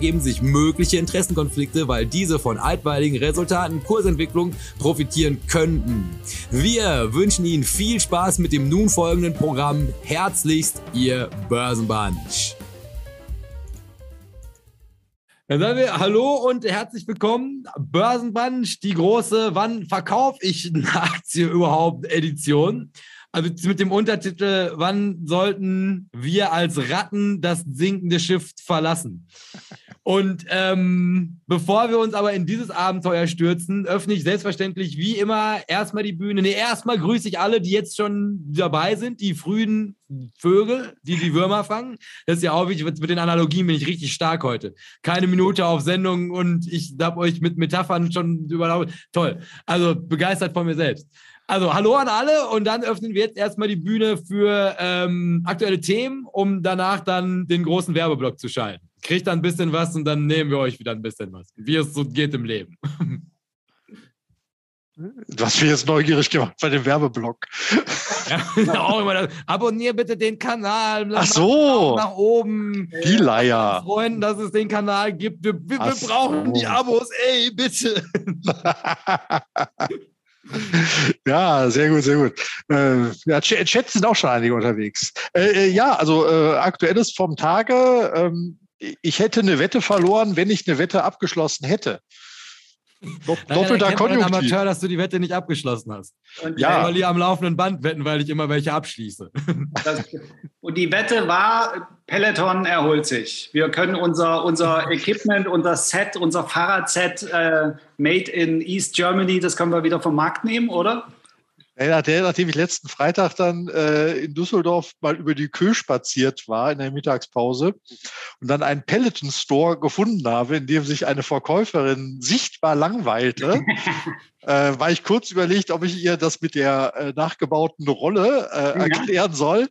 ergeben sich mögliche Interessenkonflikte, weil diese von altweiligen Resultaten Kursentwicklung profitieren könnten. Wir wünschen Ihnen viel Spaß mit dem nun folgenden Programm. Herzlichst, Ihr Börsenbunch. Dann sagen wir Hallo und herzlich willkommen. Börsenbunch, die große Wann verkaufe ich eine Aktie überhaupt Edition? Also mit dem Untertitel Wann sollten wir als Ratten das sinkende Schiff verlassen? Und ähm, bevor wir uns aber in dieses Abenteuer stürzen, öffne ich selbstverständlich wie immer erstmal die Bühne. Nee, erstmal grüße ich alle, die jetzt schon dabei sind, die frühen Vögel, die die Würmer fangen. Das ist ja auch wichtig. Mit den Analogien bin ich richtig stark heute. Keine Minute auf Sendung und ich habe euch mit Metaphern schon überlaufen. Toll. Also begeistert von mir selbst. Also hallo an alle und dann öffnen wir jetzt erstmal die Bühne für ähm, aktuelle Themen, um danach dann den großen Werbeblock zu schalten kriegt dann ein bisschen was und dann nehmen wir euch wieder ein bisschen was. Wie es so geht im Leben. Du hast mich jetzt neugierig gemacht bei dem Werbeblock. Ja, auch immer das. Abonnier bitte den Kanal. Ach so. Nach oben. Die Leier. Freuen, dass es den Kanal gibt. Wir, wir, wir brauchen so. die Abos. Ey, bitte. ja, sehr gut, sehr gut. Äh, ja, Chat sind auch schon einige unterwegs. Äh, äh ja, also äh, aktuelles vom Tage. Ähm, ich hätte eine Wette verloren, wenn ich eine Wette abgeschlossen hätte. Doppelter Konjunktiv. Amateur, dass du die Wette nicht abgeschlossen hast. Und ja. Weil die am laufenden Band wetten, weil ich immer welche abschließe. Das, und die Wette war, Peloton erholt sich. Wir können unser, unser Equipment, unser Set, unser Fahrradset äh, made in East Germany, das können wir wieder vom Markt nehmen, oder? Nachdem ich letzten Freitag dann äh, in Düsseldorf mal über die Kö spaziert war in der Mittagspause und dann einen Peloton Store gefunden habe, in dem sich eine Verkäuferin sichtbar langweilte, äh, war ich kurz überlegt, ob ich ihr das mit der äh, nachgebauten Rolle äh, erklären soll.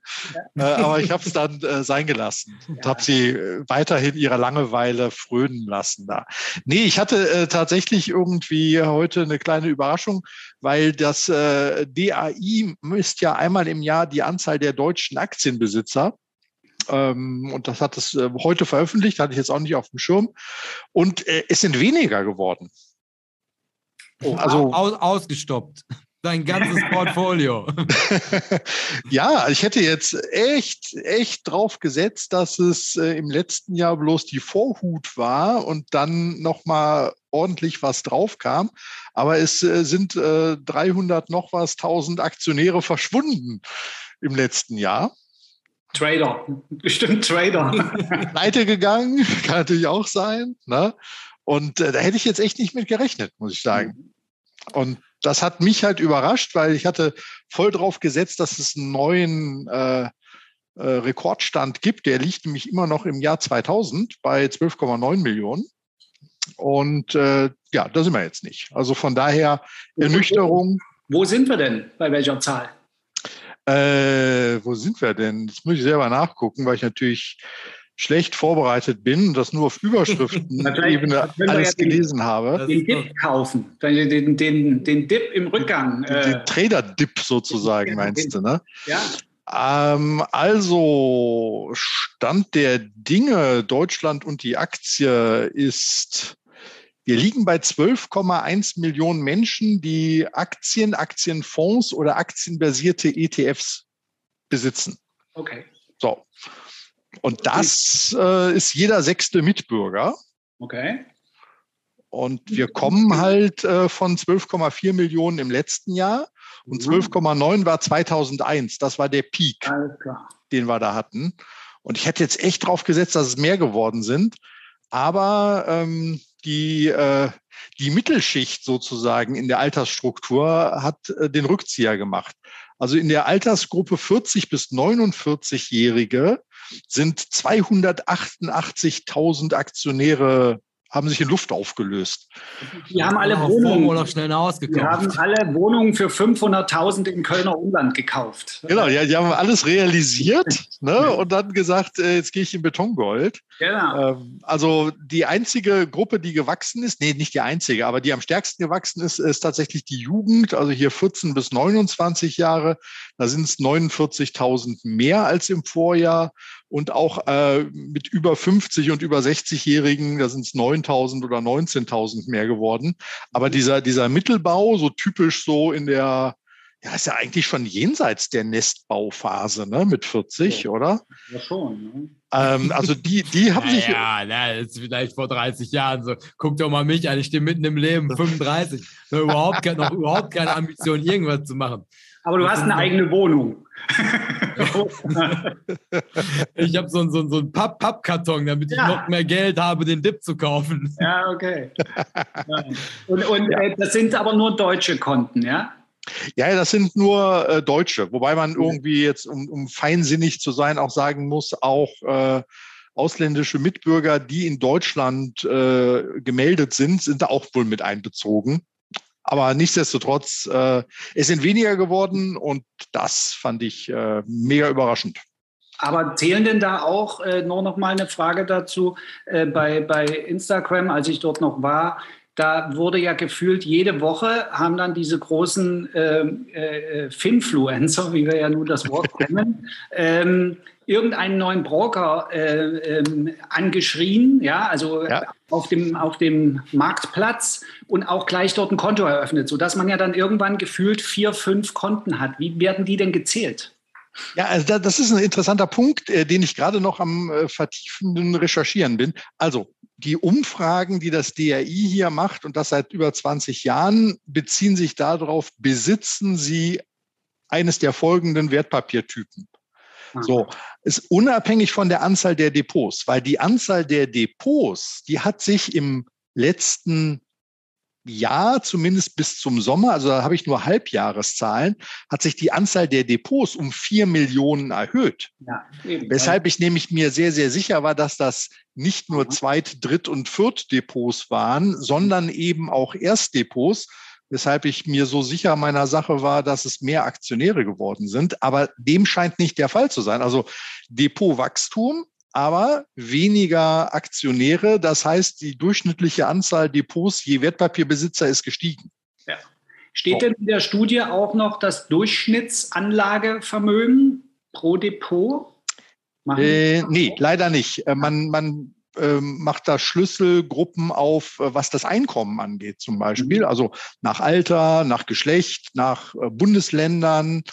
Äh, aber ich habe es dann äh, sein gelassen und habe sie äh, weiterhin ihrer Langeweile frönen lassen. Da. Nee, ich hatte äh, tatsächlich irgendwie heute eine kleine Überraschung, weil das äh, DAI misst ja einmal im Jahr die Anzahl der deutschen Aktienbesitzer ähm, und das hat es äh, heute veröffentlicht, hatte ich jetzt auch nicht auf dem Schirm. Und äh, es sind weniger geworden. Oh, also Aus, ausgestoppt. Dein ganzes Portfolio. ja, ich hätte jetzt echt, echt drauf gesetzt, dass es äh, im letzten Jahr bloß die Vorhut war und dann nochmal ordentlich was drauf kam. Aber es äh, sind äh, 300 noch was, 1000 Aktionäre verschwunden im letzten Jahr. Trader, bestimmt Trader. Pleite gegangen, kann natürlich auch sein. Ne? Und äh, da hätte ich jetzt echt nicht mit gerechnet, muss ich sagen. Und das hat mich halt überrascht, weil ich hatte voll drauf gesetzt, dass es einen neuen äh, äh, Rekordstand gibt. Der liegt nämlich immer noch im Jahr 2000 bei 12,9 Millionen. Und äh, ja, da sind wir jetzt nicht. Also von daher Ernüchterung. Wo sind wir denn? Bei welcher Zahl? Äh, wo sind wir denn? Das muss ich selber nachgucken, weil ich natürlich schlecht vorbereitet bin und das nur auf Überschriften-Ebene alles gelesen habe. Den Dip kaufen, den, den, den Dip im Rückgang. Den, den äh, Trader-Dip sozusagen, meinst du, ne? Ja. Ähm, also, Stand der Dinge, Deutschland und die Aktie ist, wir liegen bei 12,1 Millionen Menschen, die Aktien, Aktienfonds oder aktienbasierte ETFs besitzen. Okay. So. Und das äh, ist jeder sechste Mitbürger. Okay. Und wir kommen halt äh, von 12,4 Millionen im letzten Jahr und 12,9 mhm. war 2001. Das war der Peak, den wir da hatten. Und ich hätte jetzt echt drauf gesetzt, dass es mehr geworden sind. Aber ähm, die, äh, die Mittelschicht sozusagen in der Altersstruktur hat äh, den Rückzieher gemacht. Also in der Altersgruppe 40 bis 49-Jährige sind 288.000 Aktionäre haben sich in Luft aufgelöst. Die haben alle Wohnungen noch schnell Die haben alle Wohnungen für 500.000 im Kölner Umland gekauft. Genau, ja, die haben alles realisiert ne, und dann gesagt, äh, jetzt gehe ich in Betongold. Genau. Ähm, also die einzige Gruppe, die gewachsen ist, nee, nicht die einzige, aber die am stärksten gewachsen ist, ist tatsächlich die Jugend, also hier 14 bis 29 Jahre. Da sind es 49.000 mehr als im Vorjahr und auch äh, mit über 50 und über 60-Jährigen, da sind es 9.000 oder 19.000 mehr geworden. Aber mhm. dieser, dieser Mittelbau, so typisch so in der, ja, ist ja eigentlich schon jenseits der Nestbauphase, ne, mit 40, ja. oder? Ja, schon. Ne? Ähm, also die, die haben sich. Ja, na, das ist vielleicht vor 30 Jahren so. Guck doch mal mich an, ich stehe mitten im Leben, 35. noch, überhaupt, noch überhaupt keine Ambition, irgendwas zu machen. Aber du hast eine eigene Wohnung. ich habe so, so, so einen Papp Pappkarton, damit ja. ich noch mehr Geld habe, den Dip zu kaufen. Ja, okay. Und, und ja. Äh, das sind aber nur deutsche Konten, ja? Ja, das sind nur äh, Deutsche, wobei man irgendwie jetzt, um, um, feinsinnig zu sein, auch sagen muss, auch äh, ausländische Mitbürger, die in Deutschland äh, gemeldet sind, sind da auch wohl mit einbezogen. Aber nichtsdestotrotz, äh, es sind weniger geworden und das fand ich äh, mega überraschend. Aber zählen denn da auch, äh, nur noch mal eine Frage dazu, äh, bei, bei Instagram, als ich dort noch war, da wurde ja gefühlt, jede Woche haben dann diese großen äh, äh, Finfluencer, wie wir ja nun das Wort kennen, ähm, irgendeinen neuen Broker äh, ähm, angeschrien, ja, also ja. Auf, dem, auf dem Marktplatz und auch gleich dort ein Konto eröffnet, sodass man ja dann irgendwann gefühlt vier, fünf Konten hat. Wie werden die denn gezählt? Ja, also das ist ein interessanter Punkt, äh, den ich gerade noch am äh, vertiefenden Recherchieren bin. Also die Umfragen, die das DRI hier macht und das seit über 20 Jahren, beziehen sich darauf, besitzen Sie eines der folgenden Wertpapiertypen. So, ist unabhängig von der Anzahl der Depots, weil die Anzahl der Depots, die hat sich im letzten Jahr, zumindest bis zum Sommer, also da habe ich nur Halbjahreszahlen, hat sich die Anzahl der Depots um vier Millionen erhöht. Ja, eben, Weshalb ich nämlich mir sehr, sehr sicher war, dass das nicht nur. Zweit-, Dritt- und Viertdepots waren, sondern eben auch Erstdepots, weshalb ich mir so sicher meiner Sache war, dass es mehr Aktionäre geworden sind. Aber dem scheint nicht der Fall zu sein. Also Depotwachstum aber weniger Aktionäre. Das heißt, die durchschnittliche Anzahl Depots je Wertpapierbesitzer ist gestiegen. Ja. Steht denn in der Studie auch noch das Durchschnittsanlagevermögen pro Depot? Äh, nee, leider nicht. Äh, man, man äh, macht da Schlüsselgruppen auf, äh, was das Einkommen angeht, zum Beispiel. Mhm. Also nach Alter, nach Geschlecht, nach äh, Bundesländern,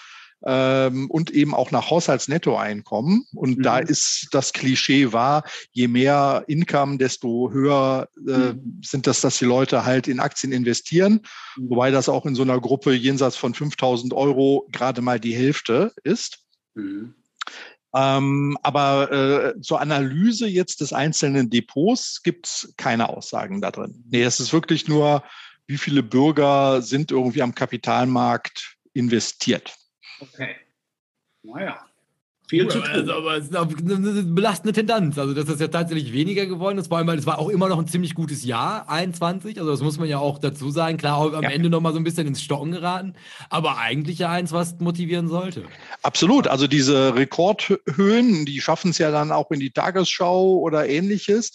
ähm, und eben auch nach Haushaltsnettoeinkommen. Und mhm. da ist das Klischee wahr, je mehr Income, desto höher äh, mhm. sind das, dass die Leute halt in Aktien investieren. Mhm. Wobei das auch in so einer Gruppe jenseits von 5000 Euro gerade mal die Hälfte ist. Mhm. Ähm, aber äh, zur Analyse jetzt des einzelnen Depots gibt es keine Aussagen da drin. Nee, es ist wirklich nur, wie viele Bürger sind irgendwie am Kapitalmarkt investiert. Okay. Naja. Viel zu tun. Also, aber es ist eine belastende Tendenz. Also, dass das ja tatsächlich weniger geworden ist. Vor allem, weil es war auch immer noch ein ziemlich gutes Jahr, 21. Also, das muss man ja auch dazu sagen. Klar, auch am ja. Ende nochmal so ein bisschen ins Stocken geraten. Aber eigentlich ja eins, was motivieren sollte. Absolut. Also, diese Rekordhöhen, die schaffen es ja dann auch in die Tagesschau oder ähnliches.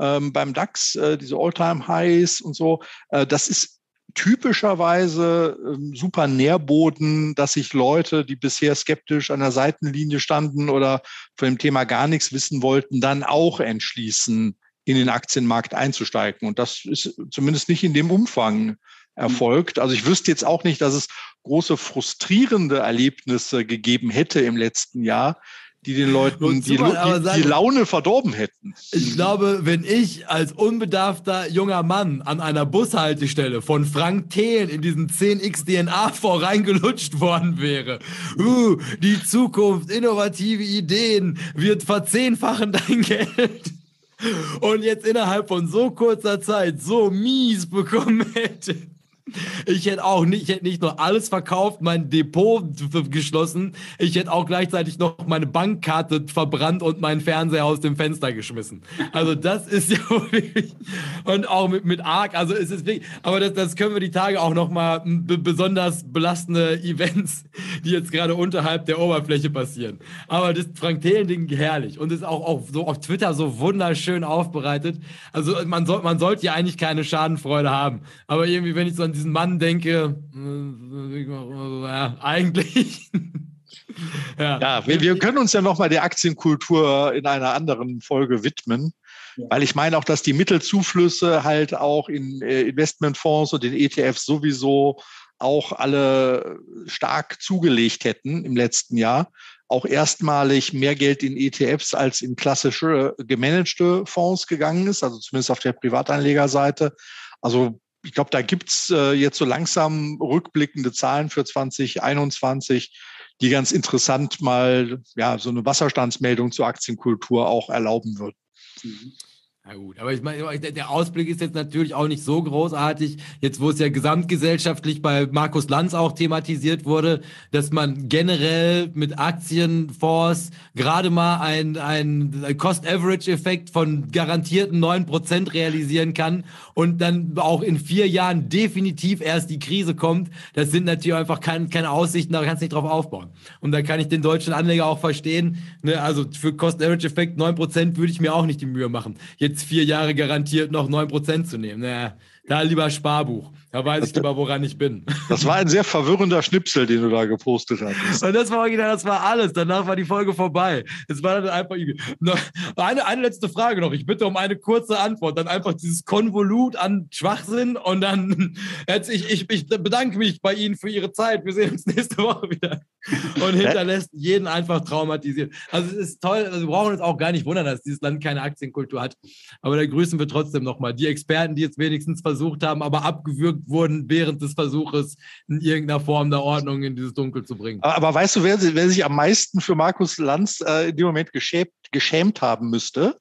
Ähm, beim DAX, äh, diese All-Time-Highs und so. Äh, das ist typischerweise ähm, super Nährboden, dass sich Leute, die bisher skeptisch an der Seitenlinie standen oder von dem Thema gar nichts wissen wollten, dann auch entschließen, in den Aktienmarkt einzusteigen. Und das ist zumindest nicht in dem Umfang erfolgt. Also ich wüsste jetzt auch nicht, dass es große frustrierende Erlebnisse gegeben hätte im letzten Jahr. Die den Leuten die, die, die, Laune verdorben hätten. Ich glaube, wenn ich als unbedarfter junger Mann an einer Bushaltestelle von Frank Thelen in diesen 10x DNA-Fonds reingelutscht worden wäre, uh, die Zukunft, innovative Ideen, wird verzehnfachen dein Geld und jetzt innerhalb von so kurzer Zeit so mies bekommen hätte. Ich hätte auch nicht, ich hätte nicht nur alles verkauft, mein Depot geschlossen, ich hätte auch gleichzeitig noch meine Bankkarte verbrannt und meinen Fernseher aus dem Fenster geschmissen. Also das ist ja wirklich, und auch mit, mit Arc, also es ist wirklich, aber das, das können wir die Tage auch nochmal besonders belastende Events, die jetzt gerade unterhalb der Oberfläche passieren. Aber das Frank Thelen-Ding herrlich und ist auch, auch so auf Twitter so wunderschön aufbereitet. Also man, soll, man sollte ja eigentlich keine Schadenfreude haben. Aber irgendwie, wenn ich so an diesen Mann denke, äh, ja, eigentlich. ja, ja wir, wir, können uns ja nochmal der Aktienkultur in einer anderen Folge widmen. Ja. Weil ich meine auch, dass die Mittelzuflüsse halt auch in äh, Investmentfonds und den ETFs sowieso auch alle stark zugelegt hätten im letzten Jahr. Auch erstmalig mehr Geld in ETFs als in klassische gemanagte Fonds gegangen ist, also zumindest auf der Privatanlegerseite. Also ich glaube, da gibt's äh, jetzt so langsam rückblickende Zahlen für 2021, die ganz interessant mal ja so eine Wasserstandsmeldung zur Aktienkultur auch erlauben würden. Mhm. Na gut, aber ich meine, der Ausblick ist jetzt natürlich auch nicht so großartig. Jetzt, wo es ja gesamtgesellschaftlich bei Markus Lanz auch thematisiert wurde, dass man generell mit Aktienfonds gerade mal ein, ein Cost-Average-Effekt von garantierten neun Prozent realisieren kann und dann auch in vier Jahren definitiv erst die Krise kommt. Das sind natürlich einfach kein, keine Aussichten, da kannst du nicht drauf aufbauen. Und da kann ich den deutschen Anleger auch verstehen. Ne? Also für Cost-Average-Effekt neun Prozent würde ich mir auch nicht die Mühe machen. Jetzt jetzt vier Jahre garantiert noch 9% zu nehmen. Naja, da lieber Sparbuch. Da weiß das, ich lieber, woran ich bin. Das war ein sehr verwirrender Schnipsel, den du da gepostet hast. Und das war original, das war alles. Danach war die Folge vorbei. Es war dann einfach eine, eine letzte Frage noch. Ich bitte um eine kurze Antwort. Dann einfach dieses Konvolut an Schwachsinn und dann ich, ich, ich bedanke mich bei Ihnen für Ihre Zeit. Wir sehen uns nächste Woche wieder. Und hinterlässt jeden einfach traumatisiert. Also es ist toll. Also wir brauchen uns auch gar nicht wundern, dass dieses Land keine Aktienkultur hat. Aber da grüßen wir trotzdem nochmal die Experten, die jetzt wenigstens versucht haben, aber abgewürgt wurden während des Versuches, in irgendeiner Form der Ordnung in dieses Dunkel zu bringen. Aber, weißt du, wer, wer, sich am meisten für Markus Lanz äh, in dem Moment geschämt, geschämt haben müsste?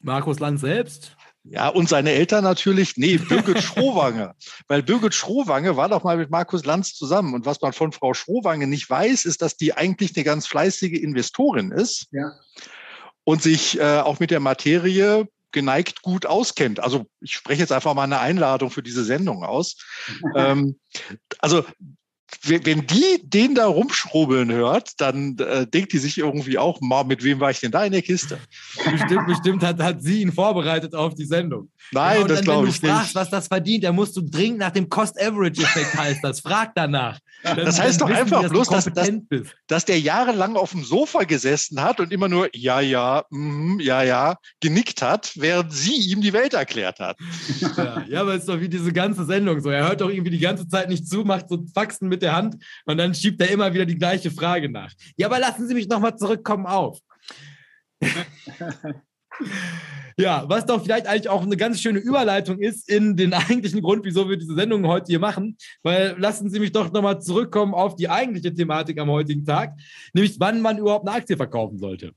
Markus Lanz selbst? Ja, und seine Eltern natürlich, nee, Birgit Schrowange. Weil Birgit Schrowange war doch mal mit Markus Lanz zusammen. Und was man von Frau Schrowange nicht weiß, ist, dass die eigentlich eine ganz fleißige Investorin ist. Ja. Und sich äh, auch mit der Materie geneigt gut auskennt. Also ich spreche jetzt einfach mal eine Einladung für diese Sendung aus. ähm, also wenn die den da rumschrubbeln hört, dann äh, denkt die sich irgendwie auch, mal, mit wem war ich denn da in der Kiste? Bestimmt, bestimmt hat, hat sie ihn vorbereitet auf die Sendung. Nein, ja, das glaube ich nicht. Wenn du fragst, was das verdient, dann musst du dringend nach dem Cost-Average-Effekt heißt das. Frag danach. Dann, das heißt doch einfach bloß, dass, dass, dass, der jahrelang auf dem Sofa gesessen hat und immer nur ja, ja, mm, ja, ja genickt hat, während sie ihm die Welt erklärt hat. Ja, ja, aber es ist doch wie diese ganze Sendung so. Er hört doch irgendwie die ganze Zeit nicht zu, macht so Faxen mit der Hand und dann schiebt er immer wieder die gleiche Frage nach. Ja, aber lassen Sie mich nochmal zurückkommen auf. Ja, was doch vielleicht eigentlich auch eine ganz schöne Überleitung ist in den eigentlichen Grund, wieso wir diese Sendung heute hier machen. Weil lassen Sie mich doch nochmal zurückkommen auf die eigentliche Thematik am heutigen Tag, nämlich wann man überhaupt eine Aktie verkaufen sollte.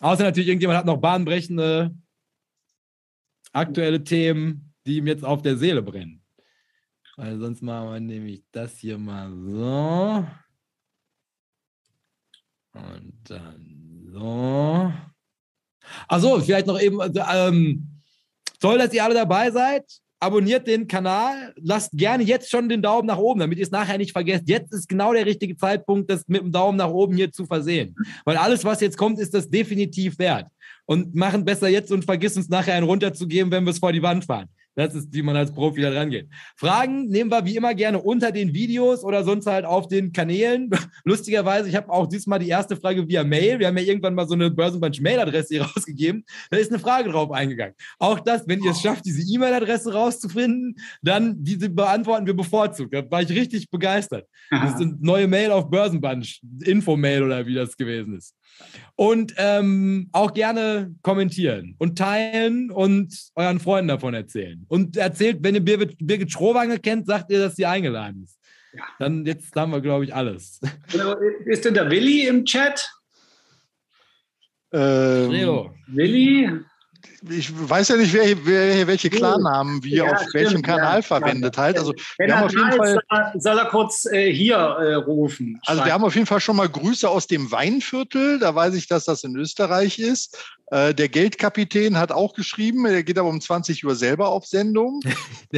Außer natürlich, irgendjemand hat noch bahnbrechende aktuelle Themen, die ihm jetzt auf der Seele brennen. Weil sonst machen wir nämlich das hier mal so. Und dann so. Achso, vielleicht noch eben, also, ähm, toll, dass ihr alle dabei seid. Abonniert den Kanal, lasst gerne jetzt schon den Daumen nach oben, damit ihr es nachher nicht vergesst. Jetzt ist genau der richtige Zeitpunkt, das mit dem Daumen nach oben hier zu versehen. Weil alles, was jetzt kommt, ist das definitiv wert. Und machen besser jetzt und vergiss uns nachher einen runterzugeben, wenn wir es vor die Wand fahren. Das ist, wie man als Profi da rangeht. Fragen nehmen wir wie immer gerne unter den Videos oder sonst halt auf den Kanälen. Lustigerweise, ich habe auch diesmal die erste Frage via Mail. Wir haben ja irgendwann mal so eine Börsenbunch-Mail-Adresse hier rausgegeben. Da ist eine Frage drauf eingegangen. Auch das, wenn ihr es schafft, diese E-Mail-Adresse rauszufinden, dann diese beantworten wir bevorzugt. Da war ich richtig begeistert. Das sind neue Mail auf Börsenbunch, Infomail oder wie das gewesen ist. Und ähm, auch gerne kommentieren und teilen und euren Freunden davon erzählen. Und erzählt, wenn ihr Birgit, Birgit Schrowange kennt, sagt ihr, dass sie eingeladen ist. Ja. Dann jetzt haben wir, glaube ich, alles. Ist denn der Willi im Chat? Ähm, Willi? Ich weiß ja nicht, wer, wer welche Klarnamen wir ja, auf stimmt, welchem Kanal ja, verwendet ja. halt. Also Wenn wir haben auf jeden Fall, soll er kurz äh, hier äh, rufen. Also wir haben auf jeden Fall schon mal Grüße aus dem Weinviertel. Da weiß ich, dass das in Österreich ist. Äh, der Geldkapitän hat auch geschrieben, der geht aber um 20 Uhr selber auf Sendung.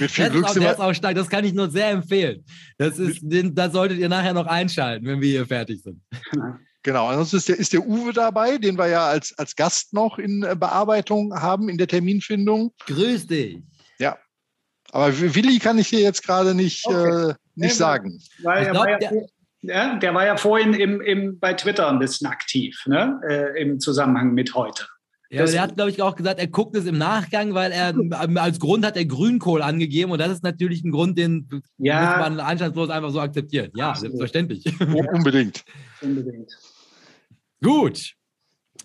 Mit viel Glück. Ist auch stark, das kann ich nur sehr empfehlen. Das ist, den, da solltet ihr nachher noch einschalten, wenn wir hier fertig sind. Genau, ansonsten ist der, ist der Uwe dabei, den wir ja als, als Gast noch in äh, Bearbeitung haben, in der Terminfindung. Grüß dich. Ja. Aber Willi kann ich hier jetzt gerade nicht, okay. äh, nicht ja, sagen. Weil, glaub, war ja, ja, der war ja vorhin im, im, bei Twitter ein bisschen aktiv, ne? Äh, im Zusammenhang mit heute. Ja, das, er hat, glaube ich, auch gesagt, er guckt es im Nachgang, weil er als Grund hat er Grünkohl angegeben und das ist natürlich ein Grund, den ja. muss man anstandslos einfach so akzeptieren. Ja, Absolut. selbstverständlich. Unbedingt. Unbedingt. Gut.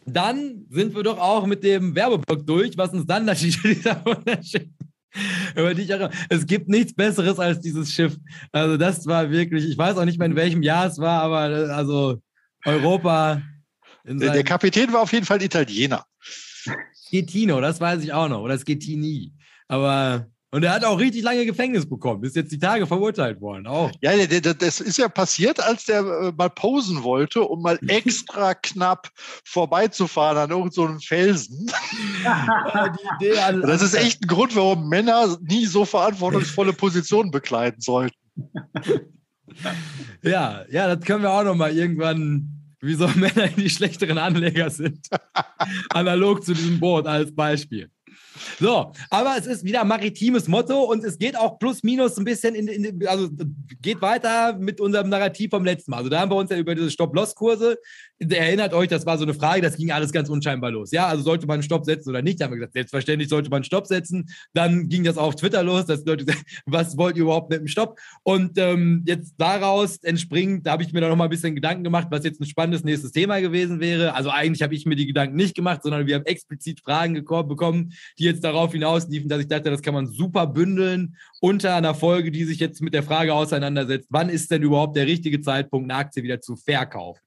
Dann sind wir doch auch mit dem Werbeblock durch, was uns dann natürlich über die ich auch, es gibt nichts Besseres als dieses Schiff. Also das war wirklich, ich weiß auch nicht mehr in welchem Jahr es war, aber also Europa. Der, der Kapitän war auf jeden Fall Italiener. Schettino, das weiß ich auch noch. Oder Schettini. Aber und er hat auch richtig lange Gefängnis bekommen, ist jetzt die Tage verurteilt worden. Auch. Ja, das ist ja passiert, als der äh, mal posen wollte, um mal extra knapp vorbeizufahren an irgendeinem so Felsen. das ist echt ein Grund, warum Männer nie so verantwortungsvolle Positionen bekleiden sollten. Ja, ja, das können wir auch noch mal irgendwann wieso Männer die schlechteren Anleger sind. Analog zu diesem Boot als Beispiel. So, aber es ist wieder maritimes Motto und es geht auch plus minus ein bisschen in, in also geht weiter mit unserem Narrativ vom letzten Mal. Also da haben wir uns ja über diese Stop-Loss-Kurse, erinnert euch, das war so eine Frage, das ging alles ganz unscheinbar los. Ja, also sollte man einen Stopp setzen oder nicht? Da haben wir gesagt, selbstverständlich sollte man Stopp setzen. Dann ging das auf Twitter los, dass Leute sagen, was wollt ihr überhaupt mit dem Stopp? Und ähm, jetzt daraus entspringt, da habe ich mir da noch mal ein bisschen Gedanken gemacht, was jetzt ein spannendes nächstes Thema gewesen wäre. Also eigentlich habe ich mir die Gedanken nicht gemacht, sondern wir haben explizit Fragen bekommen, die jetzt darauf hinausliefen, dass ich dachte, das kann man super bündeln unter einer Folge, die sich jetzt mit der Frage auseinandersetzt, wann ist denn überhaupt der richtige Zeitpunkt, eine Aktie wieder zu verkaufen?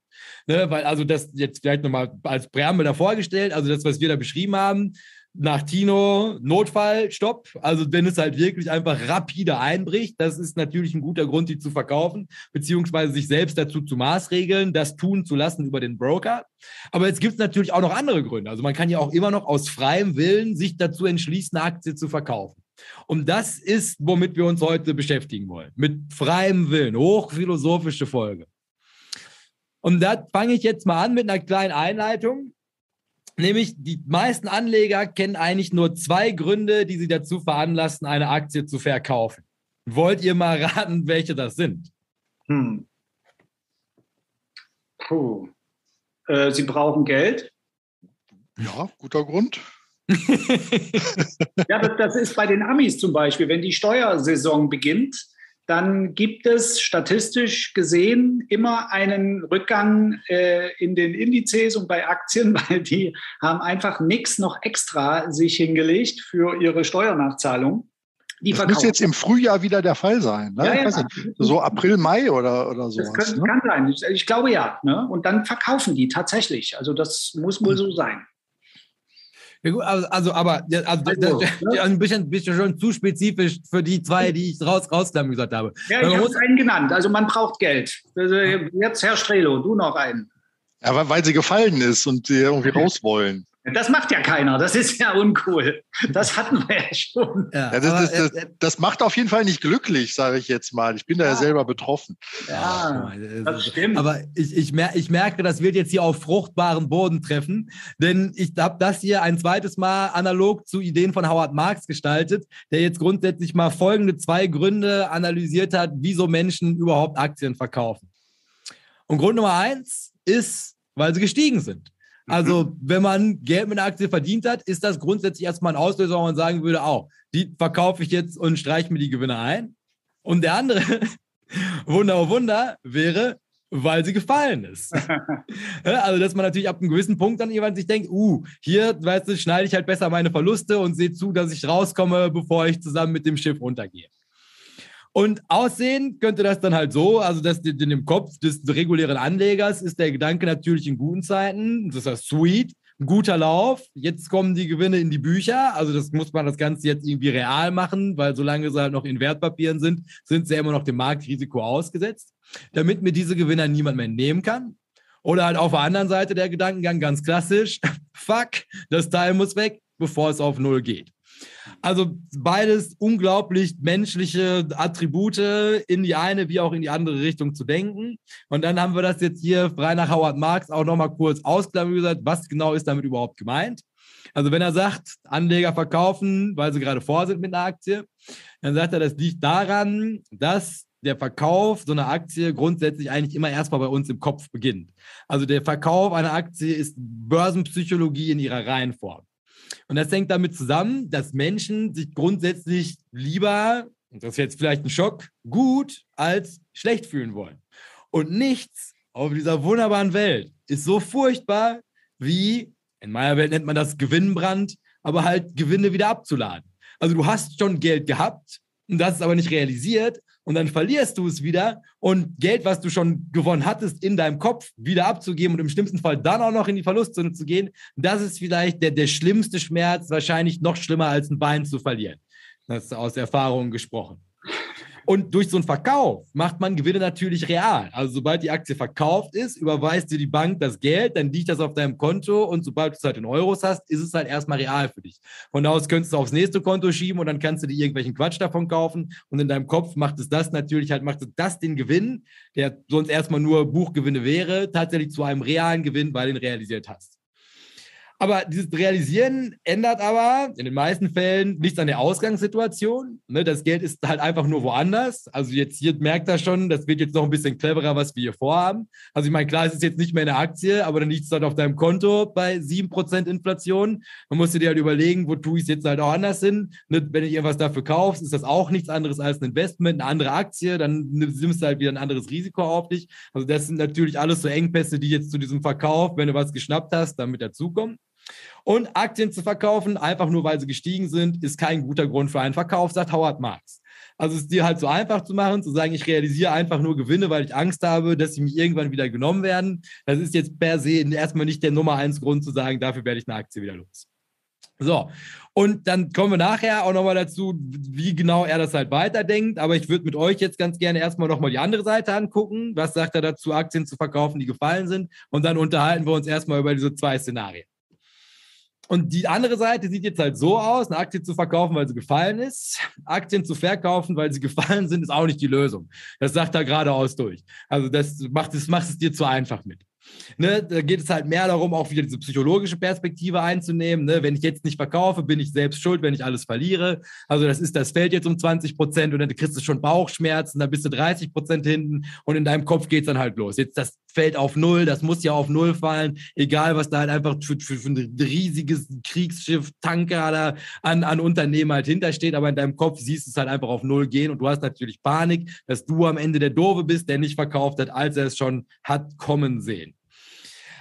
Ne, weil also das jetzt vielleicht nochmal als Präambel davor gestellt, also das, was wir da beschrieben haben, nach Tino Notfall, Stopp. Also wenn es halt wirklich einfach rapide einbricht, das ist natürlich ein guter Grund, die zu verkaufen, beziehungsweise sich selbst dazu zu maßregeln, das tun zu lassen über den Broker. Aber jetzt gibt es natürlich auch noch andere Gründe. Also man kann ja auch immer noch aus freiem Willen sich dazu entschließen, eine Aktie zu verkaufen. Und das ist, womit wir uns heute beschäftigen wollen. Mit freiem Willen. Hochphilosophische Folge. Und da fange ich jetzt mal an mit einer kleinen Einleitung. Nämlich, die meisten Anleger kennen eigentlich nur zwei Gründe, die sie dazu veranlassen, eine Aktie zu verkaufen. Wollt ihr mal raten, welche das sind? Hm. Puh. Äh, sie brauchen Geld. Ja, guter Grund. ja, das, das, ist bei den Amis zum Beispiel, wenn die Steuersaison beginnt, dann gibt es statistisch gesehen immer einen Rückgang äh, in den Indizes und bei Aktien, weil die haben einfach nichts noch extra sich hingelegt für ihre Steuernachzahlung. Die das muss jetzt im Frühjahr wieder der Fall sein. Ne? Ja, ja. Nicht, so April, Mai oder, oder so. Das kann, ne? kann sein. Ich, ich, glaube ja. Ne? Und dann verkaufen die tatsächlich. Also das muss wohl so sein. Ja, gut, also, also aber also, also das, ne? ein bisschen, bisschen schon zu spezifisch für die zwei, die ich raus, rausklammern gesagt habe. Ja, ich habe einen genannt. Also man braucht Geld. Also jetzt Herr Strelo, du noch einen. Ja, weil, weil sie gefallen ist und sie irgendwie raus wollen. Das macht ja keiner. Das ist ja uncool. Das hatten wir ja schon. Ja, ja, das, das, das, das, macht auf jeden Fall nicht glücklich, sage ich jetzt mal. Ich bin da ja, ja selber betroffen. Ja, das stimmt. Aber ich, ich, mer ich merke, das wird jetzt hier auf fruchtbaren Boden treffen, denn ich habe das hier ein zweites Mal analog zu Ideen von Howard Marx gestaltet, der jetzt grundsätzlich mal folgende zwei Gründe analysiert hat, wieso Menschen überhaupt Aktien verkaufen. Und Grund Nummer eins ist, weil sie gestiegen sind. Also, mhm. wenn man Geld mit einer Aktie verdient hat, ist das grundsätzlich erstmal ein Auslöser, wo man sagen würde, auch, die verkaufe ich jetzt und streiche mir die Gewinne ein. Und der andere, Wunder, oh Wunder, wäre, weil sie gefallen ist. also, dass man natürlich ab einem gewissen Punkt dann jemand sich denkt, uh, hier, weißt du, schneide ich halt besser meine Verluste und sehe zu, dass ich rauskomme, bevor ich zusammen mit dem Schiff runtergehe. Und aussehen könnte das dann halt so, also dass in dem Kopf des regulären Anlegers ist der Gedanke natürlich in guten Zeiten, das ist sweet, ein guter Lauf, jetzt kommen die Gewinne in die Bücher, also das muss man das Ganze jetzt irgendwie real machen, weil solange sie halt noch in Wertpapieren sind, sind sie immer noch dem Marktrisiko ausgesetzt, damit mir diese Gewinner niemand mehr nehmen kann. Oder halt auf der anderen Seite der Gedankengang ganz klassisch, fuck, das Teil muss weg, bevor es auf Null geht. Also beides unglaublich menschliche Attribute in die eine wie auch in die andere Richtung zu denken. Und dann haben wir das jetzt hier frei nach Howard Marx auch nochmal kurz ausklammert, was genau ist damit überhaupt gemeint. Also wenn er sagt, Anleger verkaufen, weil sie gerade vor sind mit einer Aktie, dann sagt er, das liegt daran, dass der Verkauf so einer Aktie grundsätzlich eigentlich immer erstmal bei uns im Kopf beginnt. Also der Verkauf einer Aktie ist Börsenpsychologie in ihrer Reihenform. Und das hängt damit zusammen, dass Menschen sich grundsätzlich lieber, und das ist jetzt vielleicht ein Schock, gut als schlecht fühlen wollen. Und nichts auf dieser wunderbaren Welt ist so furchtbar wie, in meiner Welt nennt man das Gewinnbrand, aber halt Gewinne wieder abzuladen. Also du hast schon Geld gehabt und das ist aber nicht realisiert und dann verlierst du es wieder und Geld, was du schon gewonnen hattest, in deinem Kopf wieder abzugeben und im schlimmsten Fall dann auch noch in die Verlustzone zu gehen, das ist vielleicht der, der schlimmste Schmerz, wahrscheinlich noch schlimmer als ein Bein zu verlieren. Das ist aus Erfahrung gesprochen. Und durch so einen Verkauf macht man Gewinne natürlich real. Also sobald die Aktie verkauft ist, überweist dir die Bank das Geld, dann liegt das auf deinem Konto und sobald du es halt in Euros hast, ist es halt erstmal real für dich. Von da aus könntest du aufs nächste Konto schieben und dann kannst du dir irgendwelchen Quatsch davon kaufen und in deinem Kopf macht es das natürlich halt, macht es das den Gewinn, der sonst erstmal nur Buchgewinne wäre, tatsächlich zu einem realen Gewinn, weil du ihn realisiert hast. Aber dieses Realisieren ändert aber in den meisten Fällen nichts an der Ausgangssituation. Ne, das Geld ist halt einfach nur woanders. Also jetzt hier merkt er schon, das wird jetzt noch ein bisschen cleverer, was wir hier vorhaben. Also ich meine, klar, es ist jetzt nicht mehr eine Aktie, aber dann liegt es halt auf deinem Konto bei 7% Inflation. Man muss dir halt überlegen, wo tue ich es jetzt halt auch anders hin. Ne, wenn ich irgendwas dafür kaufst, ist das auch nichts anderes als ein Investment, eine andere Aktie, dann nimmst du halt wieder ein anderes Risiko auf dich. Also das sind natürlich alles so Engpässe, die jetzt zu diesem Verkauf, wenn du was geschnappt hast, damit dazukommen. Und Aktien zu verkaufen, einfach nur weil sie gestiegen sind, ist kein guter Grund für einen Verkauf, sagt Howard Marks. Also es dir halt so einfach zu machen, zu sagen, ich realisiere einfach nur Gewinne, weil ich Angst habe, dass sie mir irgendwann wieder genommen werden. Das ist jetzt per se erstmal nicht der Nummer eins Grund zu sagen, dafür werde ich eine Aktie wieder los. So, und dann kommen wir nachher auch nochmal dazu, wie genau er das halt weiterdenkt. Aber ich würde mit euch jetzt ganz gerne erstmal nochmal die andere Seite angucken. Was sagt er dazu, Aktien zu verkaufen, die gefallen sind? Und dann unterhalten wir uns erstmal über diese zwei Szenarien. Und die andere Seite sieht jetzt halt so aus, eine Aktie zu verkaufen, weil sie gefallen ist. Aktien zu verkaufen, weil sie gefallen sind, ist auch nicht die Lösung. Das sagt er geradeaus durch. Also das macht es, macht es dir zu einfach mit. Ne, da geht es halt mehr darum, auch wieder diese psychologische Perspektive einzunehmen. Ne? Wenn ich jetzt nicht verkaufe, bin ich selbst schuld, wenn ich alles verliere. Also das ist, das fällt jetzt um 20 Prozent und dann kriegst du schon Bauchschmerzen, dann bist du 30 Prozent hinten und in deinem Kopf geht es dann halt los. Jetzt das fällt auf Null, das muss ja auf Null fallen, egal was da halt einfach für, für, für ein riesiges Kriegsschiff, Tanker an, an Unternehmen halt hintersteht, aber in deinem Kopf siehst du es halt einfach auf Null gehen und du hast natürlich Panik, dass du am Ende der Doofe bist, der nicht verkauft hat, als er es schon hat kommen sehen.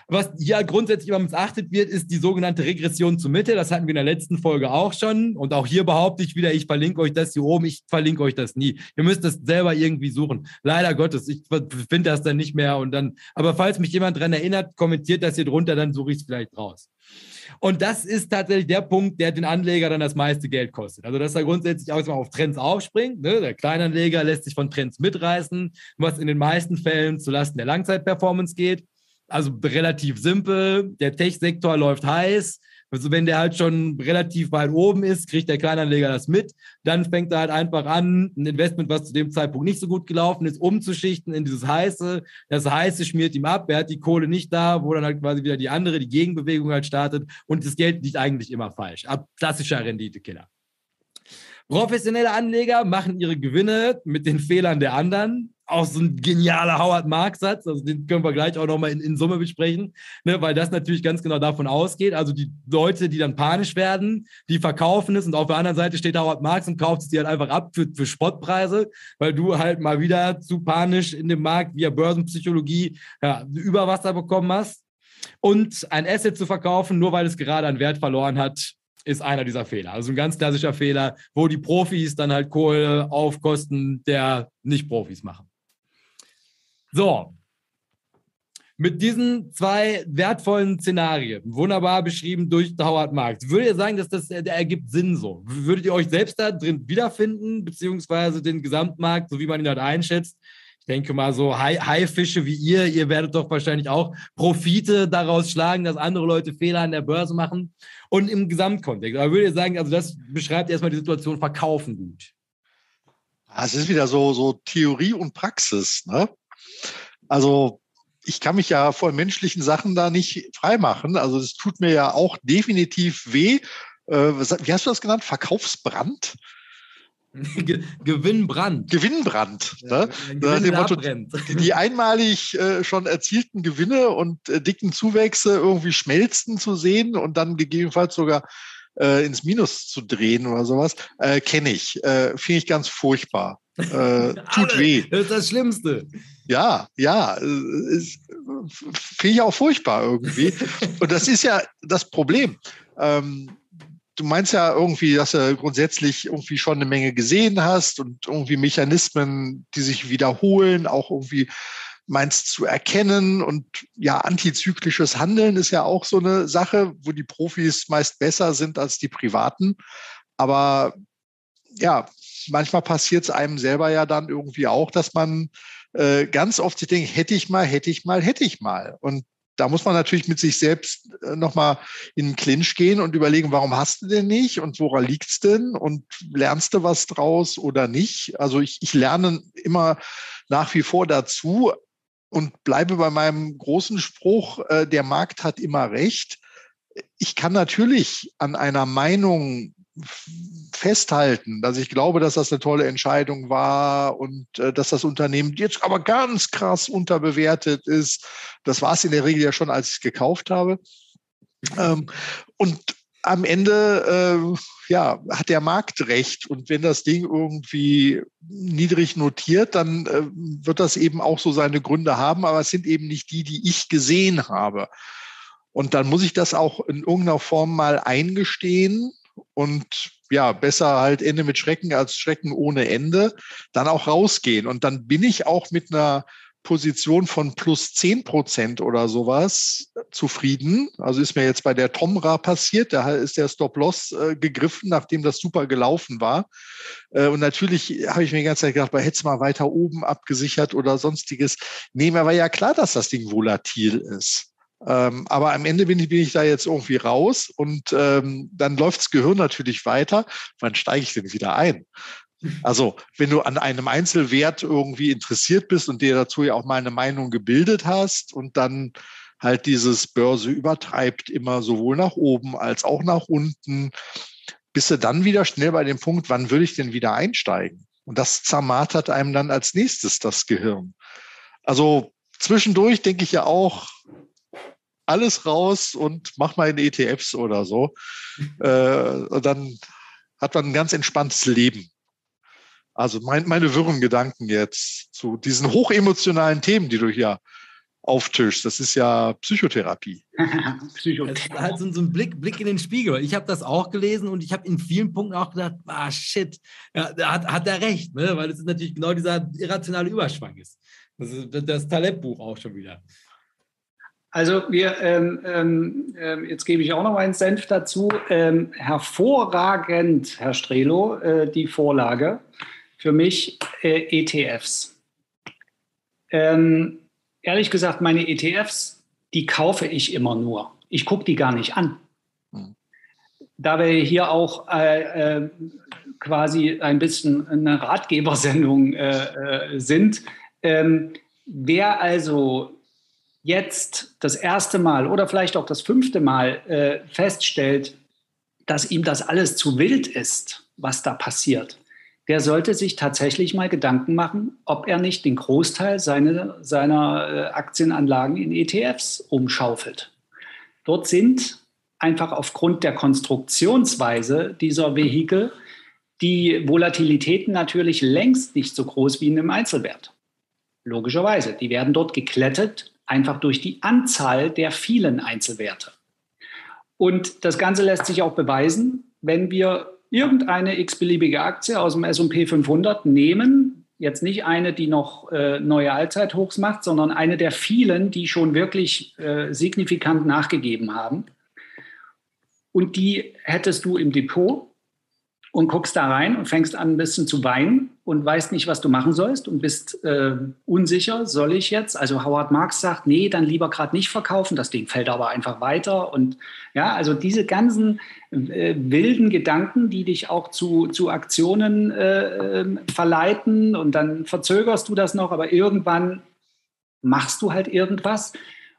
Was ja grundsätzlich immer missachtet wird, ist die sogenannte Regression zur Mitte. Das hatten wir in der letzten Folge auch schon. Und auch hier behaupte ich wieder, ich verlinke euch das hier oben, ich verlinke euch das nie. Ihr müsst das selber irgendwie suchen. Leider Gottes, ich finde das dann nicht mehr. Und dann, aber falls mich jemand daran erinnert, kommentiert das hier drunter, dann suche ich es vielleicht raus. Und das ist tatsächlich der Punkt, der den Anleger dann das meiste Geld kostet. Also, dass er grundsätzlich auch mal auf Trends aufspringt. Ne? Der Kleinanleger lässt sich von Trends mitreißen, was in den meisten Fällen zulasten der Langzeitperformance geht. Also relativ simpel. Der Tech-Sektor läuft heiß. Also wenn der halt schon relativ weit oben ist, kriegt der Kleinanleger das mit. Dann fängt er halt einfach an, ein Investment, was zu dem Zeitpunkt nicht so gut gelaufen ist, umzuschichten in dieses Heiße. Das Heiße schmiert ihm ab. Er hat die Kohle nicht da, wo dann halt quasi wieder die andere, die Gegenbewegung halt startet. Und das Geld liegt eigentlich immer falsch. Ab klassischer Renditekiller. Professionelle Anleger machen ihre Gewinne mit den Fehlern der anderen. Auch so ein genialer Howard Mark-Satz, also den können wir gleich auch nochmal in, in Summe besprechen, ne, weil das natürlich ganz genau davon ausgeht. Also die Leute, die dann panisch werden, die verkaufen es und auf der anderen Seite steht Howard Marks und kauft es dir halt einfach ab für, für Spottpreise, weil du halt mal wieder zu panisch in dem Markt via Börsenpsychologie ja, Überwasser bekommen hast. Und ein Asset zu verkaufen, nur weil es gerade an Wert verloren hat, ist einer dieser Fehler. Also ein ganz klassischer Fehler, wo die Profis dann halt Kohle auf Kosten der Nicht-Profis machen. So. Mit diesen zwei wertvollen Szenarien, wunderbar beschrieben durch Howard Marks, würdet ihr sagen, dass das der ergibt Sinn so? Würdet ihr euch selbst da drin wiederfinden, beziehungsweise den Gesamtmarkt, so wie man ihn halt einschätzt? ich denke mal so Haifische wie ihr, ihr werdet doch wahrscheinlich auch Profite daraus schlagen, dass andere Leute Fehler an der Börse machen und im Gesamtkontext. Aber würde ich sagen, also das beschreibt erstmal die Situation Verkaufen gut. Es ist wieder so, so Theorie und Praxis. Ne? Also ich kann mich ja von menschlichen Sachen da nicht freimachen. Also es tut mir ja auch definitiv weh. Äh, wie hast du das genannt? Verkaufsbrand? Gewinnbrand. Gewinnbrand. Ja, ne? Motto, die, die, einmalig äh, schon erzielten Gewinne und äh, dicken Zuwächse irgendwie schmelzen zu sehen und dann gegebenenfalls sogar äh, ins Minus zu drehen oder sowas, äh, kenne ich. Äh, Finde ich ganz furchtbar. Tut weh. Das ist das Schlimmste. Ja, ja. Finde ich auch furchtbar irgendwie. und das ist ja das Problem. Ähm, du meinst ja irgendwie, dass du grundsätzlich irgendwie schon eine Menge gesehen hast und irgendwie Mechanismen, die sich wiederholen, auch irgendwie meinst zu erkennen. Und ja, antizyklisches Handeln ist ja auch so eine Sache, wo die Profis meist besser sind als die Privaten. Aber ja, manchmal passiert es einem selber ja dann irgendwie auch, dass man äh, ganz oft sich denkt, hätte ich mal, hätte ich mal, hätte ich mal. Und da muss man natürlich mit sich selbst äh, nochmal in den Clinch gehen und überlegen, warum hast du denn nicht und woran liegt's denn und lernst du was draus oder nicht? Also ich, ich lerne immer nach wie vor dazu und bleibe bei meinem großen Spruch, äh, der Markt hat immer recht. Ich kann natürlich an einer Meinung festhalten, dass ich glaube, dass das eine tolle Entscheidung war und äh, dass das Unternehmen jetzt aber ganz krass unterbewertet ist. Das war es in der Regel ja schon, als ich es gekauft habe. Ähm, und am Ende äh, ja, hat der Markt recht. Und wenn das Ding irgendwie niedrig notiert, dann äh, wird das eben auch so seine Gründe haben, aber es sind eben nicht die, die ich gesehen habe. Und dann muss ich das auch in irgendeiner Form mal eingestehen und ja, besser halt Ende mit Schrecken als Schrecken ohne Ende, dann auch rausgehen. Und dann bin ich auch mit einer Position von plus zehn Prozent oder sowas zufrieden. Also ist mir jetzt bei der Tomra passiert, da ist der Stop-Loss äh, gegriffen, nachdem das super gelaufen war. Äh, und natürlich habe ich mir die ganze Zeit gedacht, hätte es mal weiter oben abgesichert oder sonstiges. Nee, mir war ja klar, dass das Ding volatil ist. Ähm, aber am Ende bin ich, bin ich da jetzt irgendwie raus und ähm, dann läuft das Gehirn natürlich weiter. Wann steige ich denn wieder ein? Also, wenn du an einem Einzelwert irgendwie interessiert bist und dir dazu ja auch mal eine Meinung gebildet hast und dann halt dieses Börse übertreibt immer sowohl nach oben als auch nach unten, bist du dann wieder schnell bei dem Punkt, wann würde ich denn wieder einsteigen? Und das zermartert einem dann als nächstes das Gehirn. Also zwischendurch denke ich ja auch, alles raus und mach mal in ETFs oder so. äh, und dann hat man ein ganz entspanntes Leben. Also mein, meine wirren Gedanken jetzt zu diesen hochemotionalen Themen, die du hier auftischst. Das ist ja Psychotherapie. Psychotherapie. Das ist halt so ein Blick, Blick in den Spiegel. Ich habe das auch gelesen und ich habe in vielen Punkten auch gedacht, ah shit, ja, da hat, hat er recht, ne? weil es natürlich genau dieser irrationale Überschwang ist. Das ist das Taleb-Buch auch schon wieder. Also wir, ähm, ähm, ähm, jetzt gebe ich auch noch einen Senf dazu. Ähm, hervorragend, Herr Strelo, äh, die Vorlage für mich äh, ETFs. Ähm, ehrlich gesagt, meine ETFs, die kaufe ich immer nur. Ich gucke die gar nicht an. Hm. da wir hier auch äh, äh, quasi ein bisschen eine Ratgebersendung äh, äh, sind, ähm, wer also jetzt das erste Mal oder vielleicht auch das fünfte Mal äh, feststellt, dass ihm das alles zu wild ist, was da passiert, der sollte sich tatsächlich mal Gedanken machen, ob er nicht den Großteil seine, seiner äh, Aktienanlagen in ETFs umschaufelt. Dort sind einfach aufgrund der Konstruktionsweise dieser Vehikel die Volatilitäten natürlich längst nicht so groß wie in einem Einzelwert. Logischerweise, die werden dort geklettet, einfach durch die Anzahl der vielen Einzelwerte. Und das Ganze lässt sich auch beweisen, wenn wir irgendeine x-beliebige Aktie aus dem S&P 500 nehmen, jetzt nicht eine, die noch äh, neue Allzeithochs macht, sondern eine der vielen, die schon wirklich äh, signifikant nachgegeben haben. Und die hättest du im Depot und guckst da rein und fängst an, ein bisschen zu weinen und weißt nicht, was du machen sollst und bist äh, unsicher, soll ich jetzt? Also Howard Marks sagt, nee, dann lieber gerade nicht verkaufen, das Ding fällt aber einfach weiter. Und ja, also diese ganzen äh, wilden Gedanken, die dich auch zu, zu Aktionen äh, ähm, verleiten und dann verzögerst du das noch, aber irgendwann machst du halt irgendwas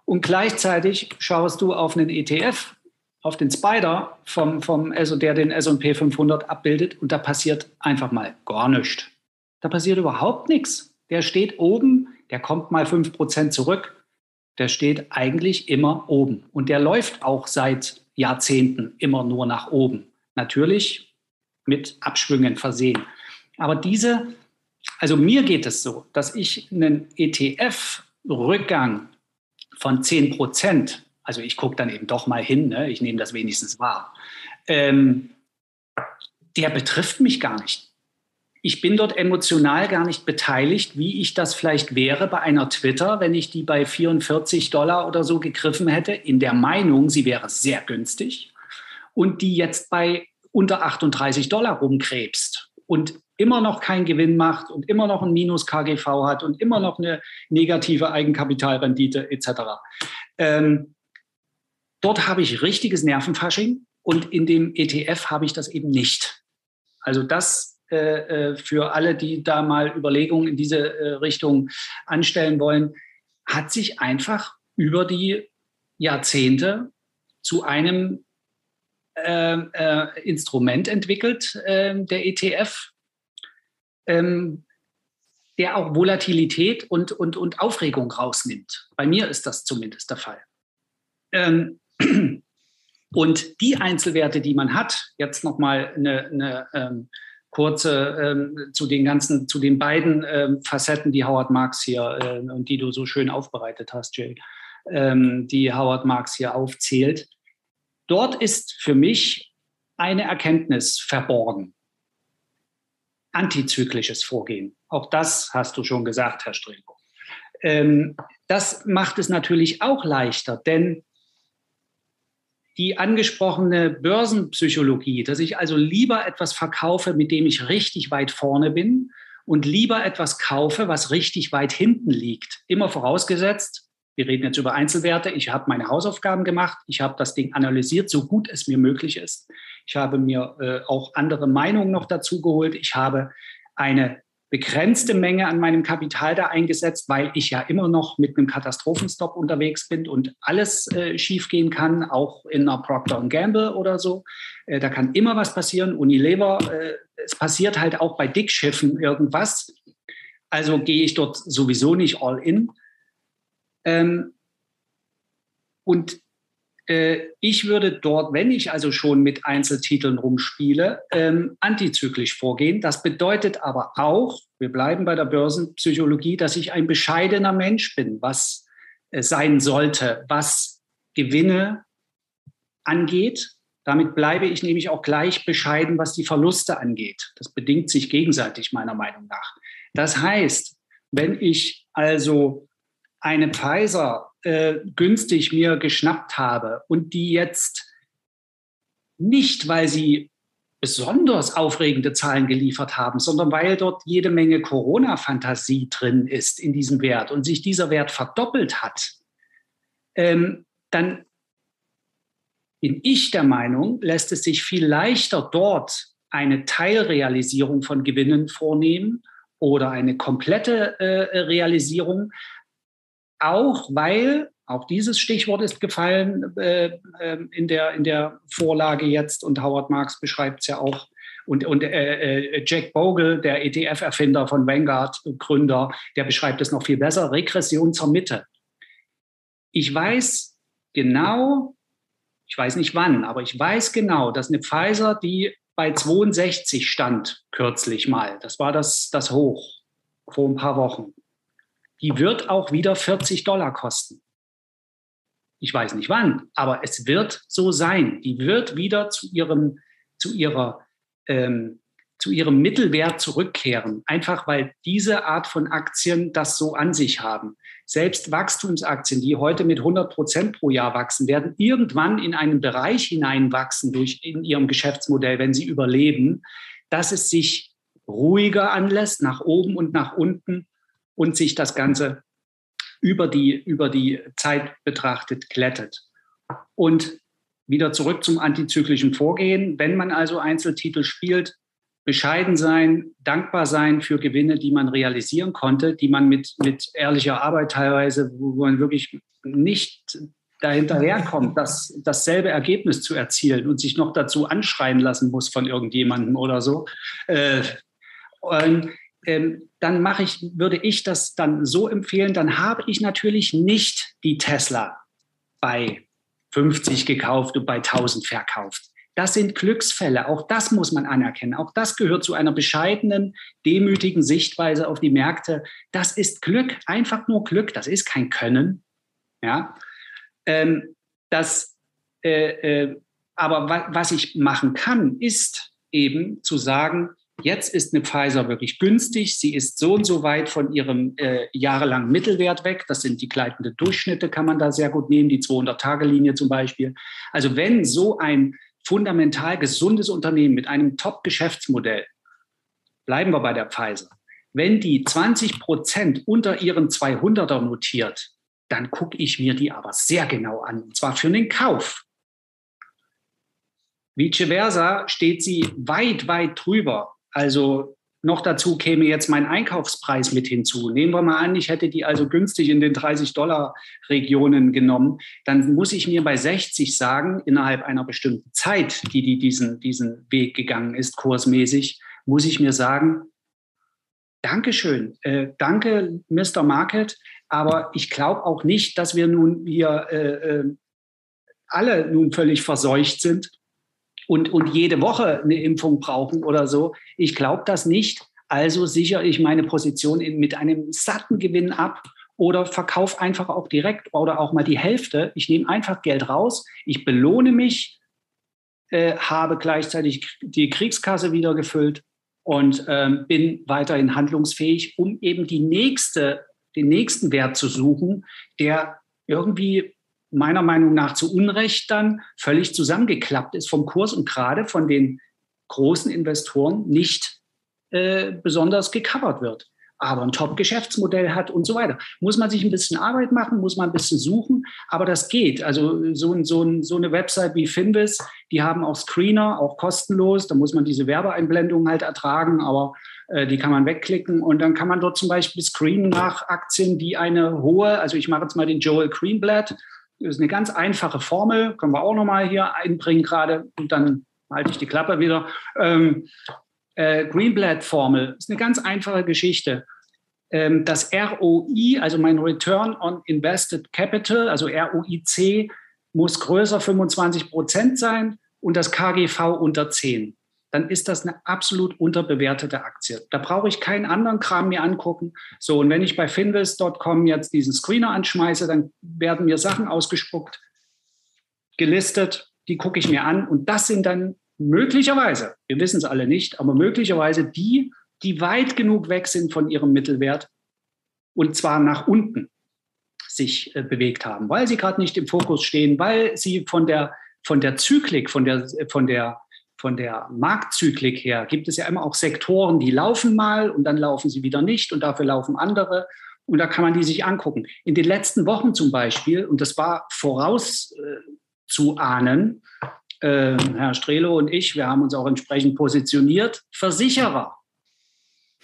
und gleichzeitig schaust du auf einen ETF auf den Spider, vom, vom, also der den S&P 500 abbildet und da passiert einfach mal gar nichts. Da passiert überhaupt nichts. Der steht oben, der kommt mal 5% zurück. Der steht eigentlich immer oben. Und der läuft auch seit Jahrzehnten immer nur nach oben. Natürlich mit Abschwüngen versehen. Aber diese, also mir geht es so, dass ich einen ETF-Rückgang von 10 Prozent also ich gucke dann eben doch mal hin, ne? ich nehme das wenigstens wahr. Ähm, der betrifft mich gar nicht. Ich bin dort emotional gar nicht beteiligt, wie ich das vielleicht wäre bei einer Twitter, wenn ich die bei 44 Dollar oder so gegriffen hätte, in der Meinung, sie wäre sehr günstig und die jetzt bei unter 38 Dollar rumkrebst und immer noch keinen Gewinn macht und immer noch ein Minus KGV hat und immer noch eine negative Eigenkapitalrendite etc. Ähm, Dort habe ich richtiges Nervenfasching und in dem ETF habe ich das eben nicht. Also das für alle, die da mal Überlegungen in diese äh, Richtung anstellen wollen, hat sich einfach über die Jahrzehnte zu einem äh, äh Instrument entwickelt, äh, der ETF, ähm, der auch Volatilität und, und, und Aufregung rausnimmt. Bei mir ist das zumindest der Fall. Ähm, und die Einzelwerte, die man hat, jetzt nochmal eine, eine ähm, kurze ähm, zu den ganzen, zu den beiden ähm, Facetten, die Howard Marks hier äh, und die du so schön aufbereitet hast, Jay, ähm, die Howard Marks hier aufzählt. Dort ist für mich eine Erkenntnis verborgen. Antizyklisches Vorgehen. Auch das hast du schon gesagt, Herr Strego. Ähm, das macht es natürlich auch leichter, denn die angesprochene Börsenpsychologie, dass ich also lieber etwas verkaufe, mit dem ich richtig weit vorne bin und lieber etwas kaufe, was richtig weit hinten liegt. Immer vorausgesetzt, wir reden jetzt über Einzelwerte, ich habe meine Hausaufgaben gemacht, ich habe das Ding analysiert, so gut es mir möglich ist. Ich habe mir äh, auch andere Meinungen noch dazu geholt. Ich habe eine begrenzte Menge an meinem Kapital da eingesetzt, weil ich ja immer noch mit einem Katastrophenstop unterwegs bin und alles äh, schiefgehen kann, auch in einer Procter Gamble oder so. Äh, da kann immer was passieren. Unilever, äh, es passiert halt auch bei Dickschiffen irgendwas. Also gehe ich dort sowieso nicht all in. Ähm, und ich würde dort, wenn ich also schon mit Einzeltiteln rumspiele, ähm, antizyklisch vorgehen. Das bedeutet aber auch, wir bleiben bei der Börsenpsychologie, dass ich ein bescheidener Mensch bin, was äh, sein sollte, was Gewinne angeht. Damit bleibe ich nämlich auch gleich bescheiden, was die Verluste angeht. Das bedingt sich gegenseitig meiner Meinung nach. Das heißt, wenn ich also eine Pfizer äh, günstig mir geschnappt habe und die jetzt nicht, weil sie besonders aufregende Zahlen geliefert haben, sondern weil dort jede Menge Corona-Fantasie drin ist in diesem Wert und sich dieser Wert verdoppelt hat, ähm, dann bin ich der Meinung, lässt es sich viel leichter dort eine Teilrealisierung von Gewinnen vornehmen oder eine komplette äh, Realisierung, auch weil, auch dieses Stichwort ist gefallen äh, äh, in, der, in der Vorlage jetzt und Howard Marks beschreibt es ja auch, und, und äh, äh Jack Bogle, der ETF-Erfinder von Vanguard, Gründer, der beschreibt es noch viel besser, Regression zur Mitte. Ich weiß genau, ich weiß nicht wann, aber ich weiß genau, dass eine Pfizer, die bei 62 stand kürzlich mal, das war das, das Hoch vor ein paar Wochen, die wird auch wieder 40 Dollar kosten. Ich weiß nicht wann, aber es wird so sein. Die wird wieder zu ihrem, zu ihrer ähm, zu ihrem Mittelwert zurückkehren, einfach weil diese Art von Aktien das so an sich haben. Selbst Wachstumsaktien, die heute mit 100 Prozent pro Jahr wachsen, werden irgendwann in einen Bereich hineinwachsen durch in ihrem Geschäftsmodell, wenn sie überleben, dass es sich ruhiger anlässt, nach oben und nach unten und sich das Ganze über die, über die Zeit betrachtet glättet. Und wieder zurück zum antizyklischen Vorgehen. Wenn man also Einzeltitel spielt, bescheiden sein, dankbar sein für Gewinne, die man realisieren konnte, die man mit, mit ehrlicher Arbeit teilweise, wo man wirklich nicht dahinterherkommt, das, dasselbe Ergebnis zu erzielen und sich noch dazu anschreien lassen muss von irgendjemandem oder so. Äh, und, ähm, dann mache ich, würde ich das dann so empfehlen, dann habe ich natürlich nicht die Tesla bei 50 gekauft und bei 1000 verkauft. Das sind Glücksfälle. Auch das muss man anerkennen. Auch das gehört zu einer bescheidenen, demütigen Sichtweise auf die Märkte. Das ist Glück, einfach nur Glück. Das ist kein Können. Ja, ähm, das, äh, äh, aber wa was ich machen kann, ist eben zu sagen, Jetzt ist eine Pfizer wirklich günstig. Sie ist so und so weit von ihrem äh, jahrelangen Mittelwert weg. Das sind die gleitenden Durchschnitte, kann man da sehr gut nehmen, die 200-Tage-Linie zum Beispiel. Also wenn so ein fundamental gesundes Unternehmen mit einem Top-Geschäftsmodell, bleiben wir bei der Pfizer, wenn die 20 Prozent unter ihren 200er notiert, dann gucke ich mir die aber sehr genau an, und zwar für den Kauf. Vice versa steht sie weit, weit drüber. Also noch dazu käme jetzt mein Einkaufspreis mit hinzu. Nehmen wir mal an, ich hätte die also günstig in den 30-Dollar-Regionen genommen. Dann muss ich mir bei 60 sagen, innerhalb einer bestimmten Zeit, die die diesen, diesen Weg gegangen ist, kursmäßig, muss ich mir sagen, Dankeschön, äh, danke, Mr. Market, aber ich glaube auch nicht, dass wir nun hier äh, äh, alle nun völlig verseucht sind und, und jede Woche eine Impfung brauchen oder so. Ich glaube das nicht. Also sichere ich meine Position in, mit einem satten Gewinn ab oder verkaufe einfach auch direkt oder auch mal die Hälfte. Ich nehme einfach Geld raus, ich belohne mich, äh, habe gleichzeitig die Kriegskasse wieder gefüllt und ähm, bin weiterhin handlungsfähig, um eben die nächste, den nächsten Wert zu suchen, der irgendwie meiner Meinung nach zu Unrecht dann völlig zusammengeklappt ist vom Kurs und gerade von den großen Investoren nicht äh, besonders gecovert wird. Aber ein Top-Geschäftsmodell hat und so weiter. Muss man sich ein bisschen Arbeit machen, muss man ein bisschen suchen, aber das geht. Also so, so, so eine Website wie Finvis, die haben auch Screener, auch kostenlos. Da muss man diese Werbeeinblendungen halt ertragen, aber äh, die kann man wegklicken und dann kann man dort zum Beispiel screenen nach Aktien, die eine hohe, also ich mache jetzt mal den Joel Greenblatt, ist eine ganz einfache Formel, können wir auch nochmal hier einbringen gerade und dann halte ich die Klappe wieder. Ähm, äh, Greenblatt-Formel ist eine ganz einfache Geschichte. Ähm, das ROI, also mein Return on Invested Capital, also ROIC, muss größer 25 Prozent sein und das KGV unter 10 dann ist das eine absolut unterbewertete Aktie. Da brauche ich keinen anderen Kram mir angucken. So, und wenn ich bei finvest.com jetzt diesen Screener anschmeiße, dann werden mir Sachen ausgespuckt, gelistet, die gucke ich mir an und das sind dann möglicherweise, wir wissen es alle nicht, aber möglicherweise die, die weit genug weg sind von ihrem Mittelwert und zwar nach unten sich äh, bewegt haben, weil sie gerade nicht im Fokus stehen, weil sie von der, von der Zyklik, von der, von der von der Marktzyklik her gibt es ja immer auch Sektoren, die laufen mal und dann laufen sie wieder nicht und dafür laufen andere. Und da kann man die sich angucken. In den letzten Wochen zum Beispiel, und das war voraus, äh. Äh, Herr Strelo und ich, wir haben uns auch entsprechend positioniert. Versicherer.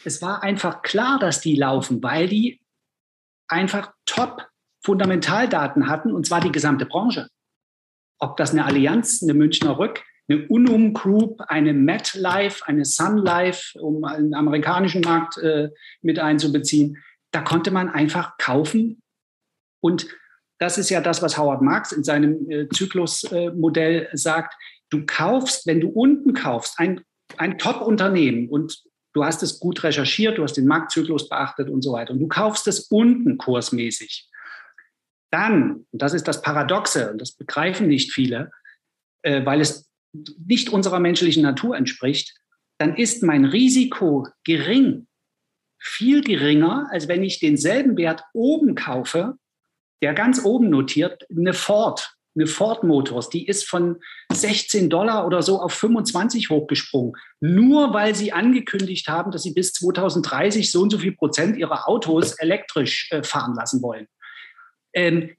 Es war einfach klar, dass die laufen, weil die einfach top Fundamentaldaten hatten, und zwar die gesamte Branche. Ob das eine Allianz, eine Münchner Rück, eine Unum Group, eine MetLife, eine Sun Life, um den amerikanischen Markt äh, mit einzubeziehen. Da konnte man einfach kaufen. Und das ist ja das, was Howard Marks in seinem äh, Zyklusmodell äh, sagt. Du kaufst, wenn du unten kaufst, ein, ein Top-Unternehmen und du hast es gut recherchiert, du hast den Marktzyklus beachtet und so weiter und du kaufst es unten kursmäßig. Dann, und das ist das Paradoxe, und das begreifen nicht viele, äh, weil es nicht unserer menschlichen Natur entspricht, dann ist mein Risiko gering, viel geringer, als wenn ich denselben Wert oben kaufe, der ganz oben notiert, eine Ford, eine Ford Motors, die ist von 16 Dollar oder so auf 25 hochgesprungen, nur weil sie angekündigt haben, dass sie bis 2030 so und so viel Prozent ihrer Autos elektrisch äh, fahren lassen wollen. Ähm,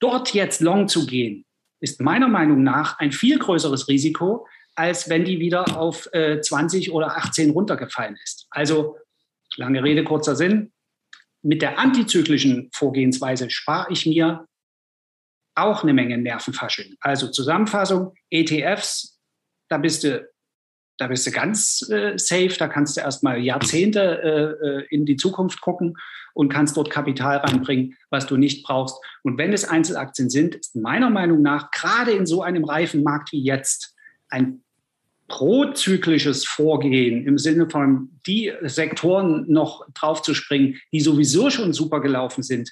dort jetzt long zu gehen, ist meiner Meinung nach ein viel größeres Risiko, als wenn die wieder auf äh, 20 oder 18 runtergefallen ist. Also, lange Rede, kurzer Sinn. Mit der antizyklischen Vorgehensweise spare ich mir auch eine Menge Nervenfasching. Also Zusammenfassung, ETFs, da bist du, da bist du ganz äh, safe, da kannst du erstmal Jahrzehnte äh, äh in die Zukunft gucken und kannst dort Kapital reinbringen, was du nicht brauchst. Und wenn es Einzelaktien sind, ist meiner Meinung nach gerade in so einem reifen Markt wie jetzt ein prozyklisches Vorgehen im Sinne von die Sektoren noch draufzuspringen, die sowieso schon super gelaufen sind,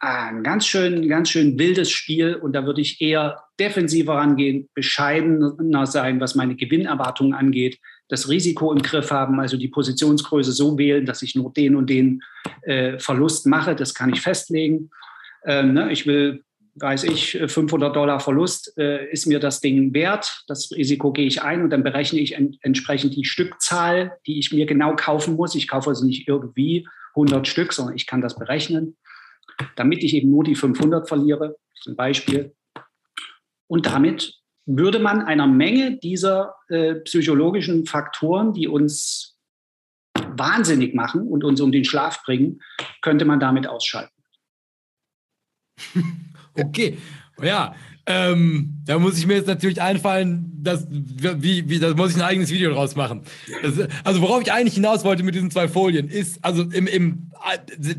ein ganz schön, ganz schön wildes Spiel und da würde ich eher defensiver rangehen, bescheidener sein, was meine Gewinnerwartungen angeht, das Risiko im Griff haben, also die Positionsgröße so wählen, dass ich nur den und den äh, Verlust mache. Das kann ich festlegen. Ähm, ne, ich will, weiß ich, 500 Dollar Verlust äh, ist mir das Ding wert. Das Risiko gehe ich ein und dann berechne ich en entsprechend die Stückzahl, die ich mir genau kaufen muss. Ich kaufe also nicht irgendwie 100 Stück, sondern ich kann das berechnen, damit ich eben nur die 500 verliere, zum Beispiel. Und damit würde man einer Menge dieser äh, psychologischen Faktoren, die uns wahnsinnig machen und uns um den Schlaf bringen, könnte man damit ausschalten. Okay, ja, ähm, da muss ich mir jetzt natürlich einfallen, dass, wie, wie, da muss ich ein eigenes Video draus machen. Das, also worauf ich eigentlich hinaus wollte mit diesen zwei Folien ist, also im, im,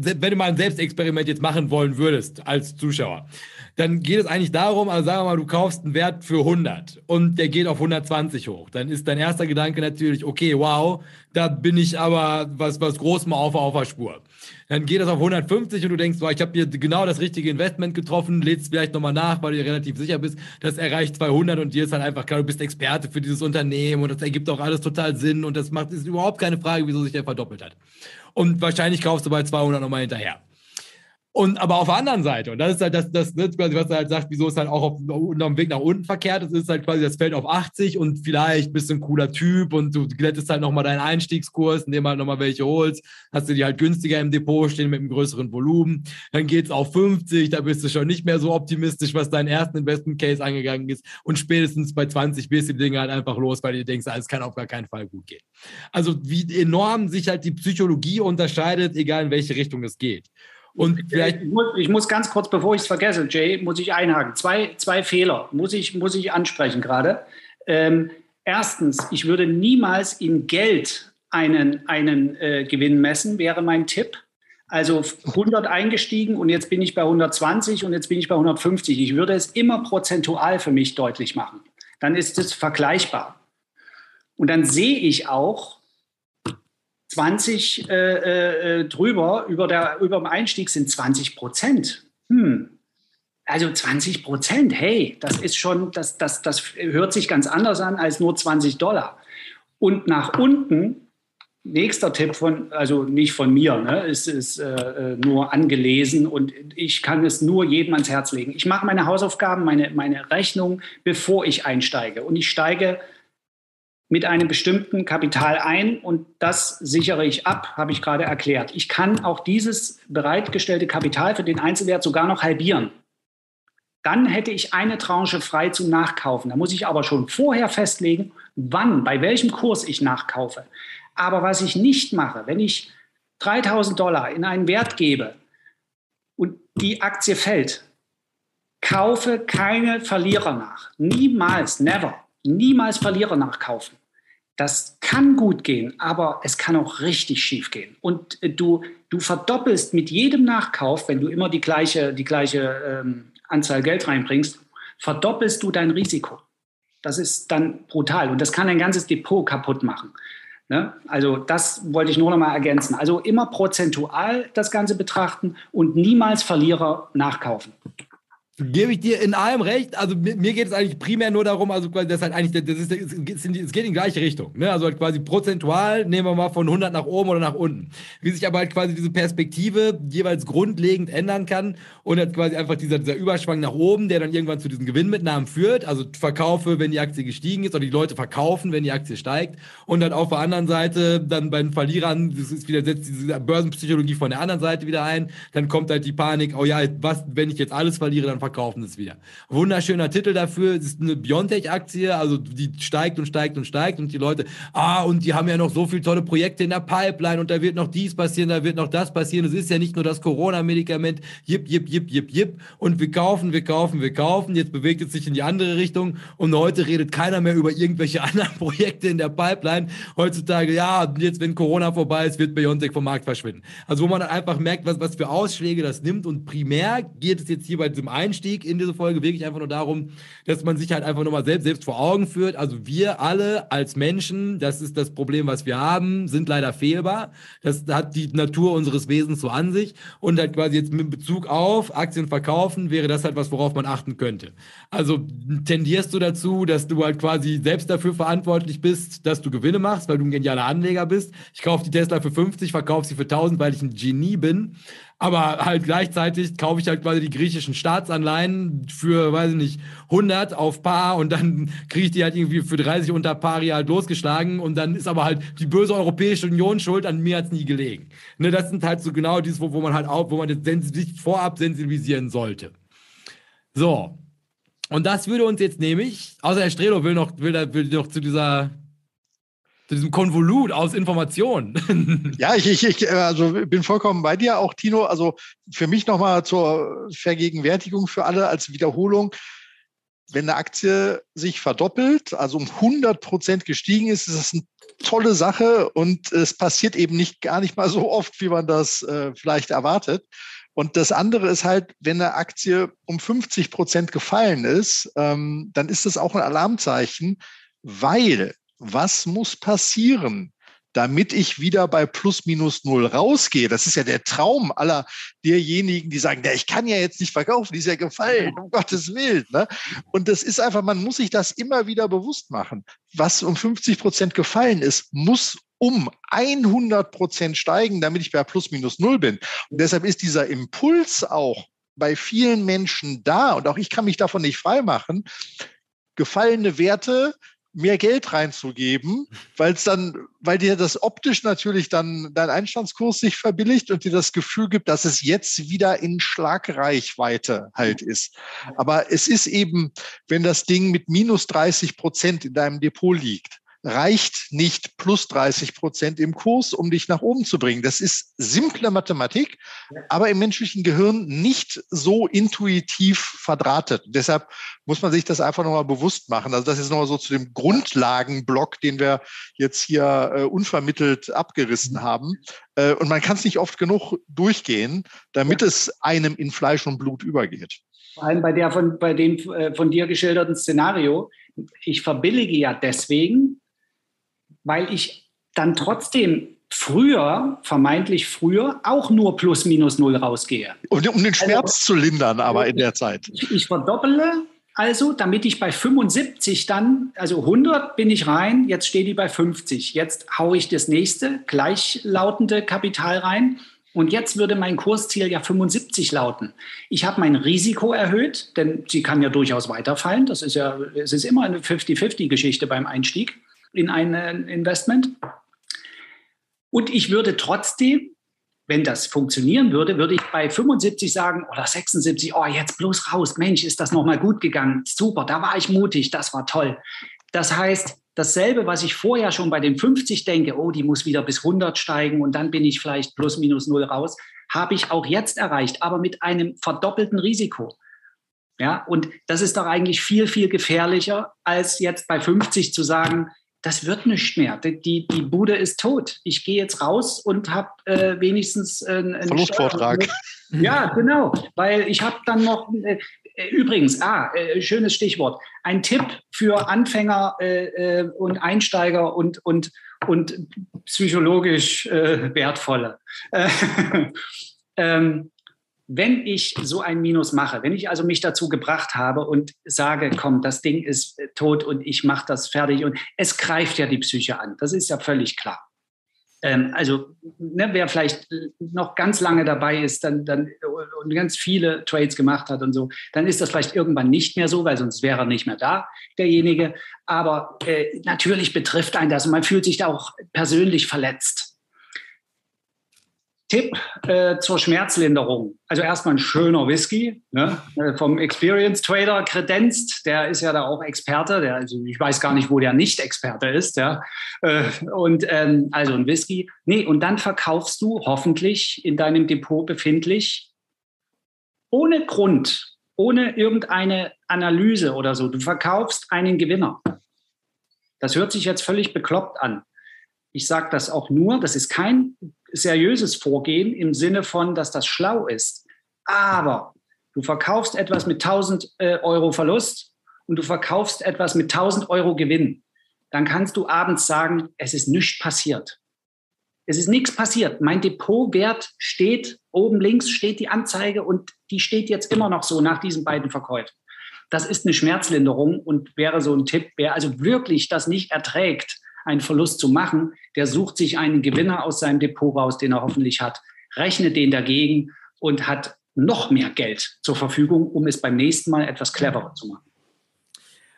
wenn du mal ein Selbstexperiment jetzt machen wollen würdest als Zuschauer, dann geht es eigentlich darum, also sagen wir mal, du kaufst einen Wert für 100 und der geht auf 120 hoch. Dann ist dein erster Gedanke natürlich, okay, wow, da bin ich aber was, was groß mal auf, auf der Spur. Dann geht das auf 150 und du denkst, boah, ich habe hier genau das richtige Investment getroffen, lädst vielleicht nochmal nach, weil du dir relativ sicher bist, das erreicht 200 und dir ist dann einfach klar, du bist Experte für dieses Unternehmen und das ergibt auch alles total Sinn und das macht, ist überhaupt keine Frage, wieso sich der verdoppelt hat. Und wahrscheinlich kaufst du bei 200 nochmal hinterher. Und aber auf der anderen Seite, und das ist halt das, das, das quasi, was er halt sagt, wieso es halt auch auf, auf dem Weg nach unten verkehrt ist, ist halt quasi das Feld auf 80 und vielleicht bist du ein cooler Typ und du glättest halt nochmal deinen Einstiegskurs, indem halt nochmal welche holst, hast du die halt günstiger im Depot stehen mit einem größeren Volumen. Dann geht's auf 50, da bist du schon nicht mehr so optimistisch, was deinen ersten Investment Case angegangen ist. Und spätestens bei 20 bist du die Dinge halt einfach los, weil du denkst, alles kann auf gar keinen Fall gut gehen. Also wie enorm sich halt die Psychologie unterscheidet, egal in welche Richtung es geht. Und vielleicht ich muss, ich muss ganz kurz, bevor ich es vergesse, Jay, muss ich einhaken. Zwei, zwei Fehler muss ich, muss ich ansprechen gerade. Ähm, erstens, ich würde niemals in Geld einen, einen äh, Gewinn messen, wäre mein Tipp. Also 100 eingestiegen und jetzt bin ich bei 120 und jetzt bin ich bei 150. Ich würde es immer prozentual für mich deutlich machen. Dann ist es vergleichbar. Und dann sehe ich auch, 20 äh, äh, drüber, über, der, über dem Einstieg sind 20 Prozent. Hm. Also 20 Prozent, hey, das ist schon, das, das, das hört sich ganz anders an als nur 20 Dollar. Und nach unten, nächster Tipp von, also nicht von mir, ne, ist, ist äh, nur angelesen und ich kann es nur jedem ans Herz legen. Ich mache meine Hausaufgaben, meine, meine Rechnung, bevor ich einsteige. Und ich steige mit einem bestimmten Kapital ein und das sichere ich ab, habe ich gerade erklärt. Ich kann auch dieses bereitgestellte Kapital für den Einzelwert sogar noch halbieren. Dann hätte ich eine Tranche frei zum Nachkaufen. Da muss ich aber schon vorher festlegen, wann, bei welchem Kurs ich nachkaufe. Aber was ich nicht mache, wenn ich 3000 Dollar in einen Wert gebe und die Aktie fällt, kaufe keine Verlierer nach. Niemals, never, niemals Verlierer nachkaufen. Das kann gut gehen, aber es kann auch richtig schief gehen. Und äh, du, du verdoppelst mit jedem Nachkauf, wenn du immer die gleiche, die gleiche ähm, Anzahl Geld reinbringst, verdoppelst du dein Risiko. Das ist dann brutal und das kann ein ganzes Depot kaputt machen. Ne? Also das wollte ich nur noch mal ergänzen. Also immer prozentual das Ganze betrachten und niemals Verlierer nachkaufen. Gebe ich dir in allem recht. Also mir, geht es eigentlich primär nur darum, also quasi das halt eigentlich, das ist, es geht in die gleiche Richtung. Ne? Also halt quasi prozentual nehmen wir mal von 100 nach oben oder nach unten. Wie sich aber halt quasi diese Perspektive jeweils grundlegend ändern kann und halt quasi einfach dieser, dieser Überschwang nach oben, der dann irgendwann zu diesen Gewinnmitnahmen führt. Also verkaufe, wenn die Aktie gestiegen ist oder die Leute verkaufen, wenn die Aktie steigt. Und dann auf der anderen Seite dann bei den Verlierern, das ist wieder setzt diese Börsenpsychologie von der anderen Seite wieder ein. Dann kommt halt die Panik, oh ja, was, wenn ich jetzt alles verliere, dann verkaufe verkaufen es wieder. Wunderschöner Titel dafür. Es ist eine Biontech-Aktie, also die steigt und steigt und steigt und die Leute, ah, und die haben ja noch so viele tolle Projekte in der Pipeline und da wird noch dies passieren, da wird noch das passieren. Es ist ja nicht nur das Corona-Medikament, jip, jip, jip, jip, jip. Und wir kaufen, wir kaufen, wir kaufen. Jetzt bewegt es sich in die andere Richtung und heute redet keiner mehr über irgendwelche anderen Projekte in der Pipeline. Heutzutage, ja, jetzt, wenn Corona vorbei ist, wird Biontech vom Markt verschwinden. Also wo man dann einfach merkt, was, was für Ausschläge das nimmt und primär geht es jetzt hier bei diesem Einstieg Einstieg in diese Folge wirklich einfach nur darum, dass man sich halt einfach nochmal selbst, selbst vor Augen führt. Also wir alle als Menschen, das ist das Problem, was wir haben, sind leider fehlbar. Das hat die Natur unseres Wesens so an sich. Und halt quasi jetzt mit Bezug auf Aktien verkaufen, wäre das halt was, worauf man achten könnte. Also tendierst du dazu, dass du halt quasi selbst dafür verantwortlich bist, dass du Gewinne machst, weil du ein genialer Anleger bist. Ich kaufe die Tesla für 50, verkaufe sie für 1000, weil ich ein Genie bin. Aber halt gleichzeitig kaufe ich halt quasi die griechischen Staatsanleihen für, weiß ich nicht, 100 auf Paar und dann kriege ich die halt irgendwie für 30 unter Pari halt losgeschlagen und dann ist aber halt die böse Europäische Union schuld, an mir hat es nie gelegen. Ne, das sind halt so genau dieses, wo, wo man halt auch, wo man sich vorab sensibilisieren sollte. So. Und das würde uns jetzt nämlich, außer Herr Strelo will noch, will, will noch zu dieser zu diesem Konvolut aus Informationen. Ja, ich, ich, ich also bin vollkommen bei dir, auch Tino. Also für mich nochmal zur Vergegenwärtigung für alle als Wiederholung. Wenn eine Aktie sich verdoppelt, also um 100 Prozent gestiegen ist, ist das eine tolle Sache und es passiert eben nicht gar nicht mal so oft, wie man das äh, vielleicht erwartet. Und das andere ist halt, wenn eine Aktie um 50 Prozent gefallen ist, ähm, dann ist das auch ein Alarmzeichen, weil was muss passieren, damit ich wieder bei plus minus null rausgehe. Das ist ja der Traum aller derjenigen, die sagen, ich kann ja jetzt nicht verkaufen, die ist ja gefallen, um Gottes Willen. Ne? Und das ist einfach, man muss sich das immer wieder bewusst machen. Was um 50 Prozent gefallen ist, muss um 100 Prozent steigen, damit ich bei plus minus null bin. Und deshalb ist dieser Impuls auch bei vielen Menschen da und auch ich kann mich davon nicht freimachen. Gefallene Werte mehr Geld reinzugeben, weil es dann, weil dir das optisch natürlich dann dein Einstandskurs sich verbilligt und dir das Gefühl gibt, dass es jetzt wieder in Schlagreichweite halt ist. Aber es ist eben, wenn das Ding mit minus 30 Prozent in deinem Depot liegt, reicht nicht plus 30 Prozent im Kurs, um dich nach oben zu bringen. Das ist simple Mathematik, aber im menschlichen Gehirn nicht so intuitiv verdrahtet. Deshalb muss man sich das einfach nochmal bewusst machen. Also das ist nochmal so zu dem Grundlagenblock, den wir jetzt hier äh, unvermittelt abgerissen mhm. haben. Äh, und man kann es nicht oft genug durchgehen, damit ja. es einem in Fleisch und Blut übergeht. Vor allem bei der von, bei dem äh, von dir geschilderten Szenario. Ich verbillige ja deswegen, weil ich dann trotzdem früher, vermeintlich früher, auch nur plus minus null rausgehe. Um, um den Schmerz also, zu lindern, aber in der Zeit. Ich, ich verdopple also, damit ich bei 75 dann, also 100 bin ich rein, jetzt steht die bei 50. Jetzt haue ich das nächste gleichlautende Kapital rein. Und jetzt würde mein Kursziel ja 75 lauten. Ich habe mein Risiko erhöht, denn sie kann ja durchaus weiterfallen. Das ist ja, es ist immer eine 50-50-Geschichte beim Einstieg in ein Investment. Und ich würde trotzdem wenn das funktionieren würde, würde ich bei 75 sagen oder 76, oh, jetzt bloß raus, Mensch, ist das nochmal gut gegangen, super, da war ich mutig, das war toll. Das heißt, dasselbe, was ich vorher schon bei den 50 denke, oh, die muss wieder bis 100 steigen und dann bin ich vielleicht plus minus null raus, habe ich auch jetzt erreicht, aber mit einem verdoppelten Risiko. Ja, und das ist doch eigentlich viel, viel gefährlicher, als jetzt bei 50 zu sagen, das wird nicht mehr. Die, die Bude ist tot. Ich gehe jetzt raus und habe äh, wenigstens äh, einen Verlustvortrag. Ja, genau, weil ich habe dann noch, äh, übrigens, ah, äh, schönes Stichwort, ein Tipp für Anfänger äh, äh, und Einsteiger und, und, und psychologisch wertvolle. ähm, wenn ich so ein Minus mache, wenn ich also mich dazu gebracht habe und sage, komm, das Ding ist äh, tot und ich mache das fertig und es greift ja die Psyche an, das ist ja völlig klar. Ähm, also ne, wer vielleicht noch ganz lange dabei ist dann, dann, und ganz viele Trades gemacht hat und so, dann ist das vielleicht irgendwann nicht mehr so, weil sonst wäre er nicht mehr da, derjenige. Aber äh, natürlich betrifft einen das und man fühlt sich da auch persönlich verletzt. Tipp äh, zur Schmerzlinderung. Also erstmal ein schöner Whisky ne? Äh, vom Experience Trader kredenzt. Der ist ja da auch Experte. Der, also ich weiß gar nicht, wo der nicht Experte ist. Ja? Äh, und ähm, also ein Whisky. Nee, und dann verkaufst du hoffentlich in deinem Depot befindlich ohne Grund, ohne irgendeine Analyse oder so. Du verkaufst einen Gewinner. Das hört sich jetzt völlig bekloppt an. Ich sage das auch nur, das ist kein seriöses Vorgehen im Sinne von, dass das schlau ist. Aber du verkaufst etwas mit 1000 äh, Euro Verlust und du verkaufst etwas mit 1000 Euro Gewinn. Dann kannst du abends sagen, es ist nichts passiert. Es ist nichts passiert. Mein Depotwert steht, oben links steht die Anzeige und die steht jetzt immer noch so nach diesen beiden Verkäufen. Das ist eine Schmerzlinderung und wäre so ein Tipp, wer also wirklich das nicht erträgt, einen Verlust zu machen, der sucht sich einen Gewinner aus seinem Depot raus, den er hoffentlich hat, rechnet den dagegen und hat noch mehr Geld zur Verfügung, um es beim nächsten Mal etwas cleverer zu machen.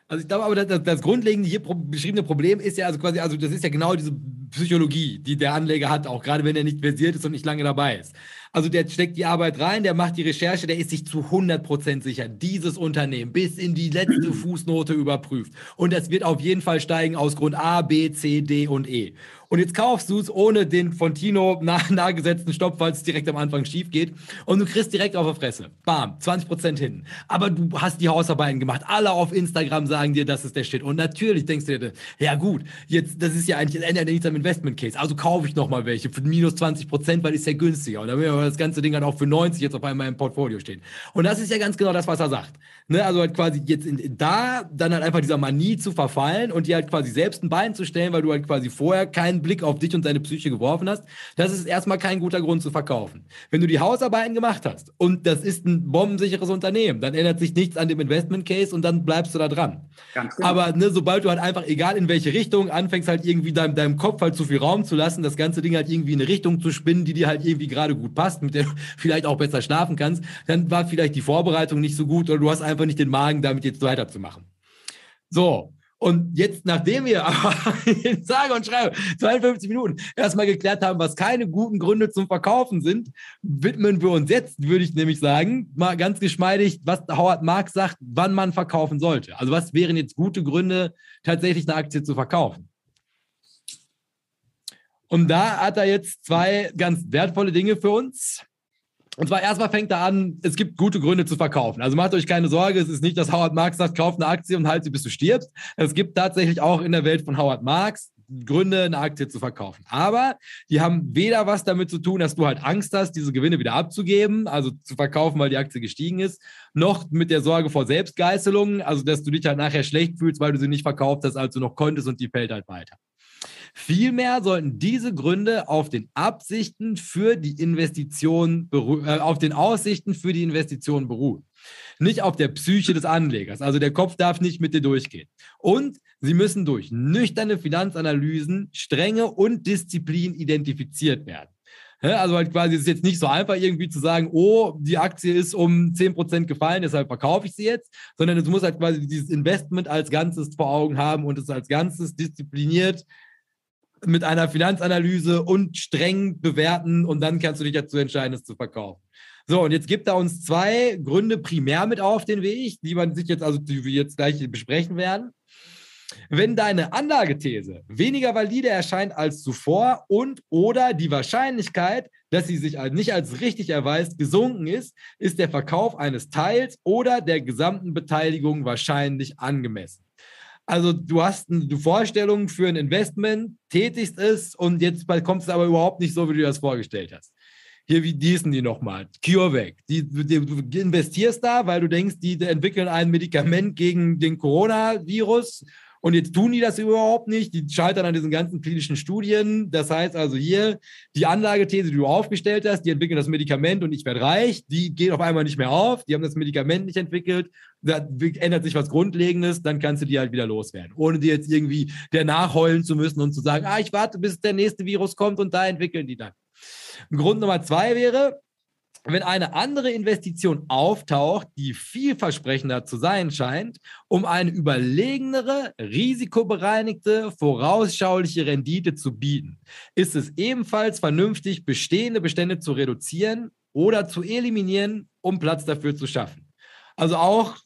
Also ich glaube aber, das, das grundlegende hier beschriebene Problem ist ja also quasi, also das ist ja genau diese Psychologie, die der Anleger hat, auch gerade wenn er nicht versiert ist und nicht lange dabei ist. Also der steckt die Arbeit rein, der macht die Recherche, der ist sich zu 100% sicher, dieses Unternehmen bis in die letzte Fußnote überprüft. Und das wird auf jeden Fall steigen aus Grund A, B, C, D und E. Und jetzt kaufst du es ohne den von Tino nah, nahegesetzten Stopp, falls es direkt am Anfang schief geht. Und du kriegst direkt auf der Fresse. Bam, 20% hin. Aber du hast die Hausarbeiten gemacht. Alle auf Instagram sagen dir, das ist der Shit. Und natürlich denkst du dir, ja gut, jetzt, das ist ja eigentlich, das ändert nichts am Investment Case. Also kaufe ich nochmal welche für minus 20%, weil ist ja günstiger. Und dann will das ganze Ding dann auch für 90 jetzt auf einmal im Portfolio stehen. Und das ist ja ganz genau das, was er sagt. Ne? Also halt quasi jetzt in, da dann halt einfach dieser Manie zu verfallen und dir halt quasi selbst ein Bein zu stellen, weil du halt quasi vorher keinen Blick auf dich und deine Psyche geworfen hast, das ist erstmal kein guter Grund zu verkaufen. Wenn du die Hausarbeiten gemacht hast und das ist ein bombensicheres Unternehmen, dann ändert sich nichts an dem Investment Case und dann bleibst du da dran. Ganz genau. Aber ne, sobald du halt einfach, egal in welche Richtung, anfängst halt irgendwie deinem, deinem Kopf halt zu viel Raum zu lassen, das ganze Ding halt irgendwie in eine Richtung zu spinnen, die dir halt irgendwie gerade gut passt, mit der du vielleicht auch besser schlafen kannst, dann war vielleicht die Vorbereitung nicht so gut oder du hast einfach nicht den Magen, damit jetzt weiterzumachen. So, und jetzt, nachdem wir aber sage und schreibe 52 Minuten erstmal geklärt haben, was keine guten Gründe zum Verkaufen sind, widmen wir uns jetzt, würde ich nämlich sagen, mal ganz geschmeidig, was Howard Marks sagt, wann man verkaufen sollte. Also was wären jetzt gute Gründe, tatsächlich eine Aktie zu verkaufen? Und da hat er jetzt zwei ganz wertvolle Dinge für uns. Und zwar erstmal fängt er an, es gibt gute Gründe zu verkaufen. Also macht euch keine Sorge, es ist nicht, dass Howard Marks sagt, kauf eine Aktie und halt sie, bis du stirbst. Es gibt tatsächlich auch in der Welt von Howard Marks Gründe, eine Aktie zu verkaufen. Aber die haben weder was damit zu tun, dass du halt Angst hast, diese Gewinne wieder abzugeben, also zu verkaufen, weil die Aktie gestiegen ist, noch mit der Sorge vor Selbstgeißelungen, also dass du dich halt nachher schlecht fühlst, weil du sie nicht verkauft hast, als du noch konntest und die fällt halt weiter. Vielmehr sollten diese Gründe auf den Absichten für die Investition, äh, auf den Aussichten für die Investition beruhen. Nicht auf der Psyche des Anlegers. Also der Kopf darf nicht mit dir durchgehen. Und sie müssen durch nüchterne Finanzanalysen, Strenge und Disziplin identifiziert werden. Also halt quasi, es ist jetzt nicht so einfach irgendwie zu sagen, oh, die Aktie ist um 10% gefallen, deshalb verkaufe ich sie jetzt, sondern es muss halt quasi dieses Investment als Ganzes vor Augen haben und es als Ganzes diszipliniert mit einer Finanzanalyse und streng bewerten und dann kannst du dich dazu entscheiden, es zu verkaufen. So, und jetzt gibt er uns zwei Gründe primär mit auf den Weg, die man sich jetzt, also die wir jetzt gleich besprechen werden. Wenn deine Anlagethese weniger valide erscheint als zuvor und oder die Wahrscheinlichkeit, dass sie sich nicht als richtig erweist, gesunken ist, ist der Verkauf eines Teils oder der gesamten Beteiligung wahrscheinlich angemessen. Also du hast eine Vorstellung für ein Investment, tätigst es und jetzt kommt es aber überhaupt nicht so, wie du das vorgestellt hast. Hier, wie diesen die nochmal? CureVac. Die, die, du investierst da, weil du denkst, die entwickeln ein Medikament gegen den Coronavirus und jetzt tun die das überhaupt nicht. Die scheitern an diesen ganzen klinischen Studien. Das heißt also hier, die Anlagethese, die du aufgestellt hast, die entwickeln das Medikament und ich werde reich, die geht auf einmal nicht mehr auf. Die haben das Medikament nicht entwickelt. Da ändert sich was Grundlegendes, dann kannst du die halt wieder loswerden. Ohne dir jetzt irgendwie der nachheulen zu müssen und zu sagen, ah, ich warte, bis der nächste Virus kommt und da entwickeln die dann. Grund Nummer zwei wäre, wenn eine andere Investition auftaucht, die vielversprechender zu sein scheint, um eine überlegenere, risikobereinigte, vorausschauliche Rendite zu bieten, ist es ebenfalls vernünftig, bestehende Bestände zu reduzieren oder zu eliminieren, um Platz dafür zu schaffen. Also auch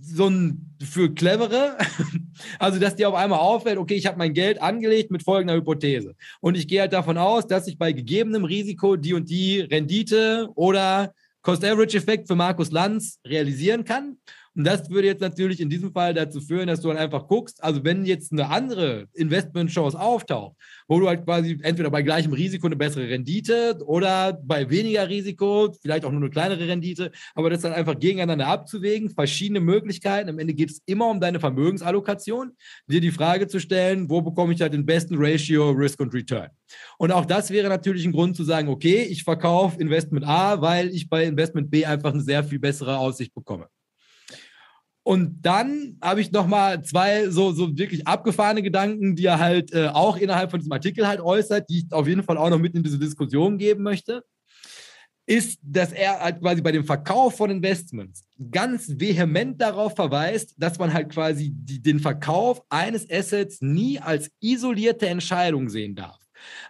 so ein für clevere, also dass dir auf einmal auffällt, okay, ich habe mein Geld angelegt mit folgender Hypothese. Und ich gehe halt davon aus, dass ich bei gegebenem Risiko die und die Rendite oder Cost-Average-Effekt für Markus Lanz realisieren kann und das würde jetzt natürlich in diesem Fall dazu führen, dass du dann einfach guckst, also wenn jetzt eine andere Investment-Chance auftaucht, wo du halt quasi entweder bei gleichem Risiko eine bessere Rendite oder bei weniger Risiko, vielleicht auch nur eine kleinere Rendite, aber das dann einfach gegeneinander abzuwägen, verschiedene Möglichkeiten. Am Ende geht es immer um deine Vermögensallokation, dir die Frage zu stellen, wo bekomme ich halt den besten Ratio Risk und Return. Und auch das wäre natürlich ein Grund zu sagen, okay, ich verkaufe Investment A, weil ich bei Investment B einfach eine sehr viel bessere Aussicht bekomme. Und dann habe ich noch mal zwei so, so wirklich abgefahrene Gedanken, die er halt äh, auch innerhalb von diesem Artikel halt äußert, die ich auf jeden Fall auch noch mit in diese Diskussion geben möchte, ist, dass er halt quasi bei dem Verkauf von Investments ganz vehement darauf verweist, dass man halt quasi die, den Verkauf eines Assets nie als isolierte Entscheidung sehen darf.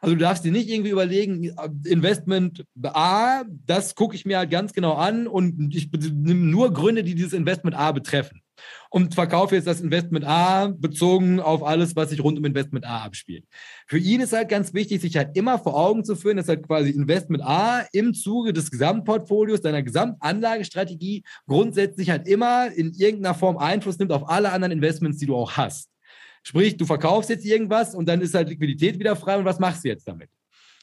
Also du darfst dir nicht irgendwie überlegen, Investment A, das gucke ich mir halt ganz genau an und ich nehme nur Gründe, die dieses Investment A betreffen. Und verkaufe jetzt das Investment A bezogen auf alles, was sich rund um Investment A abspielt. Für ihn ist halt ganz wichtig, sich halt immer vor Augen zu führen, dass halt quasi Investment A im Zuge des Gesamtportfolios, deiner Gesamtanlagestrategie grundsätzlich halt immer in irgendeiner Form Einfluss nimmt auf alle anderen Investments, die du auch hast. Sprich, du verkaufst jetzt irgendwas und dann ist halt Liquidität wieder frei und was machst du jetzt damit?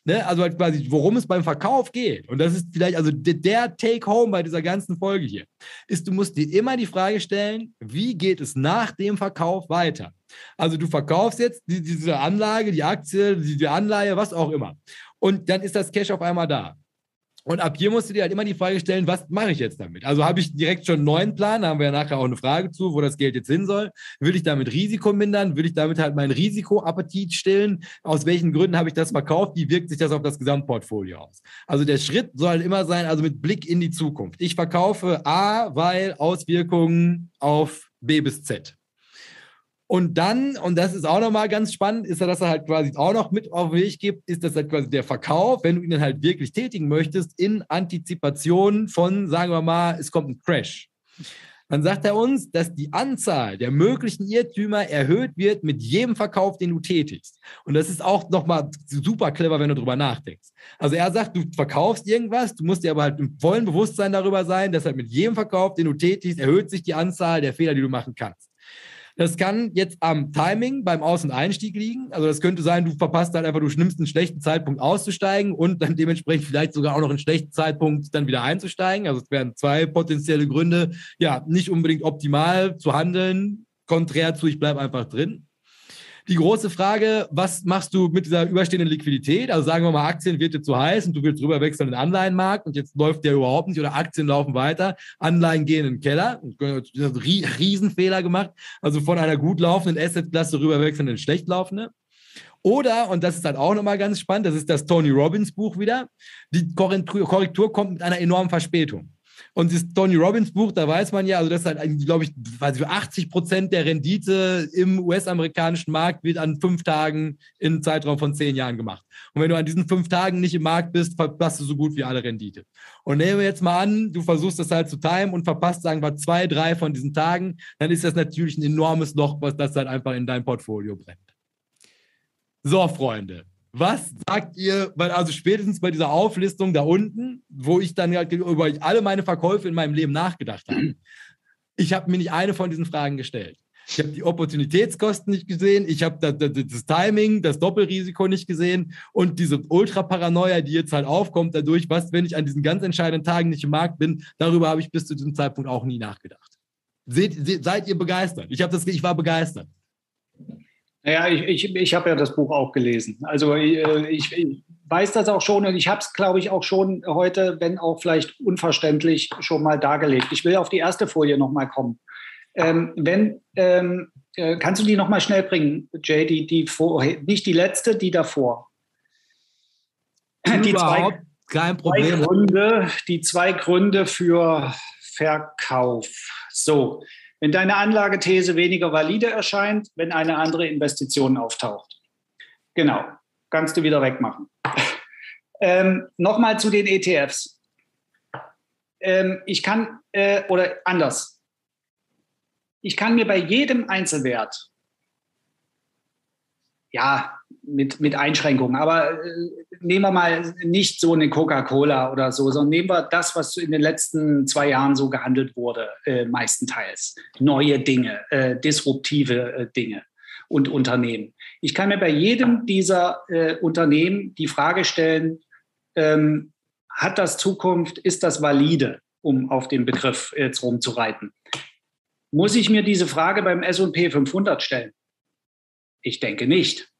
Ne? Also halt quasi, worum es beim Verkauf geht. Und das ist vielleicht also der Take-Home bei dieser ganzen Folge hier, ist, du musst dir immer die Frage stellen, wie geht es nach dem Verkauf weiter? Also du verkaufst jetzt die, diese Anlage, die Aktie, die, die Anleihe, was auch immer. Und dann ist das Cash auf einmal da. Und ab hier musst du dir halt immer die Frage stellen, was mache ich jetzt damit? Also habe ich direkt schon einen neuen Plan, da haben wir ja nachher auch eine Frage zu, wo das Geld jetzt hin soll. Will ich damit Risiko mindern? Will ich damit halt meinen Risikoappetit stillen? Aus welchen Gründen habe ich das verkauft? Wie wirkt sich das auf das Gesamtportfolio aus? Also der Schritt soll halt immer sein, also mit Blick in die Zukunft. Ich verkaufe A, weil Auswirkungen auf B bis Z. Und dann, und das ist auch nochmal ganz spannend, ist ja, dass er halt quasi auch noch mit auf den Weg gibt, ist das halt quasi der Verkauf, wenn du ihn dann halt wirklich tätigen möchtest, in Antizipation von, sagen wir mal, es kommt ein Crash. Dann sagt er uns, dass die Anzahl der möglichen Irrtümer erhöht wird mit jedem Verkauf, den du tätigst. Und das ist auch nochmal super clever, wenn du darüber nachdenkst. Also er sagt, du verkaufst irgendwas, du musst dir aber halt im vollen Bewusstsein darüber sein, dass halt mit jedem Verkauf, den du tätigst, erhöht sich die Anzahl der Fehler, die du machen kannst. Das kann jetzt am Timing beim Aus- und Einstieg liegen. Also das könnte sein, du verpasst halt einfach, du nimmst einen schlechten Zeitpunkt auszusteigen und dann dementsprechend vielleicht sogar auch noch einen schlechten Zeitpunkt dann wieder einzusteigen. Also es wären zwei potenzielle Gründe, ja, nicht unbedingt optimal zu handeln, konträr zu, ich bleibe einfach drin. Die große Frage, was machst du mit dieser überstehenden Liquidität? Also sagen wir mal, Aktien wird jetzt zu heiß und du willst rüber wechseln in den Anleihenmarkt und jetzt läuft der überhaupt nicht oder Aktien laufen weiter, Anleihen gehen in den Keller. Riesenfehler gemacht. Also von einer gut laufenden Assetklasse rüber wechseln in schlecht laufende. Oder, und das ist halt auch nochmal ganz spannend, das ist das Tony Robbins Buch wieder, die Korrektur kommt mit einer enormen Verspätung. Und das Tony Robbins Buch, da weiß man ja, also das ist halt, glaube ich, weiß ich, 80 Prozent der Rendite im US-amerikanischen Markt wird an fünf Tagen im Zeitraum von zehn Jahren gemacht. Und wenn du an diesen fünf Tagen nicht im Markt bist, verpasst du so gut wie alle Rendite. Und nehmen wir jetzt mal an, du versuchst das halt zu timen und verpasst, sagen wir, zwei, drei von diesen Tagen, dann ist das natürlich ein enormes Loch, was das halt einfach in dein Portfolio brennt. So, Freunde, was sagt ihr, weil also spätestens bei dieser Auflistung da unten, wo ich dann halt über alle meine Verkäufe in meinem Leben nachgedacht habe, ich habe mir nicht eine von diesen Fragen gestellt. Ich habe die Opportunitätskosten nicht gesehen, ich habe das, das, das, Timing, das Doppelrisiko nicht gesehen und diese Ultraparanoia, die jetzt halt aufkommt dadurch, was, wenn ich an diesen ganz entscheidenden Tagen nicht im Markt bin, darüber habe ich bis zu diesem Zeitpunkt auch nie nachgedacht. Seht, seht, seid ihr begeistert? Ich, das, ich war begeistert. Naja, ich, ich, ich habe ja das Buch auch gelesen. Also äh, ich, ich weiß das auch schon und ich habe es, glaube ich, auch schon heute, wenn auch vielleicht unverständlich, schon mal dargelegt. Ich will auf die erste Folie nochmal kommen. Ähm, wenn, ähm, äh, kannst du die nochmal schnell bringen, Jay, die, die vor, nicht die letzte, die davor. Die zwei, kein Problem. Zwei Gründe, die zwei Gründe für Verkauf. So, wenn deine Anlagethese weniger valide erscheint, wenn eine andere Investition auftaucht. Genau, kannst du wieder wegmachen. ähm, Nochmal zu den ETFs. Ähm, ich kann, äh, oder anders, ich kann mir bei jedem Einzelwert, ja, mit, mit Einschränkungen. Aber äh, nehmen wir mal nicht so eine Coca-Cola oder so, sondern nehmen wir das, was in den letzten zwei Jahren so gehandelt wurde, äh, meistenteils. Neue Dinge, äh, disruptive äh, Dinge und Unternehmen. Ich kann mir bei jedem dieser äh, Unternehmen die Frage stellen, ähm, hat das Zukunft, ist das valide, um auf den Begriff jetzt rumzureiten? Muss ich mir diese Frage beim S&P 500 stellen? Ich denke nicht.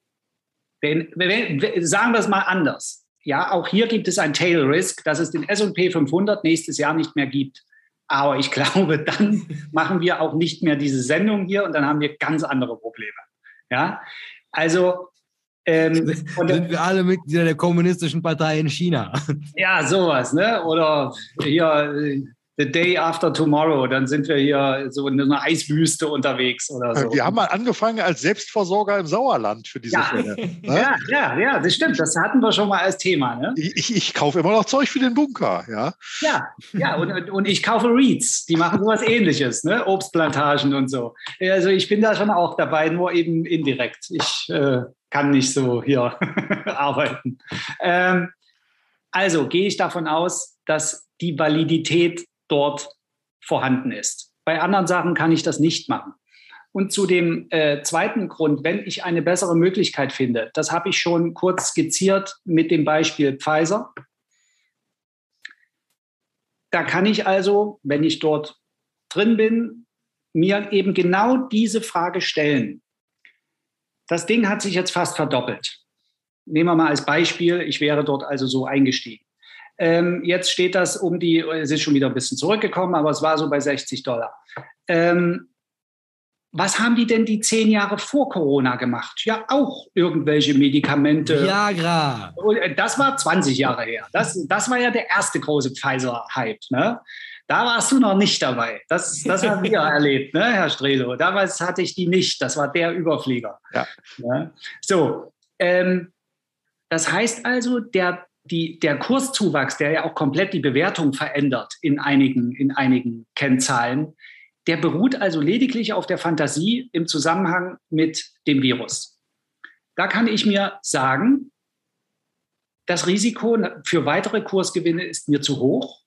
Wenn, wenn, sagen wir es mal anders. Ja, auch hier gibt es ein Tail Risk, dass es den S&P 500 nächstes Jahr nicht mehr gibt. Aber ich glaube, dann machen wir auch nicht mehr diese Sendung hier und dann haben wir ganz andere Probleme. Ja, also ähm, sind wir alle Mitglieder der kommunistischen Partei in China? Ja, sowas, ne? Oder hier The Day After Tomorrow, dann sind wir hier so in einer Eiswüste unterwegs oder so. Wir haben mal angefangen als Selbstversorger im Sauerland für diese ja. Fälle. Ne? Ja, ja, ja, das stimmt. Das hatten wir schon mal als Thema. Ne? Ich, ich, ich kaufe immer noch Zeug für den Bunker, ja. Ja, ja, und, und ich kaufe Reeds, die machen sowas ähnliches, ne? Obstplantagen und so. Also ich bin da schon auch dabei, nur eben indirekt. Ich äh, kann nicht so hier arbeiten. Ähm, also gehe ich davon aus, dass die Validität dort vorhanden ist. Bei anderen Sachen kann ich das nicht machen. Und zu dem äh, zweiten Grund, wenn ich eine bessere Möglichkeit finde, das habe ich schon kurz skizziert mit dem Beispiel Pfizer. Da kann ich also, wenn ich dort drin bin, mir eben genau diese Frage stellen. Das Ding hat sich jetzt fast verdoppelt. Nehmen wir mal als Beispiel, ich wäre dort also so eingestiegen. Ähm, jetzt steht das um die, es ist schon wieder ein bisschen zurückgekommen, aber es war so bei 60 Dollar. Ähm, was haben die denn die zehn Jahre vor Corona gemacht? Ja, auch irgendwelche Medikamente. Viagra. Äh, das war 20 Jahre her. Das, das war ja der erste große Pfizer-Hype. Ne? Da warst du noch nicht dabei. Das, das haben wir erlebt, ne, Herr Strelo. Damals hatte ich die nicht. Das war der Überflieger. Ja. ja. So, ähm, das heißt also, der die, der Kurszuwachs, der ja auch komplett die Bewertung verändert in einigen, in einigen Kennzahlen, der beruht also lediglich auf der Fantasie im Zusammenhang mit dem Virus. Da kann ich mir sagen, das Risiko für weitere Kursgewinne ist mir zu hoch.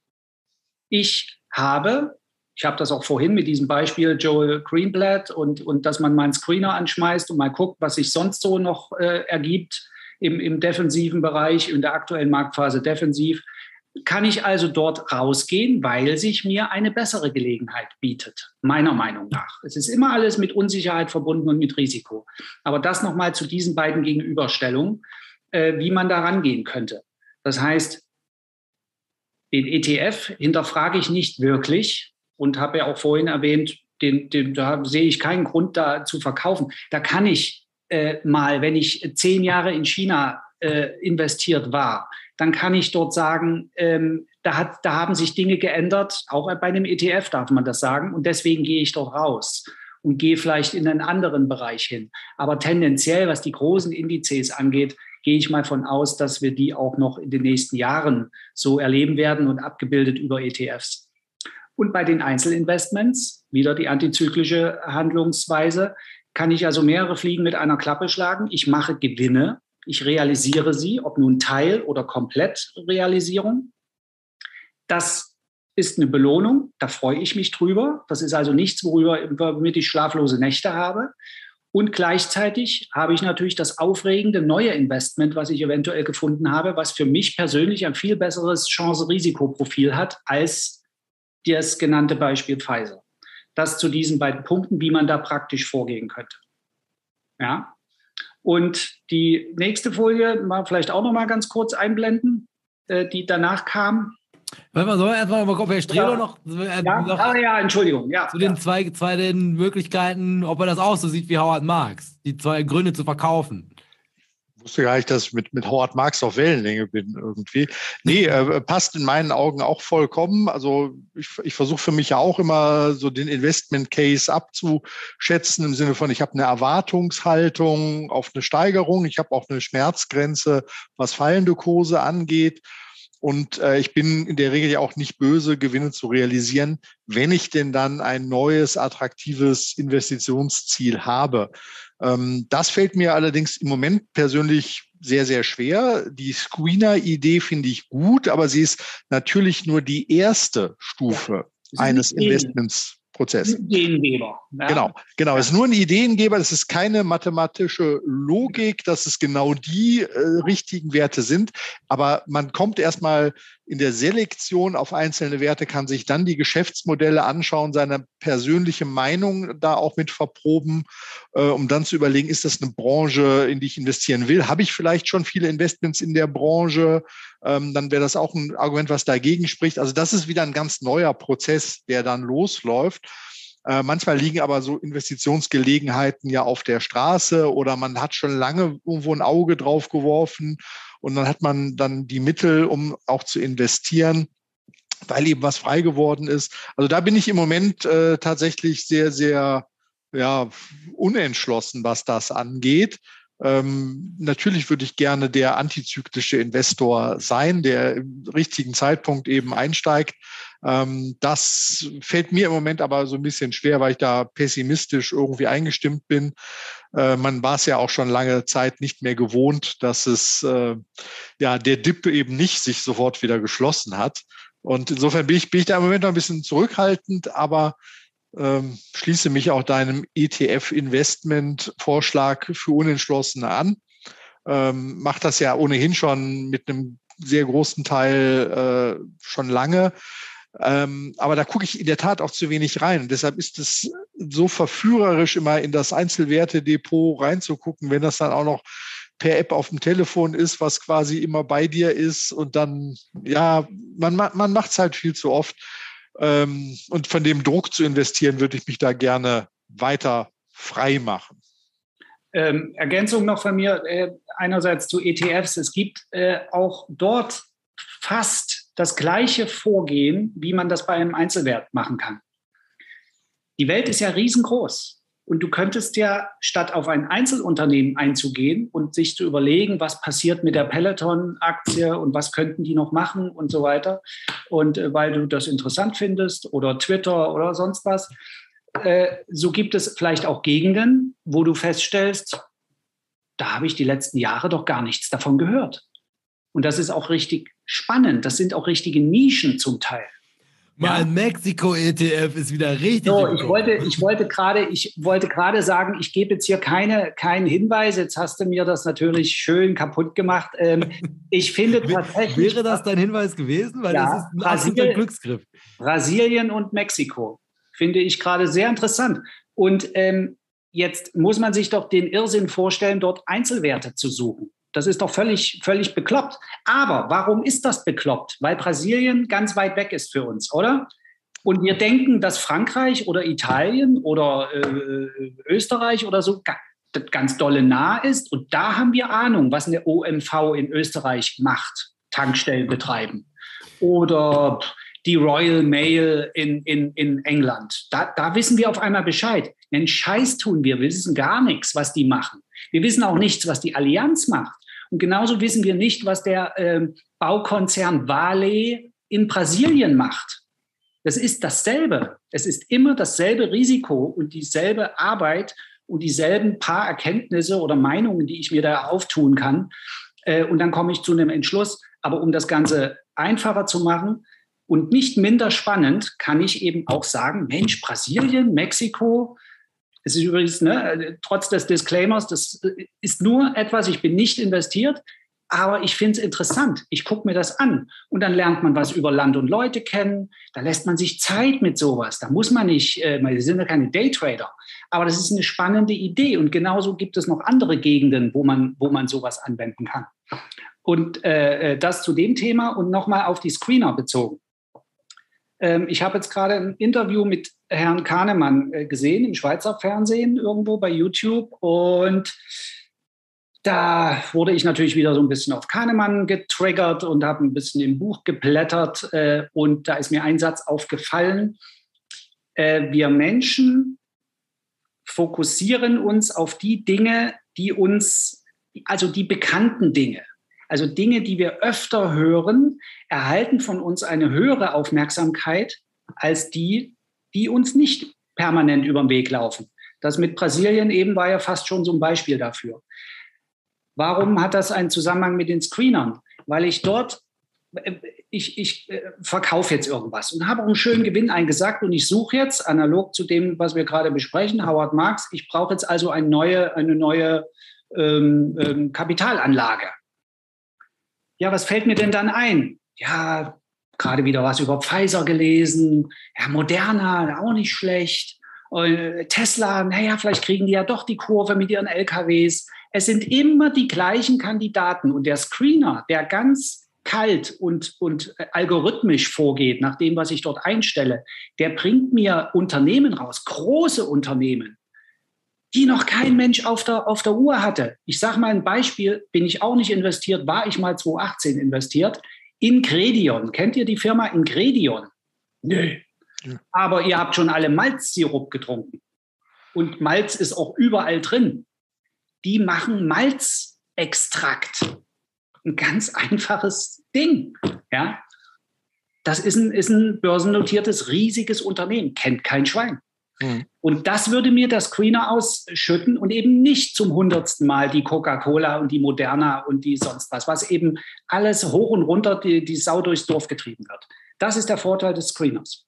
Ich habe, ich habe das auch vorhin mit diesem Beispiel Joel Greenblatt und, und dass man meinen Screener anschmeißt und mal guckt, was sich sonst so noch äh, ergibt im, im defensiven Bereich, in der aktuellen Marktphase defensiv, kann ich also dort rausgehen, weil sich mir eine bessere Gelegenheit bietet, meiner Meinung nach. Es ist immer alles mit Unsicherheit verbunden und mit Risiko. Aber das nochmal zu diesen beiden Gegenüberstellungen, äh, wie man da rangehen könnte. Das heißt, den ETF hinterfrage ich nicht wirklich und habe ja auch vorhin erwähnt, den, den, da sehe ich keinen Grund, da zu verkaufen. Da kann ich äh, mal, wenn ich zehn Jahre in China äh, investiert war, dann kann ich dort sagen, ähm, da, hat, da haben sich Dinge geändert. Auch bei einem ETF darf man das sagen. Und deswegen gehe ich dort raus und gehe vielleicht in einen anderen Bereich hin. Aber tendenziell, was die großen Indizes angeht, gehe ich mal von aus, dass wir die auch noch in den nächsten Jahren so erleben werden und abgebildet über ETFs. Und bei den Einzelinvestments, wieder die antizyklische Handlungsweise, kann ich also mehrere Fliegen mit einer Klappe schlagen. Ich mache Gewinne, ich realisiere sie, ob nun Teil- oder Komplettrealisierung. Das ist eine Belohnung, da freue ich mich drüber. Das ist also nichts, worüber womit ich schlaflose Nächte habe. Und gleichzeitig habe ich natürlich das aufregende neue Investment, was ich eventuell gefunden habe, was für mich persönlich ein viel besseres Chance-Risikoprofil hat als das genannte Beispiel Pfizer. Das zu diesen beiden Punkten, wie man da praktisch vorgehen könnte. Ja. Und die nächste Folie mal vielleicht auch noch mal ganz kurz einblenden, äh, die danach kam. Warte mal, sollen wir erstmal mal, ob Herr Strelo ja. noch, äh, ja, noch ah, ja, Entschuldigung, ja. Zu den ja. zwei, zwei den Möglichkeiten, ob er das auch so sieht wie Howard Marx, die zwei Gründe zu verkaufen wusste gar nicht, dass ich mit, mit Howard Marx auf Wellenlänge bin irgendwie. Nee, äh, passt in meinen Augen auch vollkommen. Also ich, ich versuche für mich ja auch immer so den Investment Case abzuschätzen im Sinne von, ich habe eine Erwartungshaltung auf eine Steigerung, ich habe auch eine Schmerzgrenze, was fallende Kurse angeht. Und äh, ich bin in der Regel ja auch nicht böse, Gewinne zu realisieren, wenn ich denn dann ein neues, attraktives Investitionsziel habe. Ähm, das fällt mir allerdings im Moment persönlich sehr, sehr schwer. Die Screener-Idee finde ich gut, aber sie ist natürlich nur die erste Stufe eines Investments. Prozess. Ideengeber. Ja. Genau, genau. Ja. Es ist nur ein Ideengeber, das ist keine mathematische Logik, dass es genau die äh, richtigen Werte sind. Aber man kommt erstmal in der Selektion auf einzelne Werte, kann sich dann die Geschäftsmodelle anschauen, seine persönliche Meinung da auch mit verproben, äh, um dann zu überlegen, ist das eine Branche, in die ich investieren will? Habe ich vielleicht schon viele Investments in der Branche? Ähm, dann wäre das auch ein Argument, was dagegen spricht. Also das ist wieder ein ganz neuer Prozess, der dann losläuft. Äh, manchmal liegen aber so Investitionsgelegenheiten ja auf der Straße oder man hat schon lange irgendwo ein Auge drauf geworfen und dann hat man dann die Mittel, um auch zu investieren, weil eben was frei geworden ist. Also da bin ich im Moment äh, tatsächlich sehr, sehr ja, unentschlossen, was das angeht. Ähm, natürlich würde ich gerne der antizyklische Investor sein, der im richtigen Zeitpunkt eben einsteigt. Ähm, das fällt mir im Moment aber so ein bisschen schwer, weil ich da pessimistisch irgendwie eingestimmt bin. Äh, man war es ja auch schon lange Zeit nicht mehr gewohnt, dass es äh, ja der Dip eben nicht sich sofort wieder geschlossen hat. Und insofern bin ich, bin ich da im Moment noch ein bisschen zurückhaltend, aber ähm, schließe mich auch deinem ETF-Investment-Vorschlag für Unentschlossene an. Ähm, macht das ja ohnehin schon mit einem sehr großen Teil äh, schon lange. Ähm, aber da gucke ich in der Tat auch zu wenig rein. Und deshalb ist es so verführerisch, immer in das Einzelwertedepot reinzugucken, wenn das dann auch noch per App auf dem Telefon ist, was quasi immer bei dir ist. Und dann, ja, man, man macht es halt viel zu oft. Ähm, und von dem Druck zu investieren, würde ich mich da gerne weiter frei machen. Ähm, Ergänzung noch von mir, äh, einerseits zu ETFs. Es gibt äh, auch dort fast das gleiche Vorgehen, wie man das bei einem Einzelwert machen kann. Die Welt ist ja riesengroß. Und du könntest ja, statt auf ein Einzelunternehmen einzugehen und sich zu überlegen, was passiert mit der Peloton-Aktie und was könnten die noch machen und so weiter, und äh, weil du das interessant findest oder Twitter oder sonst was, äh, so gibt es vielleicht auch Gegenden, wo du feststellst, da habe ich die letzten Jahre doch gar nichts davon gehört. Und das ist auch richtig spannend. Das sind auch richtige Nischen zum Teil. Mal ja. Mexiko-ETF ist wieder richtig. So, ich wollte, ich wollte gerade, ich wollte gerade sagen, ich gebe jetzt hier keine, keinen Hinweis. Jetzt hast du mir das natürlich schön kaputt gemacht. Ähm, ich finde tatsächlich. Wäre das dein Hinweis gewesen? Weil ja, das ist ein absoluter Glücksgriff. Brasilien und Mexiko finde ich gerade sehr interessant. Und ähm, jetzt muss man sich doch den Irrsinn vorstellen, dort Einzelwerte zu suchen. Das ist doch völlig, völlig bekloppt. Aber warum ist das bekloppt? Weil Brasilien ganz weit weg ist für uns, oder? Und wir denken, dass Frankreich oder Italien oder äh, Österreich oder so ganz dolle nah ist. Und da haben wir Ahnung, was eine OMV in Österreich macht Tankstellen betreiben oder die Royal Mail in, in, in England. Da, da wissen wir auf einmal Bescheid. Einen Scheiß tun wir. Wir wissen gar nichts, was die machen. Wir wissen auch nichts, was die Allianz macht. Und genauso wissen wir nicht, was der äh, Baukonzern Vale in Brasilien macht. Das ist dasselbe. Es ist immer dasselbe Risiko und dieselbe Arbeit und dieselben paar Erkenntnisse oder Meinungen, die ich mir da auftun kann. Äh, und dann komme ich zu einem Entschluss. Aber um das Ganze einfacher zu machen und nicht minder spannend, kann ich eben auch sagen, Mensch, Brasilien, Mexiko, es ist übrigens, ne, trotz des Disclaimers, das ist nur etwas, ich bin nicht investiert, aber ich finde es interessant. Ich gucke mir das an und dann lernt man was über Land und Leute kennen. Da lässt man sich Zeit mit sowas. Da muss man nicht, äh, wir sind ja keine Daytrader, aber das ist eine spannende Idee und genauso gibt es noch andere Gegenden, wo man, wo man sowas anwenden kann. Und äh, äh das zu dem Thema und nochmal auf die Screener bezogen. Ähm, ich habe jetzt gerade ein Interview mit Herrn Kahnemann äh, gesehen im Schweizer Fernsehen irgendwo bei YouTube und da wurde ich natürlich wieder so ein bisschen auf Kahnemann getriggert und habe ein bisschen im Buch geblättert. Äh, und da ist mir ein Satz aufgefallen. Äh, wir Menschen fokussieren uns auf die Dinge, die uns, also die bekannten Dinge. Also Dinge, die wir öfter hören, erhalten von uns eine höhere Aufmerksamkeit als die, die uns nicht permanent über den Weg laufen. Das mit Brasilien eben war ja fast schon so ein Beispiel dafür. Warum hat das einen Zusammenhang mit den Screenern? Weil ich dort, äh, ich, ich äh, verkaufe jetzt irgendwas und habe einen schönen Gewinn eingesagt und ich suche jetzt, analog zu dem, was wir gerade besprechen, Howard Marks, ich brauche jetzt also eine neue, eine neue ähm, ähm, Kapitalanlage. Ja, was fällt mir denn dann ein? Ja, gerade wieder was über Pfizer gelesen, ja, Moderna, auch nicht schlecht. Und Tesla, naja, vielleicht kriegen die ja doch die Kurve mit ihren LKWs. Es sind immer die gleichen Kandidaten und der Screener, der ganz kalt und, und algorithmisch vorgeht, nach dem, was ich dort einstelle, der bringt mir Unternehmen raus, große Unternehmen, die noch kein Mensch auf der, auf der Uhr hatte. Ich sage mal ein Beispiel, bin ich auch nicht investiert, war ich mal 2018 investiert, Ingredion. Kennt ihr die Firma Ingredion? Nö. Ja. Aber ihr habt schon alle Malzsirup getrunken. Und Malz ist auch überall drin die machen Malzextrakt. Ein ganz einfaches Ding. Ja? Das ist ein, ist ein börsennotiertes, riesiges Unternehmen, kennt kein Schwein. Mhm. Und das würde mir das Screener ausschütten und eben nicht zum hundertsten Mal die Coca-Cola und die Moderna und die sonst was, was eben alles hoch und runter die, die Sau durchs Dorf getrieben wird. Das ist der Vorteil des Screeners.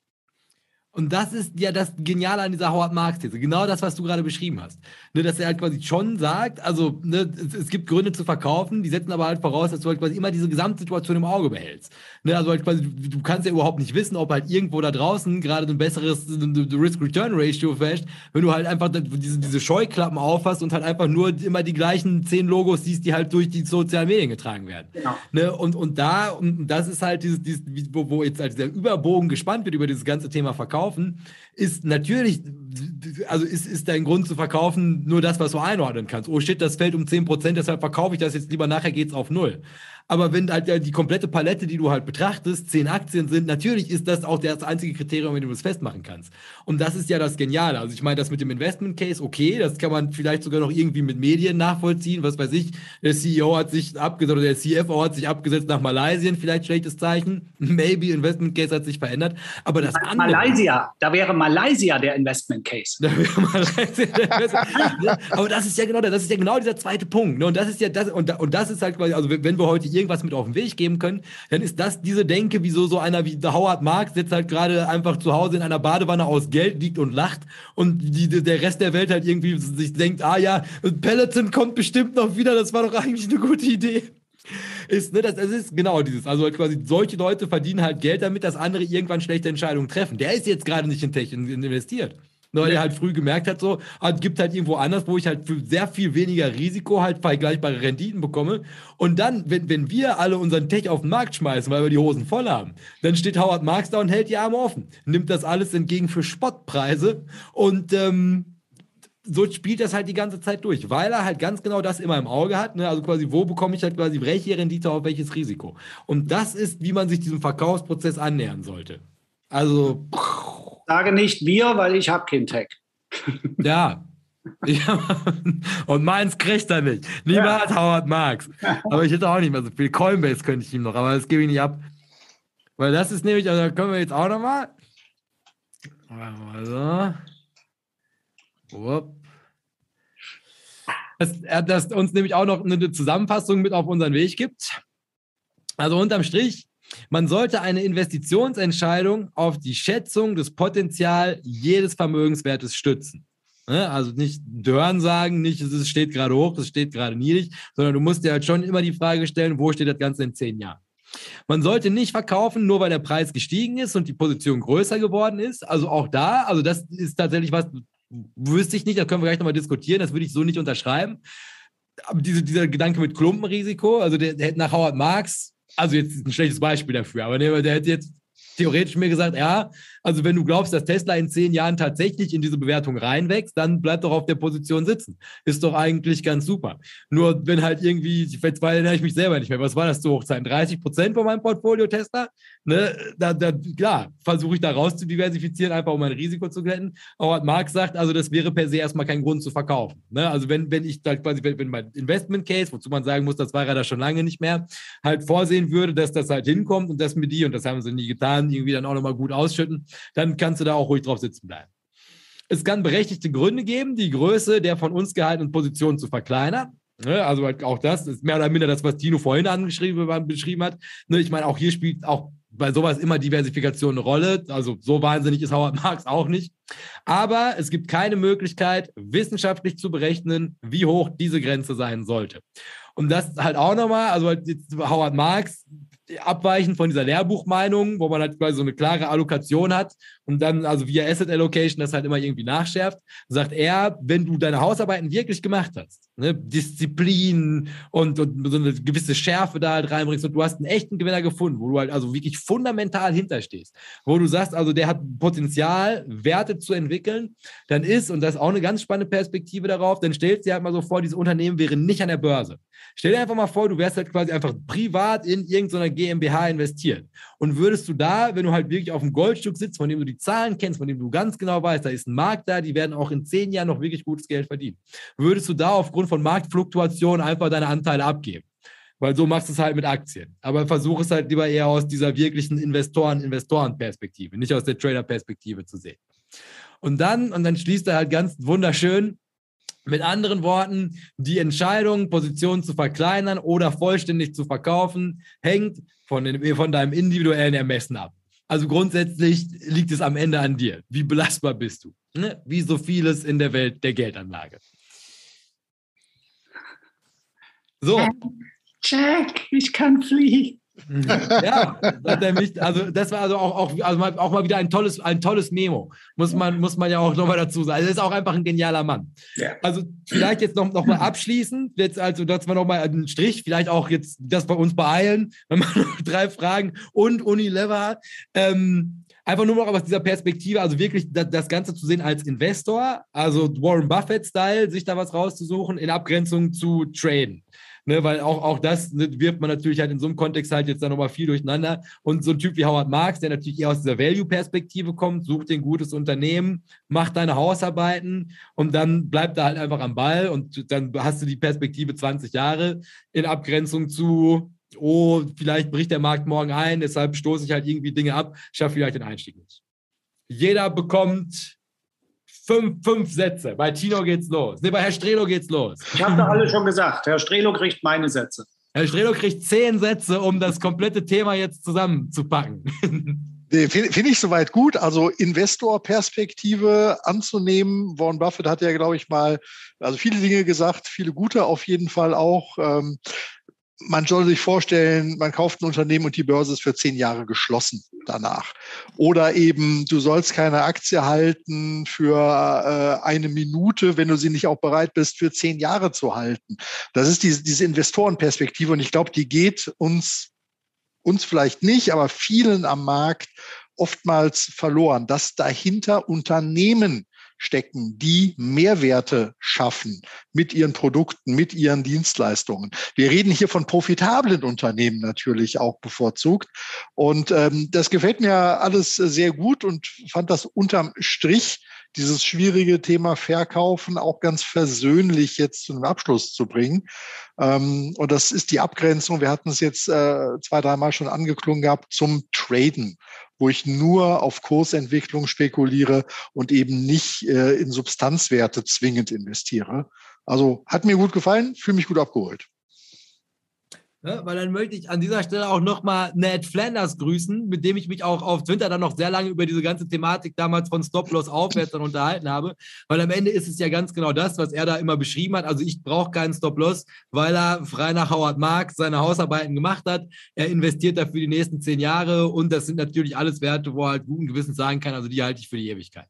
Und das ist ja das Geniale an dieser Howard Marks-These. Genau das, was du gerade beschrieben hast. Ne, dass er halt quasi schon sagt, also ne, es, es, gibt Gründe zu verkaufen, die setzen aber halt voraus, dass du halt quasi immer diese Gesamtsituation im Auge behältst. Ne, also halt quasi, du, du, kannst ja überhaupt nicht wissen, ob halt irgendwo da draußen gerade ein besseres Risk-Return-Ratio fährt, wenn du halt einfach diese, diese Scheuklappen aufhast und halt einfach nur immer die gleichen zehn Logos siehst, die halt durch die sozialen Medien getragen werden. Genau. Ne, und, und da, und das ist halt dieses, dieses wo, wo jetzt halt der Überbogen gespannt wird über dieses ganze Thema Verkauf verkaufen, ist natürlich, also ist, ist dein Grund zu verkaufen nur das, was du einordnen kannst. Oh shit, das fällt um 10%, deshalb verkaufe ich das jetzt lieber, nachher geht es auf Null. Aber wenn halt die komplette Palette, die du halt betrachtest, zehn Aktien sind, natürlich ist das auch das einzige Kriterium, wenn du das festmachen kannst. Und das ist ja das Geniale. Also ich meine, das mit dem Investment Case, okay, das kann man vielleicht sogar noch irgendwie mit Medien nachvollziehen. Was weiß ich, der CEO hat sich abgesetzt oder der CFO hat sich abgesetzt nach Malaysia, vielleicht schlechtes Zeichen. Maybe Investment Case hat sich verändert. Aber das andere. Malaysia, da wäre Malaysia der Investment Case. Da wäre Malaysia der Investment Aber das ist ja genau, das ist ja genau dieser zweite Punkt. Ne? Und das ist ja das, und, und das ist halt quasi, also wenn wir heute hier irgendwas mit auf den Weg geben können, dann ist das diese Denke, wieso so einer wie Howard Marks jetzt halt gerade einfach zu Hause in einer Badewanne aus Geld liegt und lacht und die, der Rest der Welt halt irgendwie sich denkt, ah ja, Peloton kommt bestimmt noch wieder, das war doch eigentlich eine gute Idee ist, ne, das, das ist genau dieses. Also halt quasi solche Leute verdienen halt Geld damit, dass andere irgendwann schlechte Entscheidungen treffen. Der ist jetzt gerade nicht in Tech investiert. Weil er halt früh gemerkt hat, so, halt, gibt halt irgendwo anders, wo ich halt für sehr viel weniger Risiko halt vergleichbare Renditen bekomme. Und dann, wenn, wenn wir alle unseren Tech auf den Markt schmeißen, weil wir die Hosen voll haben, dann steht Howard Marks da und hält die Arme offen, nimmt das alles entgegen für Spottpreise und ähm, so spielt das halt die ganze Zeit durch, weil er halt ganz genau das immer im Auge hat. Ne? Also quasi, wo bekomme ich halt quasi welche Rendite auf welches Risiko? Und das ist, wie man sich diesem Verkaufsprozess annähern sollte. Also. Sage nicht wir, weil ich habe kein Tech. Ja. ja. Und meins kriegt er nicht. Niemals ja. Howard Marks. Aber ich hätte auch nicht mehr so viel. Coinbase könnte ich ihm noch, aber das gebe ich nicht ab. Weil das ist nämlich, also da können wir jetzt auch nochmal. Also. Dass, dass uns nämlich auch noch eine Zusammenfassung mit auf unseren Weg gibt. Also unterm Strich, man sollte eine Investitionsentscheidung auf die Schätzung des Potenzials jedes Vermögenswertes stützen. Ne? Also nicht Dörren sagen, nicht es steht gerade hoch, es steht gerade niedrig, sondern du musst dir halt schon immer die Frage stellen, wo steht das Ganze in zehn Jahren? Man sollte nicht verkaufen, nur weil der Preis gestiegen ist und die Position größer geworden ist. Also auch da, also das ist tatsächlich was, wüsste ich nicht, da können wir gleich nochmal diskutieren, das würde ich so nicht unterschreiben. Aber diese, dieser Gedanke mit Klumpenrisiko, also der, der nach Howard Marx, also jetzt ein schlechtes Beispiel dafür, aber der, der hätte jetzt theoretisch mir gesagt, ja, also wenn du glaubst, dass Tesla in zehn Jahren tatsächlich in diese Bewertung reinwächst, dann bleib doch auf der Position sitzen. Ist doch eigentlich ganz super. Nur wenn halt irgendwie, jetzt erinnere ich mich selber nicht mehr, was war das zu Hochzeiten? 30 Prozent von meinem Portfolio Tesla? Ne? Da, da, klar, versuche ich da raus zu diversifizieren, einfach um mein Risiko zu glätten. Aber Marc sagt, also das wäre per se erstmal kein Grund zu verkaufen. Ne? Also wenn, wenn ich da quasi, wenn, wenn mein Investment Case, wozu man sagen muss, das war ja da schon lange nicht mehr, halt vorsehen würde, dass das halt hinkommt und dass mir die, und das haben sie nie getan, irgendwie dann auch nochmal gut ausschütten, dann kannst du da auch ruhig drauf sitzen bleiben. Es kann berechtigte Gründe geben, die Größe der von uns gehaltenen Position zu verkleinern. Ne, also halt auch das ist mehr oder minder das, was Tino vorhin angeschrieben beschrieben hat. Ne, ich meine, auch hier spielt auch bei sowas immer Diversifikation eine Rolle. Also so wahnsinnig ist Howard Marx auch nicht. Aber es gibt keine Möglichkeit, wissenschaftlich zu berechnen, wie hoch diese Grenze sein sollte. Und das halt auch nochmal, also Howard Marx abweichend von dieser Lehrbuchmeinung, wo man halt quasi so eine klare Allokation hat und dann also via Asset Allocation das halt immer irgendwie nachschärft, sagt er, wenn du deine Hausarbeiten wirklich gemacht hast, ne, Disziplin und, und so eine gewisse Schärfe da halt reinbringst und du hast einen echten Gewinner gefunden, wo du halt also wirklich fundamental hinterstehst, wo du sagst, also der hat Potenzial, Werte zu entwickeln, dann ist, und das ist auch eine ganz spannende Perspektive darauf, dann stellst du dir halt mal so vor, dieses Unternehmen wäre nicht an der Börse. Stell dir einfach mal vor, du wärst halt quasi einfach privat in irgendeiner GmbH investiert. Und würdest du da, wenn du halt wirklich auf dem Goldstück sitzt, von dem du die Zahlen kennst, von dem du ganz genau weißt, da ist ein Markt da, die werden auch in zehn Jahren noch wirklich gutes Geld verdienen, würdest du da aufgrund von Marktfluktuationen einfach deine Anteile abgeben? Weil so machst du es halt mit Aktien. Aber versuch es halt lieber eher aus dieser wirklichen Investoren-Investoren-Perspektive, nicht aus der Trader-Perspektive zu sehen. Und dann, und dann schließt er halt ganz wunderschön, mit anderen Worten, die Entscheidung, Positionen zu verkleinern oder vollständig zu verkaufen, hängt von, den, von deinem individuellen Ermessen ab. Also grundsätzlich liegt es am Ende an dir. Wie belastbar bist du? Ne? Wie so vieles in der Welt der Geldanlage. So. Jack, ich kann fliehen. ja, mich, also das war also auch, auch, also mal, auch mal wieder ein tolles, ein tolles Memo. Muss man, muss man ja auch nochmal dazu sagen. Also er ist auch einfach ein genialer Mann. Ja. Also vielleicht jetzt noch, noch mal abschließend, jetzt also, dass wir nochmal einen Strich, vielleicht auch jetzt das bei uns beeilen, wenn man noch drei Fragen und Unilever. Ähm, einfach nur noch aus dieser Perspektive, also wirklich das, das Ganze zu sehen als Investor, also Warren Buffett-Style, sich da was rauszusuchen in Abgrenzung zu Traden. Ne, weil auch, auch das wirft man natürlich halt in so einem Kontext halt jetzt dann nochmal viel durcheinander. Und so ein Typ wie Howard Marks, der natürlich eher aus dieser Value-Perspektive kommt, sucht ein gutes Unternehmen, macht deine Hausarbeiten und dann bleibt er halt einfach am Ball und dann hast du die Perspektive 20 Jahre in Abgrenzung zu, oh, vielleicht bricht der Markt morgen ein, deshalb stoße ich halt irgendwie Dinge ab, schaffe vielleicht den Einstieg nicht. Jeder bekommt fünf, fünf Sätze. Bei Tino geht's los. Nee, bei Herr Strelo geht's los. Ich habe doch alle schon gesagt. Herr Strelo kriegt meine Sätze. Herr Strelo kriegt zehn Sätze, um das komplette Thema jetzt zusammenzupacken. Nee, Finde find ich soweit gut. Also Investorperspektive anzunehmen. Warren Buffett hat ja, glaube ich, mal also viele Dinge gesagt, viele gute auf jeden Fall auch. Ähm, man soll sich vorstellen, man kauft ein Unternehmen und die Börse ist für zehn Jahre geschlossen danach. Oder eben, du sollst keine Aktie halten für äh, eine Minute, wenn du sie nicht auch bereit bist, für zehn Jahre zu halten. Das ist diese, diese Investorenperspektive und ich glaube, die geht uns, uns vielleicht nicht, aber vielen am Markt oftmals verloren, dass dahinter Unternehmen stecken, die Mehrwerte schaffen mit ihren Produkten, mit ihren Dienstleistungen. Wir reden hier von profitablen Unternehmen natürlich auch bevorzugt. Und ähm, das gefällt mir alles sehr gut und fand das unterm Strich dieses schwierige Thema Verkaufen auch ganz versöhnlich jetzt zu einem Abschluss zu bringen. Ähm, und das ist die Abgrenzung, wir hatten es jetzt äh, zwei, dreimal schon angeklungen gehabt, zum Traden, wo ich nur auf Kursentwicklung spekuliere und eben nicht äh, in Substanzwerte zwingend investiere. Also hat mir gut gefallen, fühle mich gut abgeholt. Ne? Weil dann möchte ich an dieser Stelle auch nochmal Ned Flanders grüßen, mit dem ich mich auch auf Twitter dann noch sehr lange über diese ganze Thematik damals von Stop-Loss aufwärts dann unterhalten habe. Weil am Ende ist es ja ganz genau das, was er da immer beschrieben hat. Also ich brauche keinen Stop-Loss, weil er frei nach Howard Marks seine Hausarbeiten gemacht hat. Er investiert dafür die nächsten zehn Jahre und das sind natürlich alles Werte, wo er halt guten Gewissens sagen kann, also die halte ich für die Ewigkeit.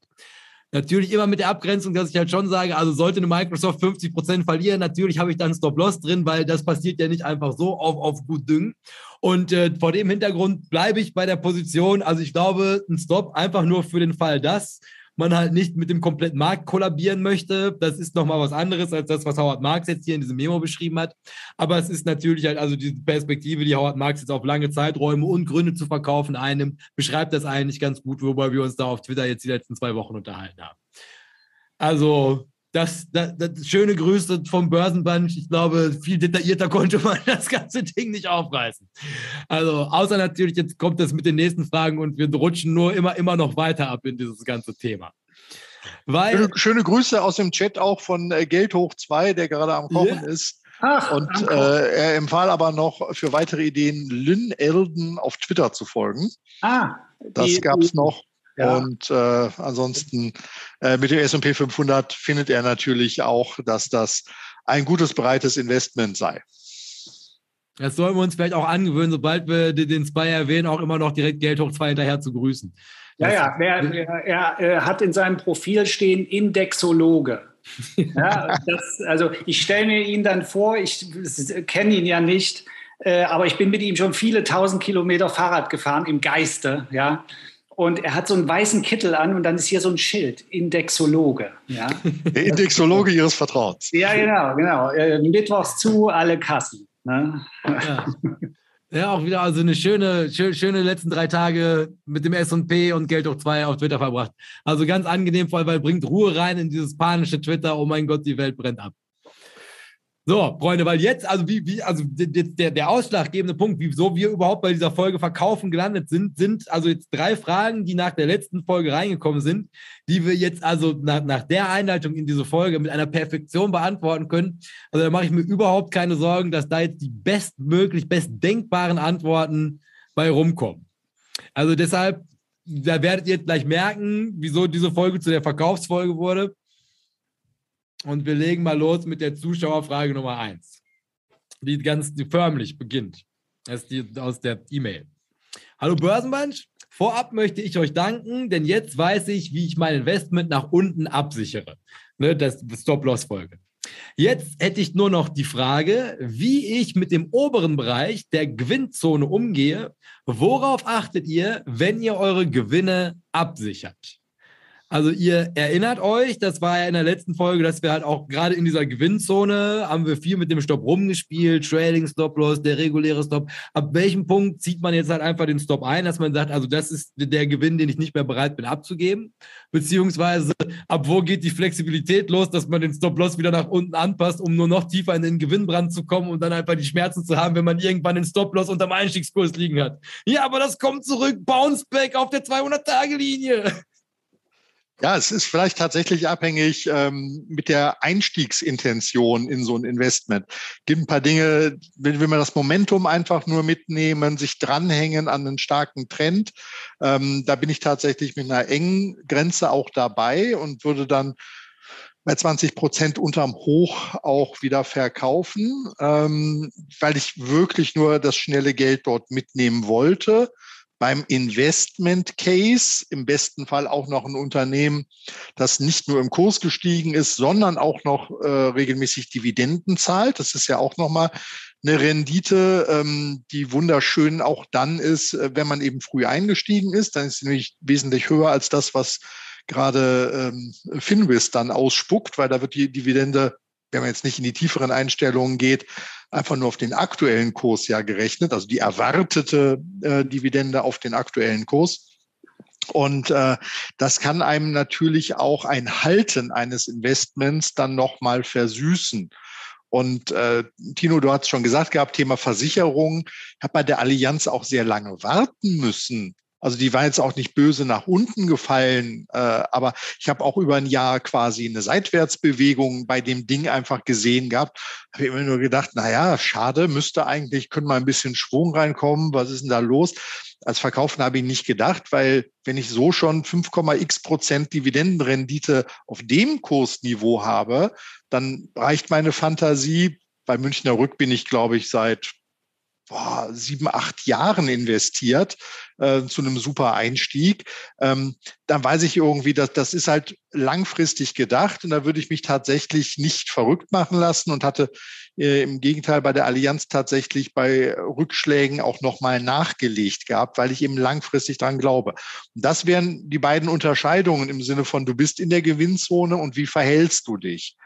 Natürlich immer mit der Abgrenzung, dass ich halt schon sage, also sollte eine Microsoft 50 Prozent verlieren, natürlich habe ich dann Stop-Loss drin, weil das passiert ja nicht einfach so auf, auf gut Düngen. Und äh, vor dem Hintergrund bleibe ich bei der Position. Also ich glaube, ein Stop einfach nur für den Fall, dass man halt nicht mit dem kompletten Markt kollabieren möchte. Das ist nochmal was anderes als das, was Howard Marks jetzt hier in diesem Memo beschrieben hat. Aber es ist natürlich halt also diese Perspektive, die Howard Marks jetzt auf lange Zeiträume und Gründe zu verkaufen einnimmt, beschreibt das eigentlich ganz gut, wobei wir uns da auf Twitter jetzt die letzten zwei Wochen unterhalten haben. Also das, das, das, schöne Grüße vom Börsenbunch. Ich glaube, viel detaillierter konnte man das ganze Ding nicht aufreißen. Also, außer natürlich, jetzt kommt es mit den nächsten Fragen und wir rutschen nur immer, immer noch weiter ab in dieses ganze Thema. Weil, schöne, schöne Grüße aus dem Chat auch von äh, Geld hoch 2, der gerade am Kochen yeah. ist. Ach, und äh, er empfahl aber noch für weitere Ideen Lynn Elden auf Twitter zu folgen. Ah, das gab es noch. Ja. Und äh, ansonsten äh, mit dem S&P 500 findet er natürlich auch, dass das ein gutes, breites Investment sei. Das sollen wir uns vielleicht auch angewöhnen, sobald wir den Spy erwähnen, auch immer noch direkt Geld hoch zwei hinterher zu grüßen. Ja, ja, er, er, er, hat in seinem Profil stehen Indexologe. ja, das, also ich stelle mir ihn dann vor, ich kenne ihn ja nicht, äh, aber ich bin mit ihm schon viele tausend Kilometer Fahrrad gefahren im Geiste, ja. Und er hat so einen weißen Kittel an und dann ist hier so ein Schild, Indexologe. Ja? Der Indexologe Ihres Vertrauens. Ja, genau, genau. Äh, mittwochs zu, alle Kassen. Ne? Ja. ja. auch wieder also eine schöne, schöne, schöne letzten drei Tage mit dem S&P und Geld hoch zwei auf Twitter verbracht. Also ganz angenehm, vor allem, weil bringt Ruhe rein in dieses panische Twitter, oh mein Gott, die Welt brennt ab. So, Freunde, weil jetzt, also wie, wie, also der, der ausschlaggebende Punkt, wieso wir überhaupt bei dieser Folge Verkaufen gelandet sind, sind also jetzt drei Fragen, die nach der letzten Folge reingekommen sind, die wir jetzt also nach, nach der Einleitung in diese Folge mit einer Perfektion beantworten können. Also da mache ich mir überhaupt keine Sorgen, dass da jetzt die bestmöglich, bestdenkbaren Antworten bei rumkommen. Also deshalb, da werdet ihr jetzt gleich merken, wieso diese Folge zu der Verkaufsfolge wurde. Und wir legen mal los mit der Zuschauerfrage Nummer eins, die ganz förmlich beginnt. Das ist die aus der E-Mail. Hallo Börsenbunch, vorab möchte ich euch danken, denn jetzt weiß ich, wie ich mein Investment nach unten absichere. Ne, das Stop-Loss-Folge. Jetzt hätte ich nur noch die Frage, wie ich mit dem oberen Bereich der Gewinnzone umgehe. Worauf achtet ihr, wenn ihr eure Gewinne absichert? Also ihr erinnert euch, das war ja in der letzten Folge, dass wir halt auch gerade in dieser Gewinnzone haben wir viel mit dem Stop rumgespielt, Trading Stop Loss, der reguläre Stop. Ab welchem Punkt zieht man jetzt halt einfach den Stop ein, dass man sagt, also das ist der Gewinn, den ich nicht mehr bereit bin abzugeben? Beziehungsweise ab wo geht die Flexibilität los, dass man den Stop Loss wieder nach unten anpasst, um nur noch tiefer in den Gewinnbrand zu kommen und dann einfach die Schmerzen zu haben, wenn man irgendwann den Stop Loss unterm Einstiegskurs liegen hat? Ja, aber das kommt zurück, Bounce Back auf der 200-Tage-Linie. Ja, es ist vielleicht tatsächlich abhängig ähm, mit der Einstiegsintention in so ein Investment. Es gibt ein paar Dinge, wenn, wenn wir das Momentum einfach nur mitnehmen, sich dranhängen an einen starken Trend, ähm, da bin ich tatsächlich mit einer engen Grenze auch dabei und würde dann bei 20 Prozent unterm Hoch auch wieder verkaufen, ähm, weil ich wirklich nur das schnelle Geld dort mitnehmen wollte beim Investment Case im besten Fall auch noch ein Unternehmen, das nicht nur im Kurs gestiegen ist, sondern auch noch äh, regelmäßig Dividenden zahlt. Das ist ja auch nochmal eine Rendite, ähm, die wunderschön auch dann ist, äh, wenn man eben früh eingestiegen ist. Dann ist sie nämlich wesentlich höher als das, was gerade ähm, Finwis dann ausspuckt, weil da wird die Dividende, wenn man jetzt nicht in die tieferen Einstellungen geht, einfach nur auf den aktuellen Kurs ja gerechnet, also die erwartete äh, Dividende auf den aktuellen Kurs. Und äh, das kann einem natürlich auch ein Halten eines Investments dann nochmal versüßen. Und äh, Tino, du hast schon gesagt gehabt, Thema Versicherung. Ich habe bei der Allianz auch sehr lange warten müssen, also die war jetzt auch nicht böse nach unten gefallen, äh, aber ich habe auch über ein Jahr quasi eine Seitwärtsbewegung bei dem Ding einfach gesehen gehabt. Habe immer nur gedacht, na ja, schade, müsste eigentlich, können mal ein bisschen Schwung reinkommen. Was ist denn da los? Als Verkaufen habe ich nicht gedacht, weil wenn ich so schon 5,x Prozent Dividendenrendite auf dem Kursniveau habe, dann reicht meine Fantasie. Bei Münchner Rück bin ich, glaube ich, seit boah, sieben, acht Jahren investiert äh, zu einem super Einstieg, ähm, dann weiß ich irgendwie, dass das ist halt langfristig gedacht und da würde ich mich tatsächlich nicht verrückt machen lassen und hatte äh, im Gegenteil bei der Allianz tatsächlich bei Rückschlägen auch nochmal nachgelegt gehabt, weil ich eben langfristig dran glaube. Und das wären die beiden Unterscheidungen im Sinne von, du bist in der Gewinnzone und wie verhältst du dich?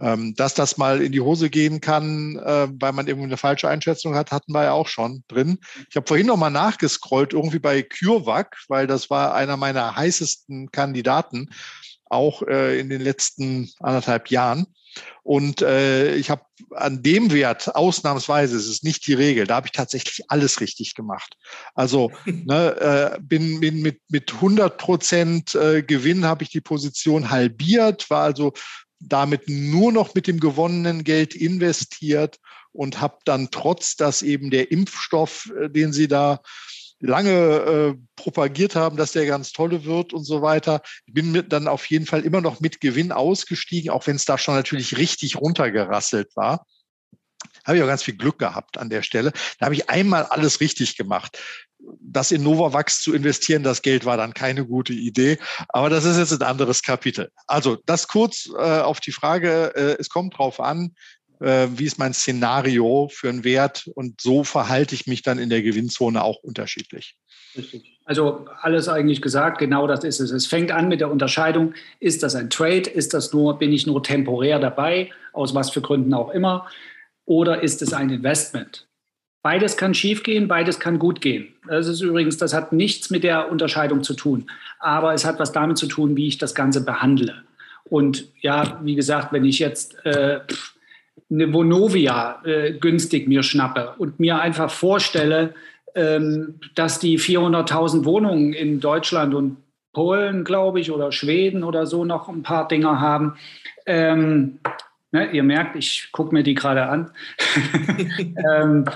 Ähm, dass das mal in die Hose gehen kann, äh, weil man irgendwie eine falsche Einschätzung hat, hatten wir ja auch schon drin. Ich habe vorhin noch mal nachgescrollt, irgendwie bei CureVac, weil das war einer meiner heißesten Kandidaten, auch äh, in den letzten anderthalb Jahren. Und äh, ich habe an dem Wert ausnahmsweise, es ist nicht die Regel, da habe ich tatsächlich alles richtig gemacht. Also ne, äh, bin, bin mit, mit 100 Prozent äh, Gewinn habe ich die Position halbiert, war also damit nur noch mit dem gewonnenen Geld investiert und habe dann trotz, dass eben der Impfstoff, äh, den sie da lange äh, propagiert haben, dass der ganz tolle wird und so weiter. Bin mit dann auf jeden Fall immer noch mit Gewinn ausgestiegen, auch wenn es da schon natürlich richtig runtergerasselt war habe ich auch ganz viel Glück gehabt an der Stelle. Da habe ich einmal alles richtig gemacht. Das in Novavax zu investieren, das Geld war dann keine gute Idee. Aber das ist jetzt ein anderes Kapitel. Also das kurz äh, auf die Frage, äh, es kommt drauf an, äh, wie ist mein Szenario für einen Wert und so verhalte ich mich dann in der Gewinnzone auch unterschiedlich. Richtig. Also alles eigentlich gesagt, genau das ist es. Es fängt an mit der Unterscheidung, ist das ein Trade, ist das nur, bin ich nur temporär dabei, aus was für Gründen auch immer oder ist es ein Investment? Beides kann schiefgehen, beides kann gut gehen. Das ist übrigens, das hat nichts mit der Unterscheidung zu tun, aber es hat was damit zu tun, wie ich das Ganze behandle. Und ja, wie gesagt, wenn ich jetzt äh, eine Vonovia äh, günstig mir schnappe und mir einfach vorstelle, ähm, dass die 400.000 Wohnungen in Deutschland und Polen, glaube ich, oder Schweden oder so noch ein paar Dinger haben, ähm, ne, ihr merkt, ich gucke mir die gerade an, ähm,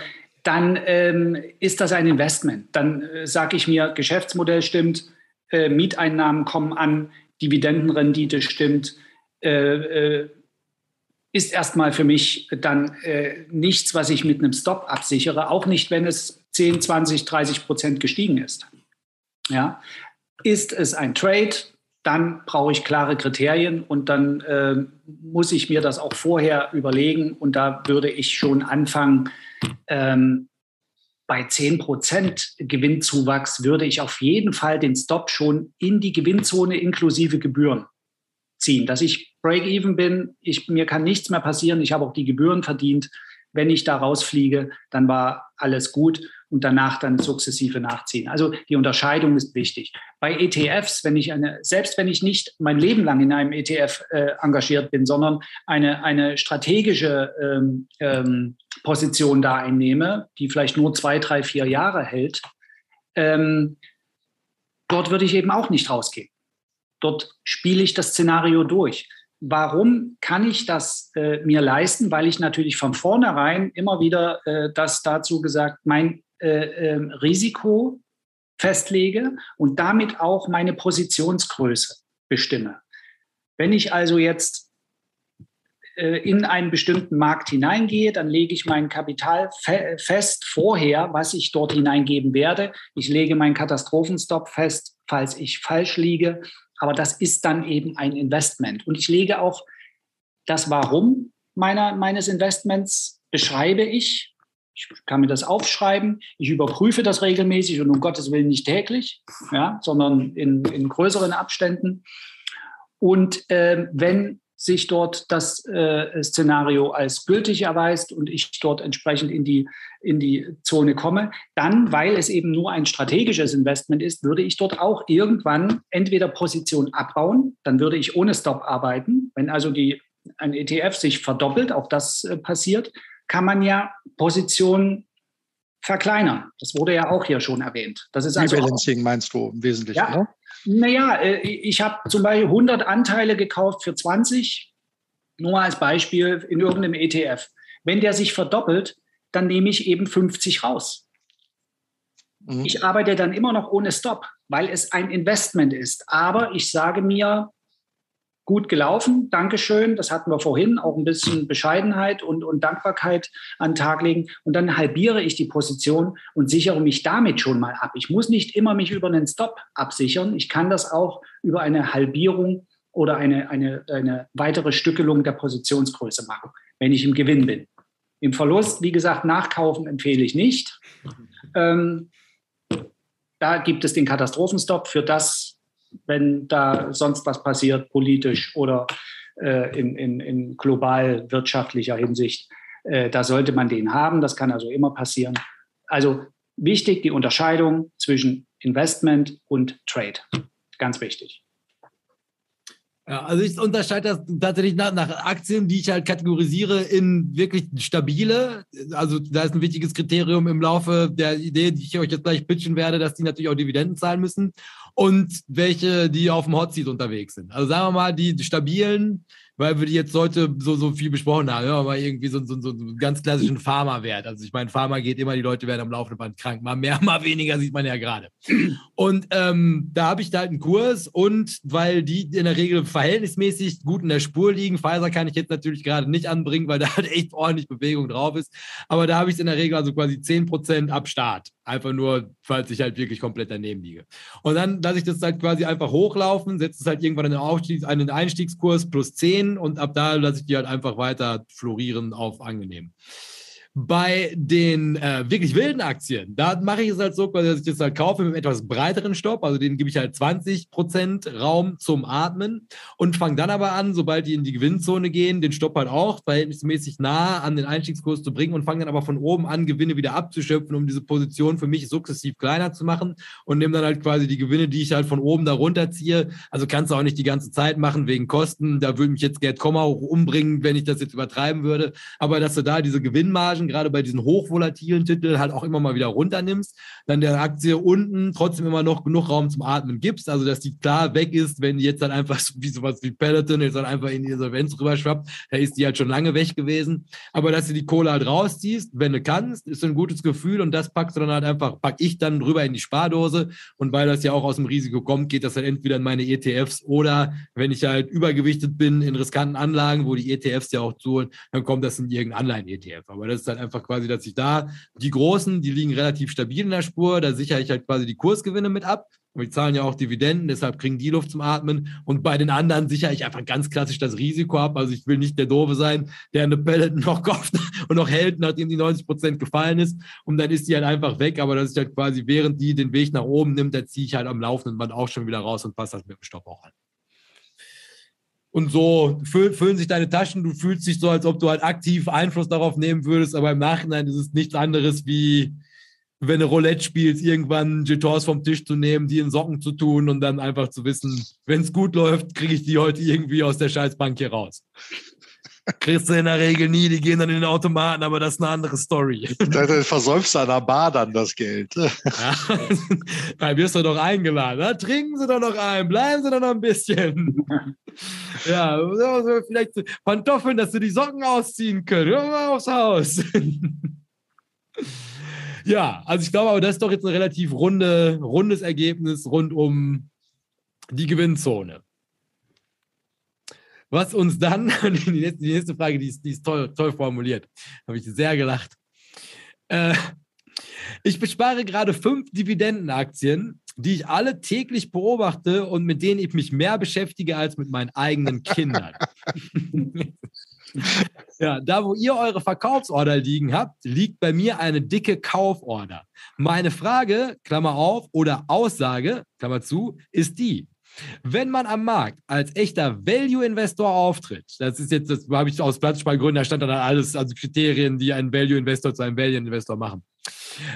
dann ähm, ist das ein Investment. Dann äh, sage ich mir, Geschäftsmodell stimmt, äh, Mieteinnahmen kommen an, Dividendenrendite stimmt, äh, äh ist erstmal für mich dann äh, nichts, was ich mit einem Stop absichere, auch nicht, wenn es 10, 20, 30 Prozent gestiegen ist. Ja? Ist es ein Trade? Dann brauche ich klare Kriterien und dann äh, muss ich mir das auch vorher überlegen. Und da würde ich schon anfangen, ähm, bei 10% Gewinnzuwachs würde ich auf jeden Fall den Stop schon in die Gewinnzone inklusive Gebühren ziehen, dass ich Break-Even bin. Ich, mir kann nichts mehr passieren. Ich habe auch die Gebühren verdient. Wenn ich da rausfliege, dann war alles gut und danach dann sukzessive nachziehen. Also die Unterscheidung ist wichtig. Bei ETFs, wenn ich eine, selbst wenn ich nicht mein Leben lang in einem ETF äh, engagiert bin, sondern eine, eine strategische ähm, ähm, Position da einnehme, die vielleicht nur zwei, drei, vier Jahre hält, ähm, dort würde ich eben auch nicht rausgehen. Dort spiele ich das Szenario durch. Warum kann ich das äh, mir leisten? Weil ich natürlich von vornherein immer wieder äh, das dazu gesagt, mein äh, ähm, Risiko festlege und damit auch meine Positionsgröße bestimme. Wenn ich also jetzt äh, in einen bestimmten Markt hineingehe, dann lege ich mein Kapital fe fest vorher, was ich dort hineingeben werde. Ich lege meinen Katastrophenstop fest, falls ich falsch liege. Aber das ist dann eben ein Investment. Und ich lege auch das Warum meiner, meines Investments beschreibe ich Ich kann mir das aufschreiben. Ich überprüfe das regelmäßig und um Gottes Willen nicht täglich, ja, sondern in, in größeren Abständen. Und äh, wenn sich dort das äh, Szenario als gültig erweist und ich dort entsprechend in die, in die Zone komme, dann, weil es eben nur ein strategisches Investment ist, würde ich dort auch irgendwann entweder Position abbauen, dann würde ich ohne Stop arbeiten. Wenn also die, ein ETF sich verdoppelt, auch das äh, passiert, kann man ja Positionen verkleinern. Das wurde ja auch hier schon erwähnt. Das ist also Rebalancing meinst du im Wesentlichen, ja, ne? Naja, äh, ich habe zum Beispiel 100 Anteile gekauft für 20, nur als Beispiel in irgendeinem ETF. Wenn der sich verdoppelt, dann nehme ich eben 50 raus. Mhm. Ich arbeite dann immer noch ohne Stop, weil es ein Investment ist. Aber ich sage mir, gut gelaufen, Dankeschön, das hatten wir vorhin, auch ein bisschen Bescheidenheit und, und Dankbarkeit an den Tag legen und dann halbiere ich die Position und sichere mich damit schon mal ab. Ich muss nicht immer mich über einen Stop absichern, ich kann das auch über eine Halbierung oder eine, eine, eine weitere Stückelung der Positionsgröße machen, wenn ich im Gewinn bin. Im Verlust, wie gesagt, nachkaufen empfehle ich nicht. Ähm, da gibt es den Katastrophenstopp für das, wenn da sonst was passiert, politisch oder äh, in, in, in global wirtschaftlicher Hinsicht. Äh, da sollte man den haben. Das kann also immer passieren. Also wichtig die Unterscheidung zwischen Investment und Trade. Ganz wichtig. Ja, also ich unterscheide das tatsächlich nach, nach, Aktien, die ich halt kategorisiere in wirklich stabile. Also da ist ein wichtiges Kriterium im Laufe der Idee, die ich euch jetzt gleich pitchen werde, dass die natürlich auch Dividenden zahlen müssen und welche, die auf dem Hotseat unterwegs sind. Also sagen wir mal, die stabilen, weil wir die jetzt heute so, so viel besprochen haben, mal irgendwie so, so, so einen ganz klassischen Pharma-Wert. Also ich meine, Pharma geht immer, die Leute werden am laufenden Band krank. Mal mehr, mal weniger sieht man ja gerade. Und ähm, da habe ich da halt einen Kurs und weil die in der Regel verhältnismäßig gut in der Spur liegen, Pfizer kann ich jetzt natürlich gerade nicht anbringen, weil da halt echt ordentlich Bewegung drauf ist. Aber da habe ich es in der Regel also quasi 10% ab Start. Einfach nur, falls ich halt wirklich komplett daneben liege. Und dann lasse ich das halt quasi einfach hochlaufen, setze es halt irgendwann in den, Aufstiegs-, einen Einstiegskurs plus 10 und ab da lasse ich die halt einfach weiter florieren auf angenehm. Bei den äh, wirklich wilden Aktien, da mache ich es halt so, dass ich das halt kaufe mit einem etwas breiteren Stopp, also den gebe ich halt 20% Raum zum Atmen und fange dann aber an, sobald die in die Gewinnzone gehen, den Stopp halt auch verhältnismäßig nah an den Einstiegskurs zu bringen und fange dann aber von oben an, Gewinne wieder abzuschöpfen, um diese Position für mich sukzessiv kleiner zu machen und nehme dann halt quasi die Gewinne, die ich halt von oben da runterziehe. Also kannst du auch nicht die ganze Zeit machen wegen Kosten. Da würde mich jetzt Gerd Komma auch umbringen, wenn ich das jetzt übertreiben würde. Aber dass du da diese Gewinnmargen gerade bei diesen hochvolatilen Titeln halt auch immer mal wieder runternimmst, dann der Aktie unten trotzdem immer noch genug Raum zum Atmen gibst, also dass die klar weg ist, wenn die jetzt dann einfach wie sowas wie Peloton jetzt dann einfach in die Insolvenz rüberschwappt, da ist die halt schon lange weg gewesen, aber dass du die Kohle halt rausziehst, wenn du kannst, ist ein gutes Gefühl und das packst du dann halt einfach, pack ich dann rüber in die Spardose. Und weil das ja auch aus dem Risiko kommt, geht das dann entweder in meine ETFs oder wenn ich halt übergewichtet bin in riskanten Anlagen, wo die ETFs ja auch zuholen, dann kommt das in irgendein Anleihen-ETF. Aber das ist halt einfach quasi, dass ich da, die Großen, die liegen relativ stabil in der Spur, da sichere ich halt quasi die Kursgewinne mit ab. Und die zahlen ja auch Dividenden, deshalb kriegen die Luft zum Atmen. Und bei den anderen sichere ich einfach ganz klassisch das Risiko ab. Also ich will nicht der Doofe sein, der eine Pellet noch kauft und noch hält, nachdem die 90 Prozent gefallen ist. Und dann ist die halt einfach weg. Aber dass ich halt quasi, während die den Weg nach oben nimmt, da ziehe ich halt am laufenden Band auch schon wieder raus und passe das mit dem Stopp auch an. Und so füllen sich deine Taschen, du fühlst dich so, als ob du halt aktiv Einfluss darauf nehmen würdest, aber im Nachhinein ist es nichts anderes wie, wenn du Roulette spielst, irgendwann Jetons vom Tisch zu nehmen, die in Socken zu tun und dann einfach zu wissen, wenn es gut läuft, kriege ich die heute irgendwie aus der Scheißbank hier raus. Kriegst du in der Regel nie, die gehen dann in den Automaten, aber das ist eine andere Story. Dann versäufst du an der Bar dann das Geld. Ja, da wirst du doch eingeladen. Na, trinken Sie doch noch ein, bleiben Sie doch noch ein bisschen. Ja, vielleicht Pantoffeln, dass Sie die Socken ausziehen können. Hör mal aufs Haus. Ja, also ich glaube aber, das ist doch jetzt ein relativ runde, rundes Ergebnis rund um die Gewinnzone. Was uns dann, die nächste, die nächste Frage, die ist, die ist toll, toll formuliert, habe ich sehr gelacht. Äh, ich bespare gerade fünf Dividendenaktien, die ich alle täglich beobachte und mit denen ich mich mehr beschäftige als mit meinen eigenen Kindern. Ja, da wo ihr eure Verkaufsorder liegen habt, liegt bei mir eine dicke Kauforder. Meine Frage, Klammer auf, oder Aussage, Klammer zu, ist die. Wenn man am Markt als echter Value-Investor auftritt, das ist jetzt, das habe ich aus Platzspargründen, da stand dann alles, also Kriterien, die einen Value-Investor zu einem Value-Investor machen.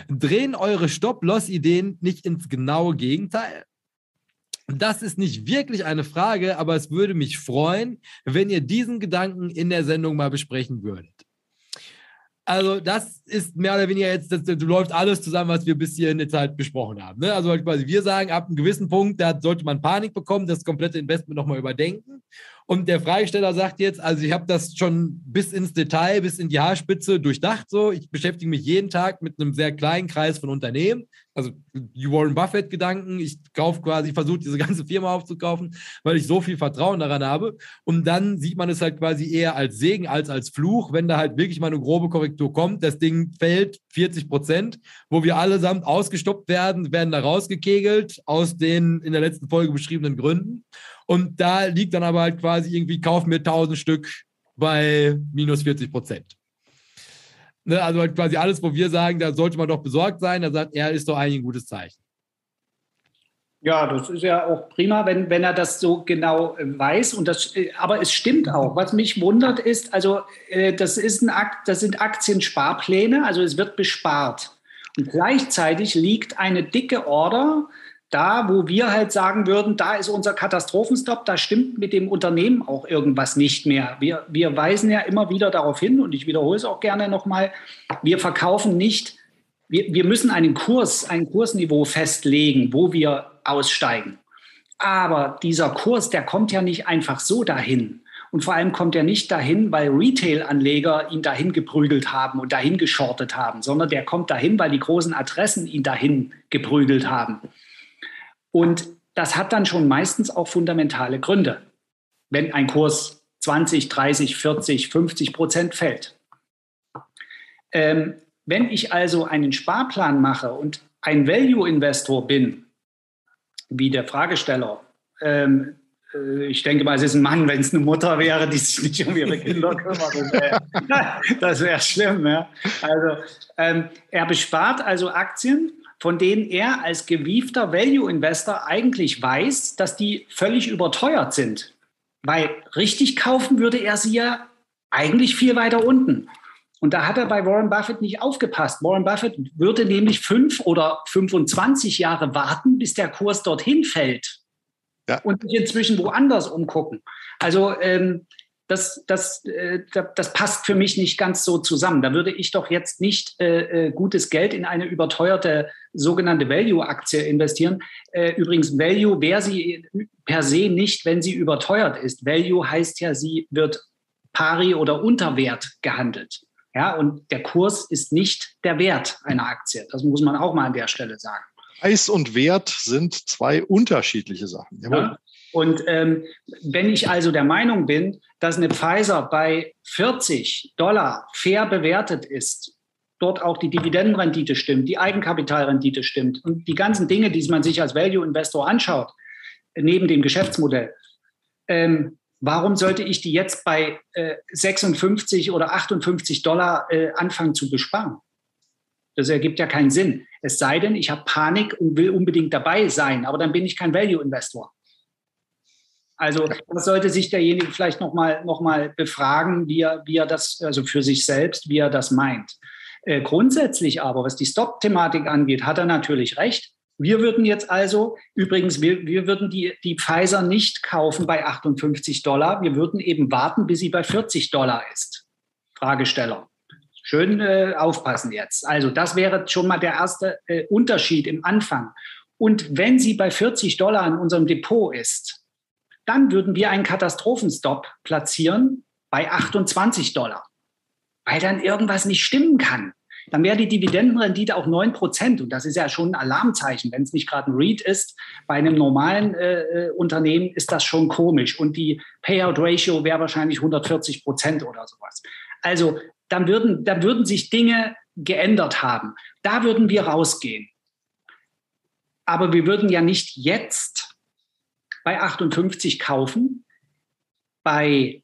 Drehen eure Stop-Loss-Ideen nicht ins genaue Gegenteil? Das ist nicht wirklich eine Frage, aber es würde mich freuen, wenn ihr diesen Gedanken in der Sendung mal besprechen würdet. Also, das ist mehr oder weniger jetzt, das, das läuft alles zusammen, was wir bis hierhin jetzt halt besprochen haben. Ne? Also, quasi, wir sagen, ab einem gewissen Punkt, da sollte man Panik bekommen, das komplette Investment nochmal überdenken. Und der Fragesteller sagt jetzt, also ich habe das schon bis ins Detail, bis in die Haarspitze durchdacht. So, ich beschäftige mich jeden Tag mit einem sehr kleinen Kreis von Unternehmen. Also die Warren Buffett-Gedanken. Ich kaufe quasi, versuche diese ganze Firma aufzukaufen, weil ich so viel Vertrauen daran habe. Und dann sieht man es halt quasi eher als Segen als als Fluch, wenn da halt wirklich mal eine grobe Korrektur kommt. Das Ding fällt 40 Prozent, wo wir allesamt ausgestoppt werden, werden da rausgekegelt aus den in der letzten Folge beschriebenen Gründen. Und da liegt dann aber halt quasi irgendwie, kauf mir 1000 Stück bei minus 40 Prozent. Ne, also quasi alles, wo wir sagen, da sollte man doch besorgt sein, da sagt er, ist doch eigentlich ein gutes Zeichen. Ja, das ist ja auch prima, wenn, wenn er das so genau äh, weiß. Und das, äh, aber es stimmt auch. Was mich wundert ist, also äh, das, ist ein Akt, das sind Aktiensparpläne, also es wird bespart. Und gleichzeitig liegt eine dicke Order da, wo wir halt sagen würden, da ist unser Katastrophenstopp, da stimmt mit dem Unternehmen auch irgendwas nicht mehr. Wir, wir weisen ja immer wieder darauf hin, und ich wiederhole es auch gerne nochmal, wir verkaufen nicht, wir, wir müssen einen Kurs, ein Kursniveau festlegen, wo wir aussteigen. Aber dieser Kurs, der kommt ja nicht einfach so dahin. Und vor allem kommt er nicht dahin, weil Retail-Anleger ihn dahin geprügelt haben und dahin geschortet haben, sondern der kommt dahin, weil die großen Adressen ihn dahin geprügelt haben. Und das hat dann schon meistens auch fundamentale Gründe, wenn ein Kurs 20, 30, 40, 50 Prozent fällt. Ähm, wenn ich also einen Sparplan mache und ein Value-Investor bin, wie der Fragesteller, ähm, äh, ich denke mal, es ist ein Mann, wenn es eine Mutter wäre, die sich nicht um ihre Kinder kümmert. Das wäre wär schlimm. Ja? Also, ähm, er bespart also Aktien von denen er als gewiefter Value-Investor eigentlich weiß, dass die völlig überteuert sind. Weil richtig kaufen würde er sie ja eigentlich viel weiter unten. Und da hat er bei Warren Buffett nicht aufgepasst. Warren Buffett würde nämlich fünf oder 25 Jahre warten, bis der Kurs dorthin fällt. Ja. Und sich inzwischen woanders umgucken. Also ähm, das, das, äh, das passt für mich nicht ganz so zusammen. Da würde ich doch jetzt nicht äh, äh, gutes Geld in eine überteuerte sogenannte Value-Aktie investieren. Äh, übrigens, Value wäre sie per se nicht, wenn sie überteuert ist. Value heißt ja, sie wird pari oder unter Wert gehandelt. Ja, und der Kurs ist nicht der Wert einer Aktie. Das muss man auch mal an der Stelle sagen. Preis und Wert sind zwei unterschiedliche Sachen. Ja. Und ähm, wenn ich also der Meinung bin, dass eine Pfizer bei 40 Dollar fair bewertet ist, dort auch die Dividendenrendite stimmt, die Eigenkapitalrendite stimmt und die ganzen Dinge, die man sich als Value-Investor anschaut, neben dem Geschäftsmodell, ähm, warum sollte ich die jetzt bei äh, 56 oder 58 Dollar äh, anfangen zu besparen? Das ergibt ja keinen Sinn. Es sei denn, ich habe Panik und will unbedingt dabei sein, aber dann bin ich kein Value-Investor. Also das sollte sich derjenige vielleicht nochmal noch mal befragen, wie er, wie er das, also für sich selbst, wie er das meint. Äh, grundsätzlich aber, was die Stop-Thematik angeht, hat er natürlich recht. Wir würden jetzt also, übrigens, wir, wir würden die, die Pfizer nicht kaufen bei 58 Dollar. Wir würden eben warten, bis sie bei 40 Dollar ist. Fragesteller. Schön äh, aufpassen jetzt. Also das wäre schon mal der erste äh, Unterschied im Anfang. Und wenn sie bei 40 Dollar in unserem Depot ist, dann würden wir einen Katastrophenstop platzieren bei 28 Dollar, weil dann irgendwas nicht stimmen kann. Dann wäre die Dividendenrendite auch 9 Prozent. Und das ist ja schon ein Alarmzeichen. Wenn es nicht gerade ein REIT ist, bei einem normalen äh, äh, Unternehmen ist das schon komisch. Und die Payout-Ratio wäre wahrscheinlich 140 Prozent oder sowas. Also dann würden, dann würden sich Dinge geändert haben. Da würden wir rausgehen. Aber wir würden ja nicht jetzt bei 58 kaufen, bei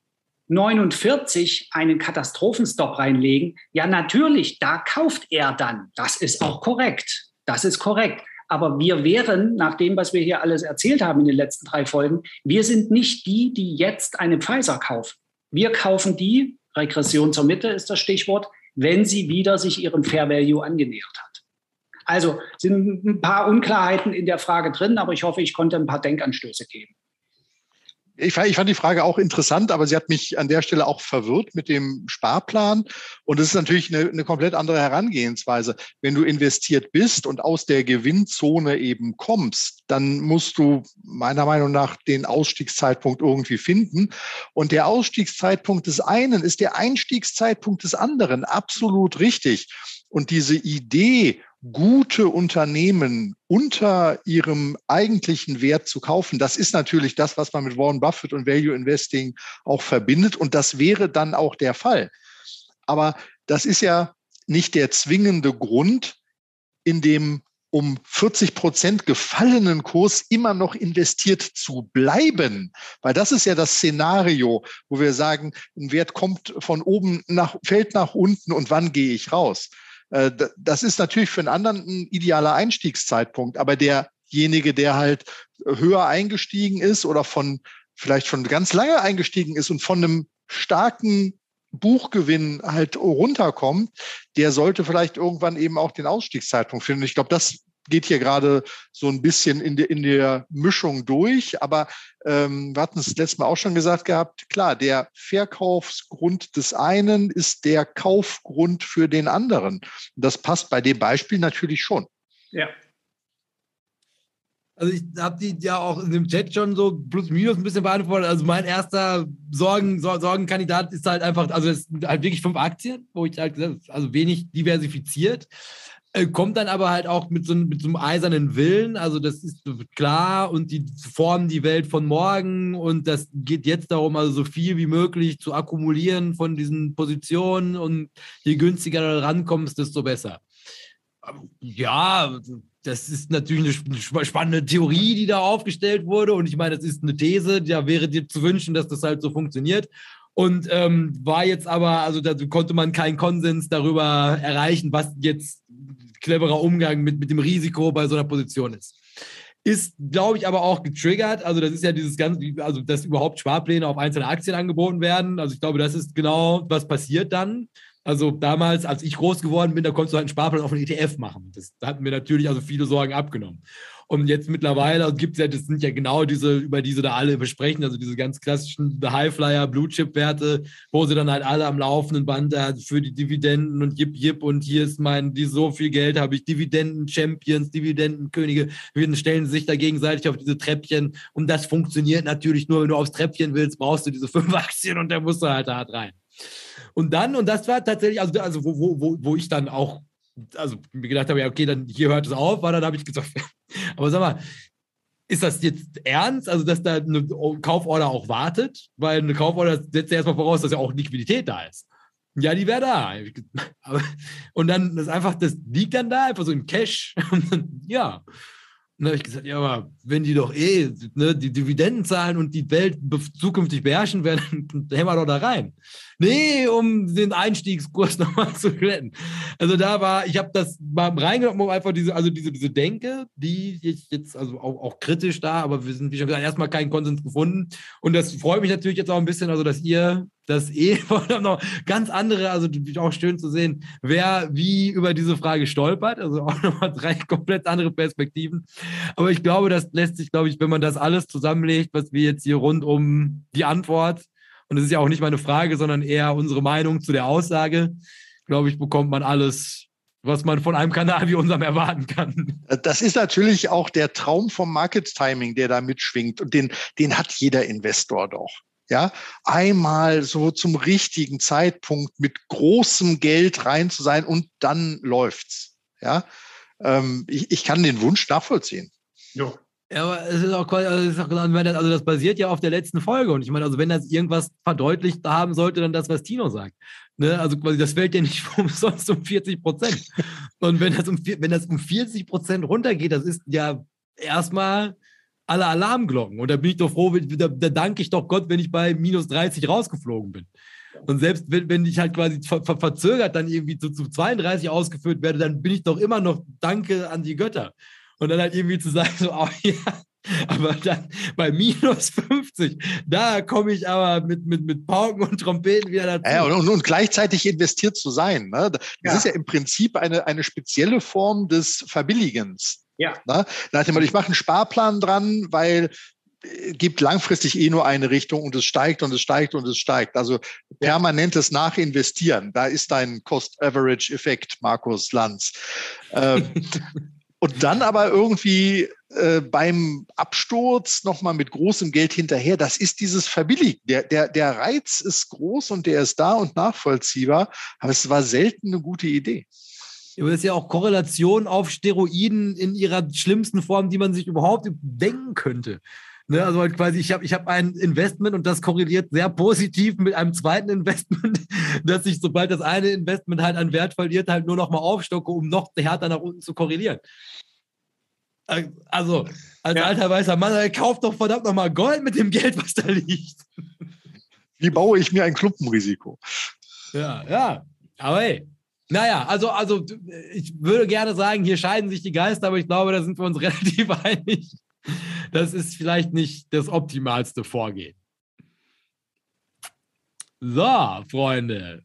49 einen Katastrophenstop reinlegen, ja natürlich, da kauft er dann. Das ist auch korrekt. Das ist korrekt. Aber wir wären, nach dem, was wir hier alles erzählt haben in den letzten drei Folgen, wir sind nicht die, die jetzt eine Pfizer kaufen. Wir kaufen die, Regression zur Mitte ist das Stichwort, wenn sie wieder sich ihrem Fair Value angenähert hat. Also sind ein paar Unklarheiten in der Frage drin, aber ich hoffe, ich konnte ein paar Denkanstöße geben. Ich fand, ich fand die Frage auch interessant, aber sie hat mich an der Stelle auch verwirrt mit dem Sparplan. Und es ist natürlich eine, eine komplett andere Herangehensweise. Wenn du investiert bist und aus der Gewinnzone eben kommst, dann musst du meiner Meinung nach den Ausstiegszeitpunkt irgendwie finden. Und der Ausstiegszeitpunkt des einen ist der Einstiegszeitpunkt des anderen. Absolut richtig. Und diese Idee, gute Unternehmen unter ihrem eigentlichen Wert zu kaufen, das ist natürlich das, was man mit Warren Buffett und Value Investing auch verbindet. Und das wäre dann auch der Fall. Aber das ist ja nicht der zwingende Grund, in dem um 40 Prozent gefallenen Kurs immer noch investiert zu bleiben. Weil das ist ja das Szenario, wo wir sagen, ein Wert kommt von oben nach, fällt nach unten und wann gehe ich raus? Äh, das ist natürlich für einen anderen ein idealer Einstiegszeitpunkt, aber derjenige, der halt höher eingestiegen ist oder von vielleicht schon ganz lange eingestiegen ist und von einem starken Buchgewinn halt runterkommt, der sollte vielleicht irgendwann eben auch den Ausstiegszeitpunkt finden. Ich glaube, das geht hier gerade so ein bisschen in der, in der Mischung durch. Aber ähm, wir hatten es letztes Mal auch schon gesagt gehabt, klar, der Verkaufsgrund des einen ist der Kaufgrund für den anderen. Das passt bei dem Beispiel natürlich schon. Ja. Also ich habe die ja auch in dem Chat schon so plus minus ein bisschen beantwortet. Also mein erster Sorgen, Sorgenkandidat ist halt einfach, also es sind halt wirklich fünf Aktien, wo ich halt gesagt habe, also wenig diversifiziert. Äh, kommt dann aber halt auch mit so, mit so einem eisernen Willen, also das ist klar und die formen die Welt von morgen und das geht jetzt darum, also so viel wie möglich zu akkumulieren von diesen Positionen und je günstiger du rankommst, desto besser. Ja, das ist natürlich eine spannende Theorie, die da aufgestellt wurde und ich meine, das ist eine These, da wäre dir zu wünschen, dass das halt so funktioniert und ähm, war jetzt aber, also da konnte man keinen Konsens darüber erreichen, was jetzt cleverer Umgang mit, mit dem Risiko bei so einer Position ist. Ist, glaube ich, aber auch getriggert. Also, das ist ja dieses ganze, also, dass überhaupt Sparpläne auf einzelne Aktien angeboten werden. Also, ich glaube, das ist genau, was passiert dann. Also, damals, als ich groß geworden bin, da konntest du halt einen Sparplan auf einen ETF machen. Das hat mir natürlich also viele Sorgen abgenommen. Und jetzt mittlerweile gibt es ja, das sind ja genau diese, über diese da alle besprechen, also diese ganz klassischen Highflyer, Blue Chip Werte, wo sie dann halt alle am laufenden Band äh, für die Dividenden und jip jip und hier ist mein, die so viel Geld habe ich, Dividenden Champions, Dividenden Könige, wir stellen sich da gegenseitig auf diese Treppchen und das funktioniert natürlich nur, wenn du aufs Treppchen willst, brauchst du diese fünf Aktien und da musst du halt hart rein. Und dann, und das war tatsächlich, also, also wo, wo, wo ich dann auch also mir gedacht habe, ja, okay, dann hier hört es auf, weil dann habe ich gesagt, aber sag mal, ist das jetzt ernst, also dass da eine Kauforder auch wartet? Weil eine Kauforder setzt ja erstmal voraus, dass ja auch Liquidität da ist. Ja, die wäre da. Und dann ist einfach, das liegt dann da, einfach so im Cash. ja. Und dann habe ich gesagt, ja, aber wenn die doch eh ne, die Dividenden zahlen und die Welt zukünftig beherrschen werden, dann hämmer doch da rein. Nee, um den Einstiegskurs nochmal zu retten. Also da war, ich habe das mal reingenommen, um einfach diese, also diese, diese Denke, die ich jetzt, also auch, auch kritisch da, aber wir sind, wie schon gesagt, erstmal keinen Konsens gefunden. Und das freut mich natürlich jetzt auch ein bisschen, also dass ihr das eh noch ganz andere, also auch schön zu sehen, wer wie über diese Frage stolpert. Also auch nochmal drei komplett andere Perspektiven. Aber ich glaube, das lässt sich, glaube ich, wenn man das alles zusammenlegt, was wir jetzt hier rund um die Antwort, und das ist ja auch nicht meine Frage, sondern eher unsere Meinung zu der Aussage, glaube ich, bekommt man alles was man von einem Kanal wie unserem erwarten kann. Das ist natürlich auch der Traum vom Market Timing, der da mitschwingt. Und den, den hat jeder Investor doch ja, einmal so zum richtigen Zeitpunkt mit großem Geld rein zu sein und dann läuft's. Ja, ähm, ich, ich kann den Wunsch nachvollziehen. Ja. Ja, aber es ist auch quasi, also, also das basiert ja auf der letzten Folge. Und ich meine, also wenn das irgendwas verdeutlicht haben sollte, dann das, was Tino sagt. Ne? Also quasi, das fällt ja nicht umsonst um 40 Prozent. Und wenn das um, wenn das um 40 Prozent runtergeht, das ist ja erstmal alle Alarmglocken. Und da bin ich doch froh, da, da danke ich doch Gott, wenn ich bei minus 30 rausgeflogen bin. Und selbst wenn, wenn ich halt quasi ver, ver, verzögert dann irgendwie zu, zu 32 ausgeführt werde, dann bin ich doch immer noch Danke an die Götter. Und dann halt irgendwie zu sagen, so, oh ja, aber dann bei minus 50, da komme ich aber mit, mit, mit Pauken und Trompeten wieder dazu. Ja, und, und gleichzeitig investiert zu sein. Ne? Das ja. ist ja im Prinzip eine, eine spezielle Form des Verbilligens. Ja. Ne? Da hat ich mache einen Sparplan dran, weil äh, gibt langfristig eh nur eine Richtung und es steigt und es steigt und es steigt. Also permanentes Nachinvestieren, da ist dein Cost-Average-Effekt, Markus Lanz. Ähm, und dann aber irgendwie äh, beim Absturz nochmal mit großem Geld hinterher, das ist dieses Verbilligen. Der, der, der Reiz ist groß und der ist da und nachvollziehbar, aber es war selten eine gute Idee. Aber das ist ja auch Korrelation auf Steroiden in ihrer schlimmsten Form, die man sich überhaupt denken könnte. Ne, also halt quasi, ich habe ich hab ein Investment und das korreliert sehr positiv mit einem zweiten Investment, dass ich, sobald das eine Investment halt an Wert verliert, halt nur noch mal aufstocke, um noch härter nach unten zu korrelieren. Also, als ja. alter weißer Mann, kauft doch verdammt noch mal Gold mit dem Geld, was da liegt. Wie baue ich mir ein Klumpenrisiko? Ja, ja. Aber hey, naja, also, also ich würde gerne sagen, hier scheiden sich die Geister, aber ich glaube, da sind wir uns relativ einig das ist vielleicht nicht das optimalste Vorgehen. So, Freunde.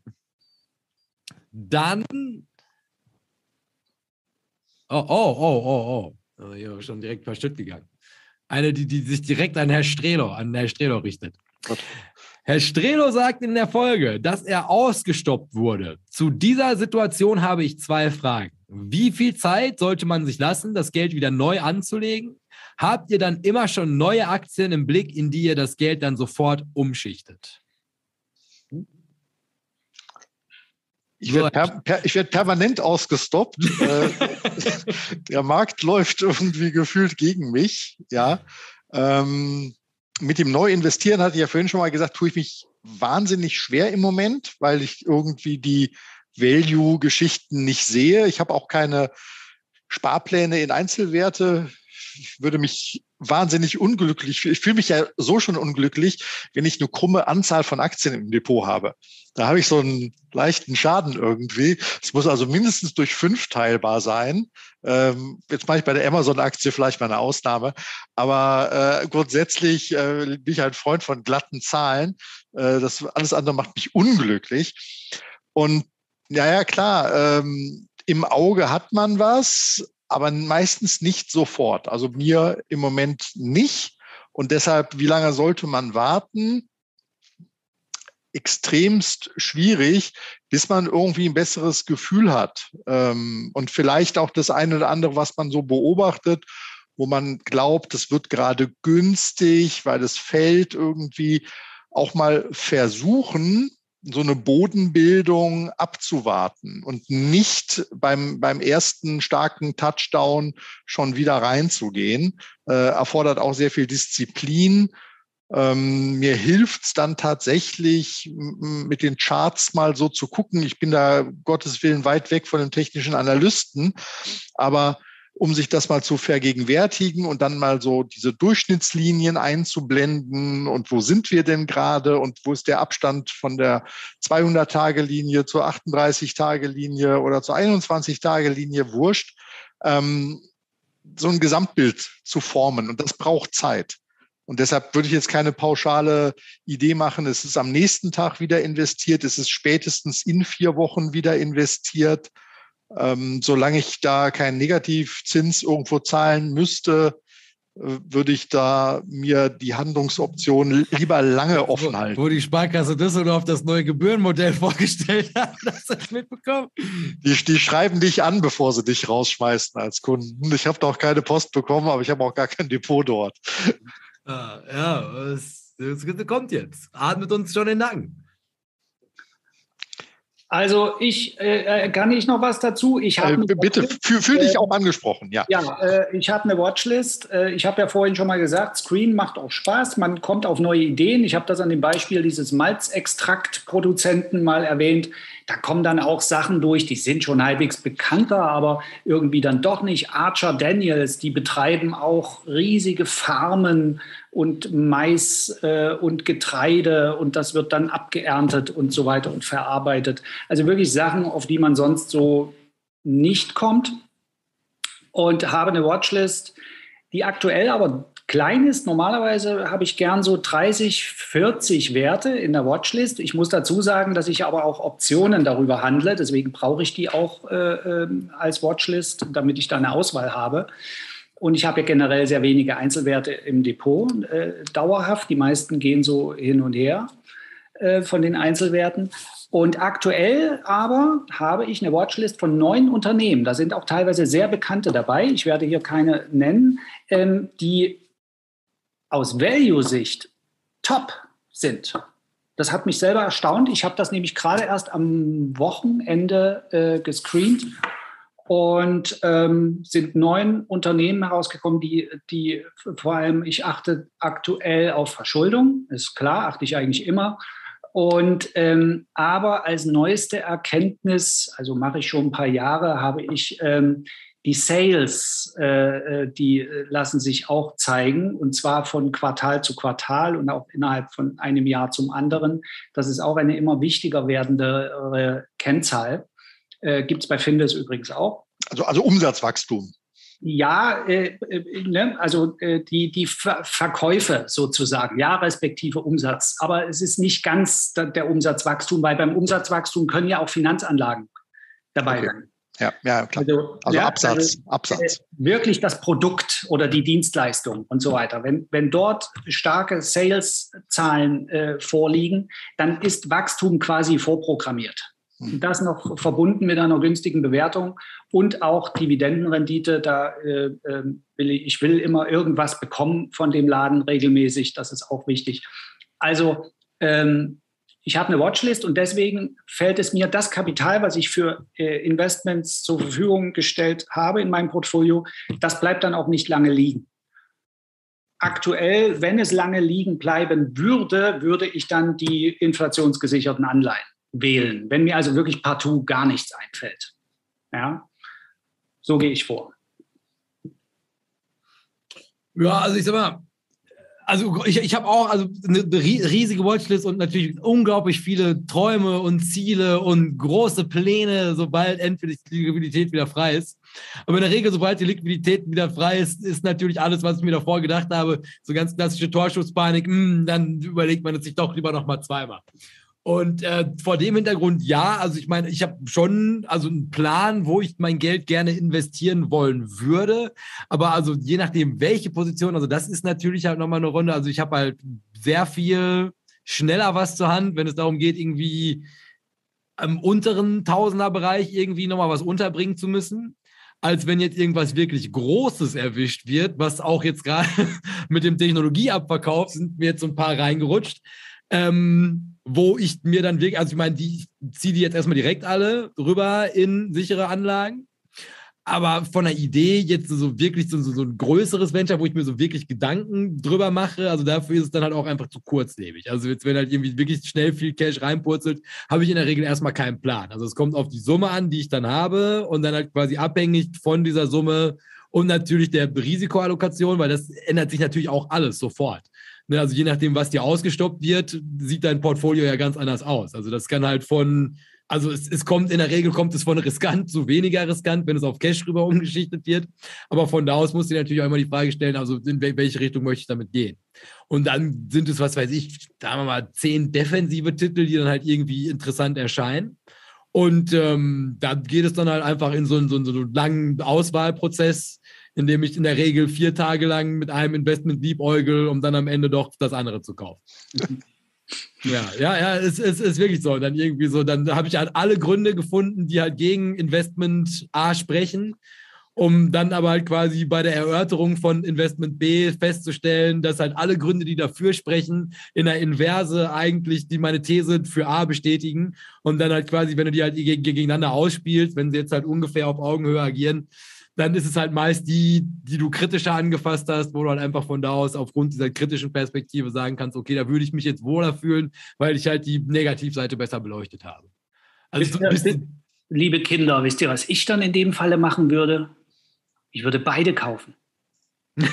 Dann. Oh, oh, oh, oh, oh. Hier schon direkt Stück gegangen. Eine, die, die sich direkt an Herr Strelo, an Herr Strelo richtet. Gott. Herr Strelo sagt in der Folge, dass er ausgestoppt wurde. Zu dieser Situation habe ich zwei Fragen. Wie viel Zeit sollte man sich lassen, das Geld wieder neu anzulegen? habt ihr dann immer schon neue Aktien im Blick, in die ihr das Geld dann sofort umschichtet? Ich werde per, per, werd permanent ausgestoppt. Äh, der Markt läuft irgendwie gefühlt gegen mich. Ja. Ähm, mit dem Neuinvestieren hatte ich ja vorhin schon mal gesagt, tue ich mich wahnsinnig schwer im Moment, weil ich irgendwie die Value-Geschichten nicht sehe. Ich habe auch keine Sparpläne in Einzelwerte ich würde mich wahnsinnig unglücklich, ich fühle mich ja so schon unglücklich, wenn ich eine krumme Anzahl von Aktien im Depot habe. Da habe ich so einen leichten Schaden irgendwie. Es muss also mindestens durch fünf teilbar sein. Ähm, jetzt mache ich bei der Amazon-Aktie vielleicht mal eine Ausnahme. Aber äh, grundsätzlich äh, bin ich ein Freund von glatten Zahlen. Äh, das alles andere macht mich unglücklich. Und ja, ja, klar, ähm, im Auge hat man was, aber meistens nicht sofort. Also mir im Moment nicht. Und deshalb, wie lange sollte man warten? Extremst schwierig, bis man irgendwie ein besseres Gefühl hat. Ähm, und vielleicht auch das eine oder andere, was man so beobachtet, wo man glaubt, es wird gerade günstig, weil es fällt irgendwie auch mal versuchen, so eine Bodenbildung abzuwarten und nicht beim, beim ersten starken Touchdown schon wieder reinzugehen. Äh, erfordert auch sehr viel Disziplin. Ähm, mir hilft es dann tatsächlich, mit den Charts mal so zu gucken. Ich bin da Gottes Willen weit weg von den technischen Analysten, aber um sich das mal zu vergegenwärtigen und dann mal so diese Durchschnittslinien einzublenden und wo sind wir denn gerade und wo ist der Abstand von der 200-Tage-Linie zur 38-Tage-Linie oder zur 21-Tage-Linie, wurscht, ähm, so ein Gesamtbild zu formen und das braucht Zeit. Und deshalb würde ich jetzt keine pauschale Idee machen, es ist am nächsten Tag wieder investiert, es ist spätestens in vier Wochen wieder investiert ähm, solange ich da keinen Negativzins irgendwo zahlen müsste, äh, würde ich da mir die Handlungsoption lieber lange offen halten. Wo die Sparkasse Düsseldorf das neue Gebührenmodell vorgestellt hat, hast du das mitbekommen? Die, die schreiben dich an, bevor sie dich rausschmeißen als Kunden. Ich habe doch keine Post bekommen, aber ich habe auch gar kein Depot dort. Ah, ja, es, es kommt jetzt. Atmet uns schon den Nacken. Also ich äh, äh, kann ich noch was dazu. Ich äh, bitte fühl, fühl dich äh, auch angesprochen. Ja. Ja, äh, ich habe eine Watchlist. Äh, ich habe ja vorhin schon mal gesagt, Screen macht auch Spaß. Man kommt auf neue Ideen. Ich habe das an dem Beispiel dieses Malzextraktproduzenten mal erwähnt. Da kommen dann auch Sachen durch, die sind schon halbwegs bekannter, aber irgendwie dann doch nicht. Archer Daniels, die betreiben auch riesige Farmen und Mais äh, und Getreide und das wird dann abgeerntet und so weiter und verarbeitet. Also wirklich Sachen, auf die man sonst so nicht kommt. Und habe eine Watchlist, die aktuell aber klein ist. Normalerweise habe ich gern so 30, 40 Werte in der Watchlist. Ich muss dazu sagen, dass ich aber auch Optionen darüber handle. Deswegen brauche ich die auch äh, ähm, als Watchlist, damit ich da eine Auswahl habe. Und ich habe ja generell sehr wenige Einzelwerte im Depot, äh, dauerhaft. Die meisten gehen so hin und her äh, von den Einzelwerten. Und aktuell aber habe ich eine Watchlist von neun Unternehmen. Da sind auch teilweise sehr bekannte dabei. Ich werde hier keine nennen, ähm, die aus Value-Sicht top sind. Das hat mich selber erstaunt. Ich habe das nämlich gerade erst am Wochenende äh, gescreent und ähm, sind neun Unternehmen herausgekommen, die, die vor allem, ich achte aktuell auf Verschuldung, ist klar, achte ich eigentlich immer. Und ähm, aber als neueste Erkenntnis, also mache ich schon ein paar Jahre, habe ich ähm, die Sales, äh, äh, die lassen sich auch zeigen, und zwar von Quartal zu Quartal und auch innerhalb von einem Jahr zum anderen. Das ist auch eine immer wichtiger werdende Kennzahl. Äh, Gibt es bei Findes übrigens auch. Also, also Umsatzwachstum. Ja, äh, äh, ne? also äh, die, die Ver Verkäufe sozusagen, ja, respektive Umsatz. Aber es ist nicht ganz der Umsatzwachstum, weil beim Umsatzwachstum können ja auch Finanzanlagen dabei okay. sein. Ja, ja, klar. Also, also ja, Absatz, also, Absatz. Äh, wirklich das Produkt oder die Dienstleistung und so weiter. Wenn, wenn dort starke Sales-Zahlen äh, vorliegen, dann ist Wachstum quasi vorprogrammiert. Hm. Das noch verbunden mit einer günstigen Bewertung und auch Dividendenrendite. Da äh, ähm, will ich, ich will immer irgendwas bekommen von dem Laden regelmäßig. Das ist auch wichtig. Also ähm, ich habe eine Watchlist und deswegen fällt es mir das Kapital, was ich für äh, Investments zur Verfügung gestellt habe in meinem Portfolio, das bleibt dann auch nicht lange liegen. Aktuell, wenn es lange liegen bleiben würde, würde ich dann die inflationsgesicherten Anleihen wählen, wenn mir also wirklich partout gar nichts einfällt. Ja, so gehe ich vor. Ja, also ich sag mal, also ich, ich habe auch also eine riesige Watchlist und natürlich unglaublich viele Träume und Ziele und große Pläne, sobald endlich die Liquidität wieder frei ist. Aber in der Regel, sobald die Liquidität wieder frei ist, ist natürlich alles, was ich mir davor gedacht habe, so ganz klassische Torschusspanik, mh, hm, dann überlegt man es sich doch lieber noch mal zweimal. Und äh, vor dem Hintergrund, ja, also ich meine, ich habe schon also einen Plan, wo ich mein Geld gerne investieren wollen würde. Aber also je nachdem, welche Position, also das ist natürlich halt nochmal eine Runde. Also ich habe halt sehr viel schneller was zur Hand, wenn es darum geht, irgendwie im unteren Tausenderbereich irgendwie nochmal was unterbringen zu müssen als wenn jetzt irgendwas wirklich Großes erwischt wird, was auch jetzt gerade mit dem Technologieabverkauf sind mir jetzt so ein paar reingerutscht. Ähm, wo ich mir dann wirklich, also ich meine, die ziehe die jetzt erstmal direkt alle rüber in sichere Anlagen. Aber von der Idee jetzt so wirklich so, so, ein größeres Venture, wo ich mir so wirklich Gedanken drüber mache, also dafür ist es dann halt auch einfach zu kurzlebig. Also jetzt, wenn halt irgendwie wirklich schnell viel Cash reinpurzelt, habe ich in der Regel erstmal keinen Plan. Also es kommt auf die Summe an, die ich dann habe und dann halt quasi abhängig von dieser Summe und natürlich der Risikoallokation, weil das ändert sich natürlich auch alles sofort. Ne, also je nachdem, was dir ausgestoppt wird, sieht dein Portfolio ja ganz anders aus. Also das kann halt von, also es, es kommt in der Regel kommt es von riskant zu weniger riskant, wenn es auf Cash rüber umgeschichtet wird. Aber von da aus musst du dir natürlich auch immer die Frage stellen, also in welche Richtung möchte ich damit gehen? Und dann sind es, was weiß ich, sagen wir mal, zehn defensive Titel, die dann halt irgendwie interessant erscheinen. Und ähm, da geht es dann halt einfach in so einen, so einen, so einen langen Auswahlprozess, in dem ich in der Regel vier Tage lang mit einem Investment liebäugel, um dann am Ende doch das andere zu kaufen. ja, ja, ja, es, es ist wirklich so. Dann irgendwie so, dann habe ich halt alle Gründe gefunden, die halt gegen Investment A sprechen, um dann aber halt quasi bei der Erörterung von Investment B festzustellen, dass halt alle Gründe, die dafür sprechen, in der Inverse eigentlich die meine These für A bestätigen und dann halt quasi, wenn du die halt gegeneinander ausspielst, wenn sie jetzt halt ungefähr auf Augenhöhe agieren, dann ist es halt meist die, die du kritischer angefasst hast, wo du halt einfach von da aus aufgrund dieser kritischen Perspektive sagen kannst, okay, da würde ich mich jetzt wohler fühlen, weil ich halt die Negativseite besser beleuchtet habe. Also, liebe Kinder, wisst ihr, was ich dann in dem Falle machen würde? Ich würde beide kaufen.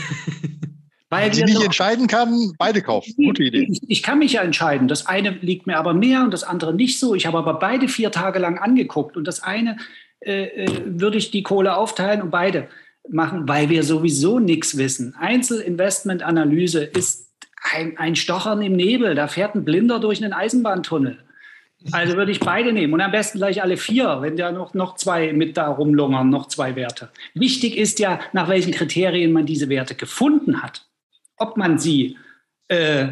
Weil sie nicht doch, entscheiden kann, beide kaufen. Gute Idee. Ich, ich, kann mich ja entscheiden. Das eine liegt mir aber mehr und das andere nicht so. Ich habe aber beide vier Tage lang angeguckt und das eine äh, äh würde ich die Kohle aufteilen und beide machen, weil wir sowieso nichts wissen. Einzelinvestmentanalyse ist ein, ein Stochern im Nebel. Da fährt ein Blinder durch einen Eisenbahntunnel. Also würde ich beide nehmen und am besten gleich alle vier, wenn da noch, noch zwei mit da rumlungern, noch zwei Werte. Wichtig ist ja, nach welchen Kriterien man diese Werte gefunden hat. Ob man sie, äh,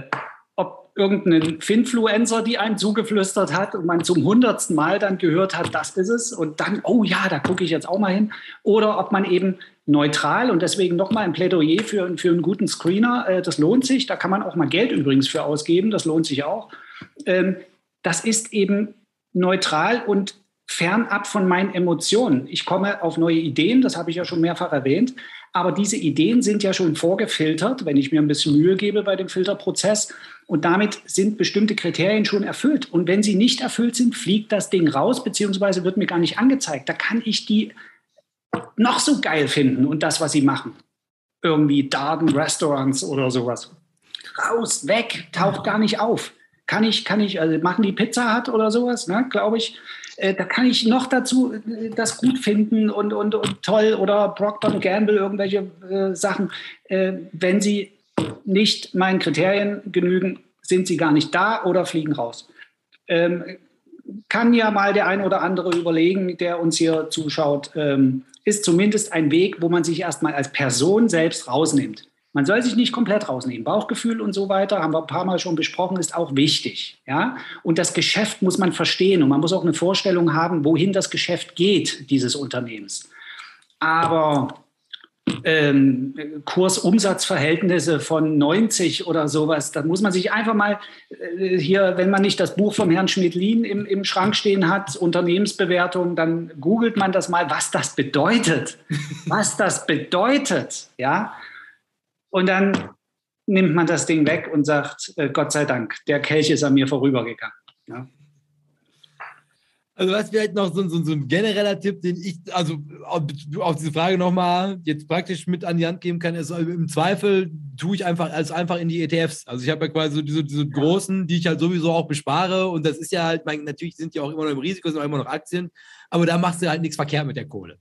ob irgendein Finfluencer die einem zugeflüstert hat und man zum hundertsten Mal dann gehört hat, das ist es und dann, oh ja, da gucke ich jetzt auch mal hin. Oder ob man eben neutral und deswegen nochmal ein Plädoyer für, für einen guten Screener, äh, das lohnt sich. Da kann man auch mal Geld übrigens für ausgeben, das lohnt sich auch. Ähm, das ist eben neutral und fernab von meinen Emotionen. Ich komme auf neue Ideen, das habe ich ja schon mehrfach erwähnt, aber diese Ideen sind ja schon vorgefiltert, wenn ich mir ein bisschen Mühe gebe bei dem Filterprozess. Und damit sind bestimmte Kriterien schon erfüllt. Und wenn sie nicht erfüllt sind, fliegt das Ding raus, beziehungsweise wird mir gar nicht angezeigt. Da kann ich die noch so geil finden und das, was sie machen. Irgendwie Darden Restaurants oder sowas. Raus, weg, taucht gar nicht auf kann ich, kann ich, also machen die Pizza hat oder sowas, ne, glaube ich. Äh, da kann ich noch dazu äh, das gut finden und, und, und toll oder Procter Gamble, irgendwelche äh, Sachen. Äh, wenn sie nicht meinen Kriterien genügen, sind sie gar nicht da oder fliegen raus. Ähm, kann ja mal der ein oder andere überlegen, der uns hier zuschaut, ähm, ist zumindest ein Weg, wo man sich erstmal als Person selbst rausnimmt. Man soll sich nicht komplett rausnehmen. Bauchgefühl und so weiter, haben wir ein paar Mal schon besprochen, ist auch wichtig. Ja? Und das Geschäft muss man verstehen und man muss auch eine Vorstellung haben, wohin das Geschäft geht, dieses Unternehmens. Aber ähm, Kursumsatzverhältnisse von 90 oder sowas, da muss man sich einfach mal äh, hier, wenn man nicht das Buch vom Herrn Schmidt-Lien im, im Schrank stehen hat, Unternehmensbewertung, dann googelt man das mal, was das bedeutet. was das bedeutet, ja. Und dann nimmt man das Ding weg und sagt, äh, Gott sei Dank, der Kelch ist an mir vorübergegangen. Ja. Also was vielleicht noch so, so, so, ein genereller Tipp, den ich, also auf, auf diese Frage nochmal jetzt praktisch mit an die Hand geben kann, ist also im Zweifel tue ich einfach also einfach in die ETFs. Also ich habe ja quasi so diese, diese großen, die ich halt sowieso auch bespare und das ist ja halt, mein, natürlich sind die auch immer noch im Risiko, sind auch immer noch Aktien, aber da machst du halt nichts verkehrt mit der Kohle.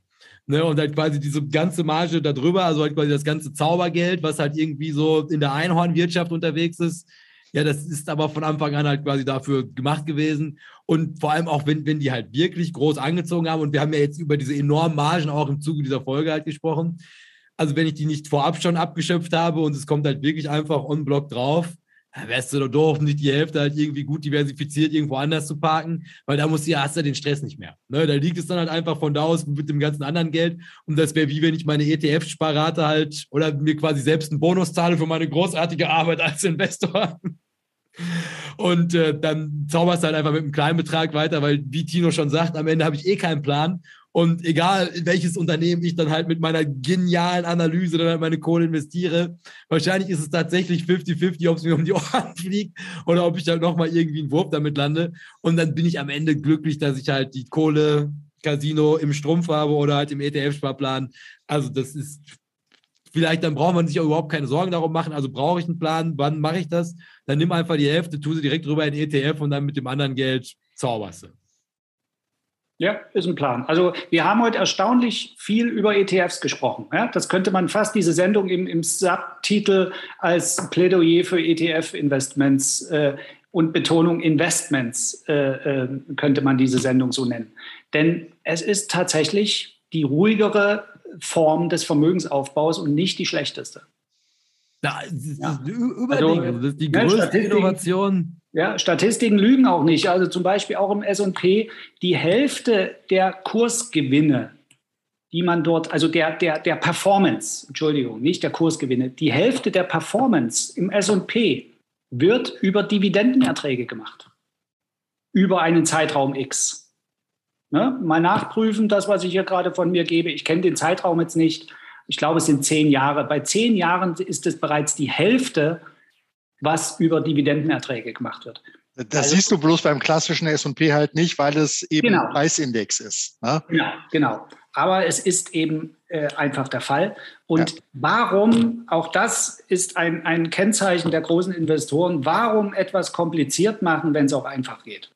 Ne, und halt quasi diese ganze Marge darüber, also halt quasi das ganze Zaubergeld, was halt irgendwie so in der Einhornwirtschaft unterwegs ist. Ja, das ist aber von Anfang an halt quasi dafür gemacht gewesen. Und vor allem auch, wenn, wenn die halt wirklich groß angezogen haben. Und wir haben ja jetzt über diese enormen Margen auch im Zuge dieser Folge halt gesprochen. Also wenn ich die nicht vorab schon abgeschöpft habe und es kommt halt wirklich einfach on Block drauf, wärst du doch doof, nicht die Hälfte halt irgendwie gut diversifiziert irgendwo anders zu parken, weil da musst du ja, hast du den Stress nicht mehr. Ne? Da liegt es dann halt einfach von da aus mit dem ganzen anderen Geld und das wäre wie wenn ich meine ETF-Sparrate halt oder mir quasi selbst einen Bonus zahle für meine großartige Arbeit als Investor. Und äh, dann zauberst du halt einfach mit einem kleinen Betrag weiter, weil, wie Tino schon sagt, am Ende habe ich eh keinen Plan. Und egal, welches Unternehmen ich dann halt mit meiner genialen Analyse dann halt meine Kohle investiere, wahrscheinlich ist es tatsächlich 50-50, ob es mir um die Ohren fliegt oder ob ich halt nochmal irgendwie einen Wurf damit lande. Und dann bin ich am Ende glücklich, dass ich halt die Kohle Casino im Strumpf habe oder halt im ETF-Sparplan. Also das ist vielleicht, dann braucht man sich auch überhaupt keine Sorgen darum machen. Also brauche ich einen Plan, wann mache ich das? Dann nimm einfach die Hälfte, tu sie direkt rüber in ETF und dann mit dem anderen Geld zauberst du. Ja, ist ein Plan. Also wir haben heute erstaunlich viel über ETFs gesprochen. Ja, das könnte man fast diese Sendung im, im Subtitel als Plädoyer für ETF-Investments äh, und Betonung Investments äh, äh, könnte man diese Sendung so nennen. Denn es ist tatsächlich die ruhigere Form des Vermögensaufbaus und nicht die schlechteste. Ist ja. Überding. Also, das ist die größte Innovation. Ja, Statistiken lügen auch nicht. Also zum Beispiel auch im S&P die Hälfte der Kursgewinne, die man dort, also der, der, der Performance, Entschuldigung, nicht der Kursgewinne, die Hälfte der Performance im S&P wird über Dividendenerträge gemacht. Über einen Zeitraum X. Ne? Mal nachprüfen, das, was ich hier gerade von mir gebe. Ich kenne den Zeitraum jetzt nicht. Ich glaube, es sind zehn Jahre. Bei zehn Jahren ist es bereits die Hälfte was über Dividendenerträge gemacht wird. Das also, siehst du bloß beim klassischen S&P halt nicht, weil es eben genau. Preisindex ist. Ne? Genau, genau. Aber es ist eben äh, einfach der Fall. Und ja. warum, auch das ist ein, ein Kennzeichen der großen Investoren, warum etwas kompliziert machen, wenn es auch einfach geht?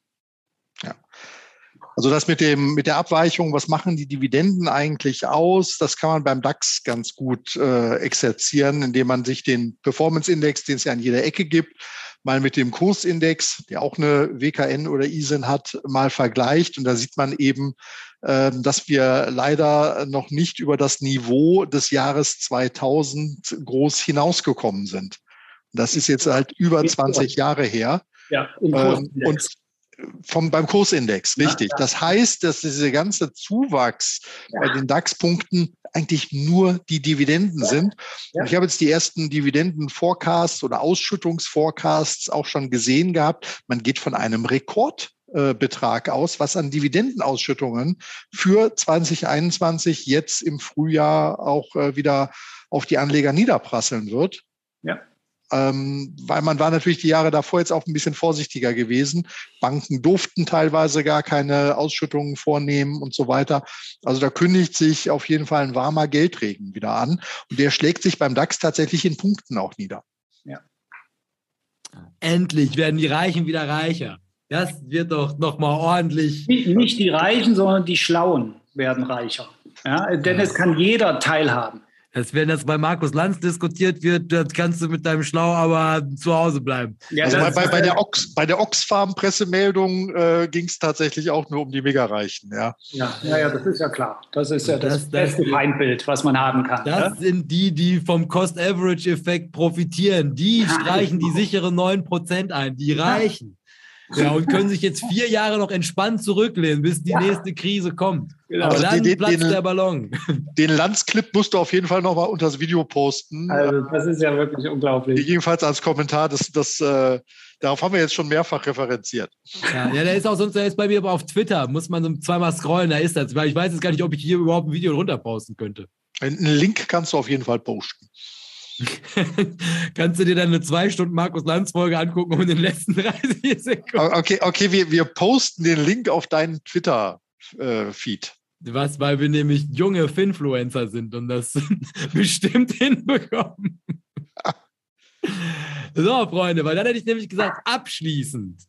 Also das mit dem mit der Abweichung, was machen die Dividenden eigentlich aus? Das kann man beim DAX ganz gut äh, exerzieren, indem man sich den Performance Index, den es ja an jeder Ecke gibt, mal mit dem Kursindex, der auch eine WKN oder ISIN hat, mal vergleicht. Und da sieht man eben, ähm, dass wir leider noch nicht über das Niveau des Jahres 2000 groß hinausgekommen sind. Das ist jetzt halt über 20 Jahre her. Ja, ähm, und vom, beim Kursindex, richtig. Ja, ja. Das heißt, dass dieser ganze Zuwachs ja. bei den DAX-Punkten eigentlich nur die Dividenden sind. Ich habe jetzt die ersten Dividenden-Forecasts oder Ausschüttungs-Forecasts auch schon gesehen gehabt. Man geht von einem Rekordbetrag aus, was an Dividendenausschüttungen für 2021 jetzt im Frühjahr auch äh, wieder auf die Anleger niederprasseln wird. Ja. Ähm, weil man war natürlich die Jahre davor jetzt auch ein bisschen vorsichtiger gewesen. Banken durften teilweise gar keine Ausschüttungen vornehmen und so weiter. Also da kündigt sich auf jeden Fall ein warmer Geldregen wieder an. Und der schlägt sich beim DAX tatsächlich in Punkten auch nieder. Ja. Endlich werden die Reichen wieder reicher. Das wird doch nochmal ordentlich. Nicht die Reichen, sondern die Schlauen werden reicher. Ja, denn es kann jeder teilhaben. Das, wenn das bei Markus Lanz diskutiert wird, das kannst du mit deinem Schlau aber zu Hause bleiben. Ja, also bei, bei, bei, der Ox, bei der Oxfam-Pressemeldung äh, ging es tatsächlich auch nur um die Megareichen. Ja. Ja, ja, ja, das ist ja klar. Das ist ja das, das beste Feindbild, was man haben kann. Das ne? sind die, die vom Cost-Average-Effekt profitieren. Die streichen die sichere 9% ein. Die Reichen. Ja, und können sich jetzt vier Jahre noch entspannt zurücklehnen, bis die ja. nächste Krise kommt. Genau. Aber also dann den, platzt den, der Ballon. Den Landsclip musst du auf jeden Fall nochmal unter das Video posten. Also das ist ja wirklich unglaublich. Jedenfalls als Kommentar, das, das, äh, darauf haben wir jetzt schon mehrfach referenziert. Ja, ja, der ist auch sonst, der ist bei mir aber auf Twitter, muss man so zweimal scrollen, da ist das. Weil ich weiß jetzt gar nicht, ob ich hier überhaupt ein Video runter posten könnte. Einen Link kannst du auf jeden Fall posten. Kannst du dir dann eine zwei Stunden Markus Lanz Folge angucken um den letzten 30 Sekunden? Okay, okay, wir, wir posten den Link auf deinen Twitter-Feed. Äh, Was, weil wir nämlich junge Finfluencer sind und das bestimmt hinbekommen. so, Freunde, weil dann hätte ich nämlich gesagt, abschließend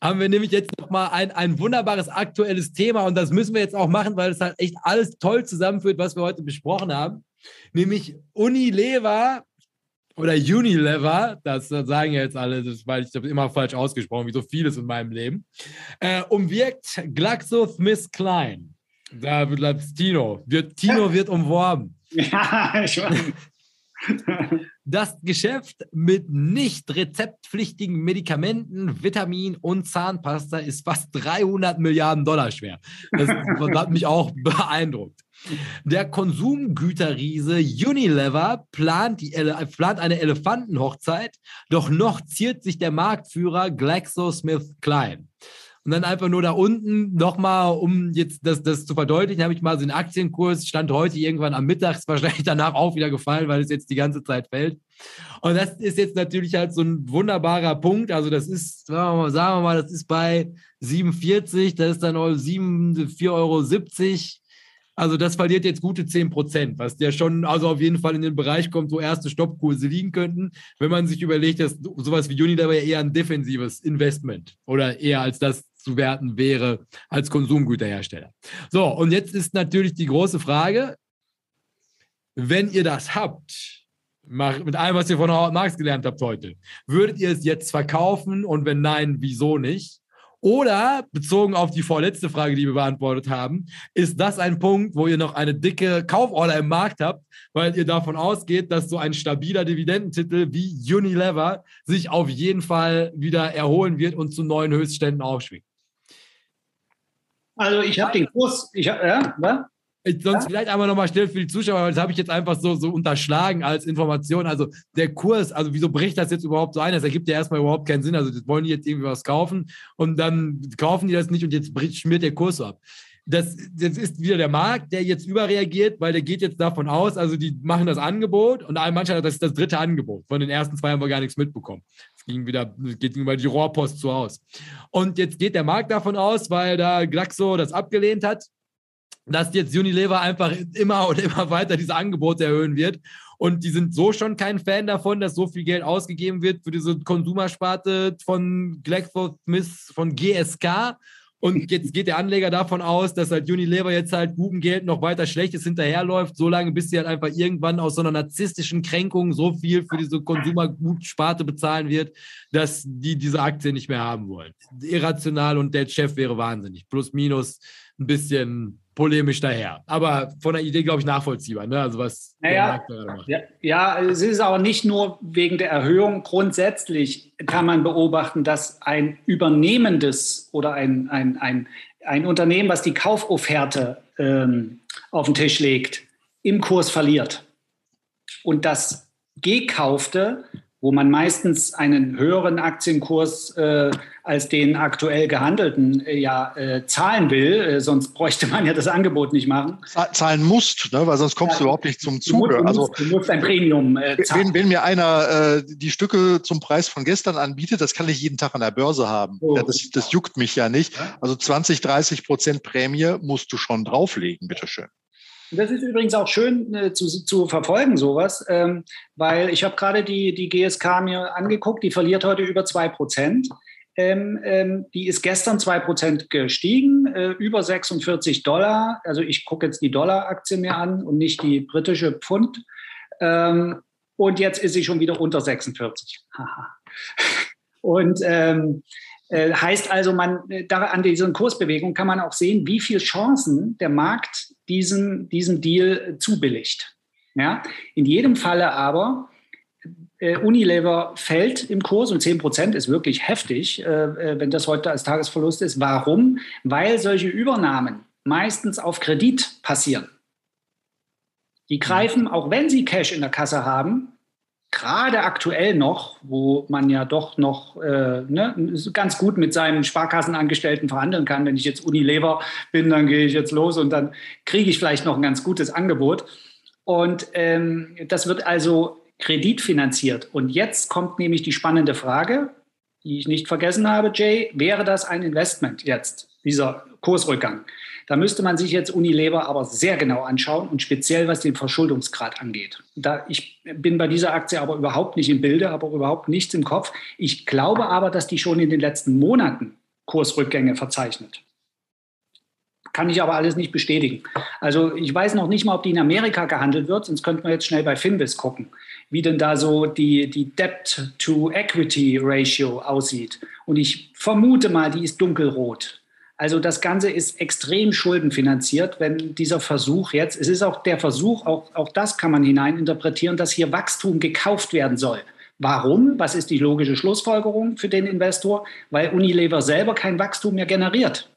haben wir nämlich jetzt nochmal ein, ein wunderbares aktuelles Thema und das müssen wir jetzt auch machen, weil es halt echt alles toll zusammenführt, was wir heute besprochen haben. Nämlich Unilever oder Unilever, das sagen ja jetzt alle, das, weil ich habe immer falsch ausgesprochen, wie so vieles in meinem Leben, äh, umwirkt GlaxoSmithKline. Da wird Tino, wird, Tino wird umworben. Ja, ich weiß. Das Geschäft mit nicht rezeptpflichtigen Medikamenten, Vitamin und Zahnpasta ist fast 300 Milliarden Dollar schwer. Das hat mich auch beeindruckt. Der Konsumgüterriese Unilever plant, die, plant eine Elefantenhochzeit, doch noch ziert sich der Marktführer GlaxoSmithKline. Und dann einfach nur da unten nochmal, um jetzt das, das zu verdeutlichen, habe ich mal so einen Aktienkurs, stand heute irgendwann am Mittag, ist wahrscheinlich danach auch wieder gefallen, weil es jetzt die ganze Zeit fällt. Und das ist jetzt natürlich halt so ein wunderbarer Punkt. Also das ist, sagen wir mal, das ist bei 47, das ist dann 4,70 Euro also das verliert jetzt gute 10 Prozent, was der schon also auf jeden Fall in den Bereich kommt, wo erste Stoppkurse liegen könnten, wenn man sich überlegt, dass sowas wie Unilever ja eher ein defensives Investment oder eher als das werten wäre als Konsumgüterhersteller. So, und jetzt ist natürlich die große Frage, wenn ihr das habt, mit allem, was ihr von Howard Marx gelernt habt heute, würdet ihr es jetzt verkaufen und wenn nein, wieso nicht? Oder bezogen auf die vorletzte Frage, die wir beantwortet haben, ist das ein Punkt, wo ihr noch eine dicke Kauforder im Markt habt, weil ihr davon ausgeht, dass so ein stabiler Dividendentitel wie Unilever sich auf jeden Fall wieder erholen wird und zu neuen Höchstständen aufschwingt? Also ich habe den Kurs, ich hab, ja, ne? Sonst ja? vielleicht einmal nochmal still für die Zuschauer, weil das habe ich jetzt einfach so, so unterschlagen als Information. Also der Kurs, also wieso bricht das jetzt überhaupt so ein? Das ergibt ja erstmal überhaupt keinen Sinn. Also das wollen die jetzt irgendwie was kaufen und dann kaufen die das nicht und jetzt schmiert der Kurs so ab. Das, das ist wieder der Markt, der jetzt überreagiert, weil der geht jetzt davon aus, also die machen das Angebot und manchmal das ist das dritte Angebot. Von den ersten zwei haben wir gar nichts mitbekommen. Es ging wieder, geht über die Rohrpost zu Haus. Und jetzt geht der Markt davon aus, weil da Glaxo das abgelehnt hat, dass jetzt Unilever einfach immer und immer weiter diese Angebote erhöhen wird. Und die sind so schon kein Fan davon, dass so viel Geld ausgegeben wird für diese Konsumersparte von GlaxoSmith, von GSK und jetzt geht der Anleger davon aus, dass halt Unilever jetzt halt guten Geld noch weiter Schlechtes hinterherläuft, solange bis sie halt einfach irgendwann aus so einer narzisstischen Kränkung so viel für diese Konsumergutsparte bezahlen wird, dass die diese Aktie nicht mehr haben wollen. Irrational und der Chef wäre wahnsinnig. Plus, minus ein bisschen polemisch daher. Aber von der Idee, glaube ich, nachvollziehbar. Ne? Also was naja, ja, ja, es ist aber nicht nur wegen der Erhöhung. Grundsätzlich kann man beobachten, dass ein übernehmendes oder ein, ein, ein, ein Unternehmen, was die Kaufofferte ähm, auf den Tisch legt, im Kurs verliert. Und das Gekaufte wo man meistens einen höheren Aktienkurs äh, als den aktuell gehandelten äh, ja äh, zahlen will, äh, sonst bräuchte man ja das Angebot nicht machen. Zahlen musst, ne? weil sonst kommst ja, du überhaupt nicht zum Zuge. Du musst, also, du musst ein Premium äh, zahlen. Wenn, wenn mir einer äh, die Stücke zum Preis von gestern anbietet, das kann ich jeden Tag an der Börse haben. Oh. Ja, das, das juckt mich ja nicht. Also 20, 30 Prozent Prämie musst du schon drauflegen, bitteschön. Das ist übrigens auch schön äh, zu, zu verfolgen, sowas, ähm, weil ich habe gerade die, die GSK mir angeguckt, die verliert heute über 2 Prozent. Ähm, ähm, die ist gestern 2 Prozent gestiegen, äh, über 46 Dollar. Also ich gucke jetzt die Dollar-Aktie mir an und nicht die britische Pfund. Ähm, und jetzt ist sie schon wieder unter 46. und ähm, äh, heißt also, man, äh, da, an diesen Kursbewegungen kann man auch sehen, wie viele Chancen der Markt diesen, diesem Deal zubilligt. Ja? In jedem Falle aber, äh, Unilever fällt im Kurs und 10 Prozent ist wirklich heftig, äh, äh, wenn das heute als Tagesverlust ist. Warum? Weil solche Übernahmen meistens auf Kredit passieren. Die greifen, auch wenn sie Cash in der Kasse haben, gerade aktuell noch, wo man ja doch noch äh, ne, ganz gut mit seinen Sparkassenangestellten verhandeln kann. Wenn ich jetzt Unilever bin, dann gehe ich jetzt los und dann kriege ich vielleicht noch ein ganz gutes Angebot. Und ähm, das wird also kreditfinanziert. Und jetzt kommt nämlich die spannende Frage, die ich nicht vergessen habe, Jay. Wäre das ein Investment jetzt, dieser Kursrückgang? Da müsste man sich jetzt Unilever aber sehr genau anschauen und speziell was den Verschuldungsgrad angeht. Da, ich bin bei dieser Aktie aber überhaupt nicht im Bilde, aber überhaupt nichts im Kopf. Ich glaube aber, dass die schon in den letzten Monaten Kursrückgänge verzeichnet. Kann ich aber alles nicht bestätigen. Also ich weiß noch nicht mal, ob die in Amerika gehandelt wird, sonst könnte man jetzt schnell bei Finvis gucken, wie denn da so die, die Debt-to-Equity-Ratio aussieht. Und ich vermute mal, die ist dunkelrot. Also das Ganze ist extrem schuldenfinanziert, wenn dieser Versuch jetzt, es ist auch der Versuch, auch, auch das kann man hineininterpretieren, dass hier Wachstum gekauft werden soll. Warum? Was ist die logische Schlussfolgerung für den Investor? Weil Unilever selber kein Wachstum mehr generiert.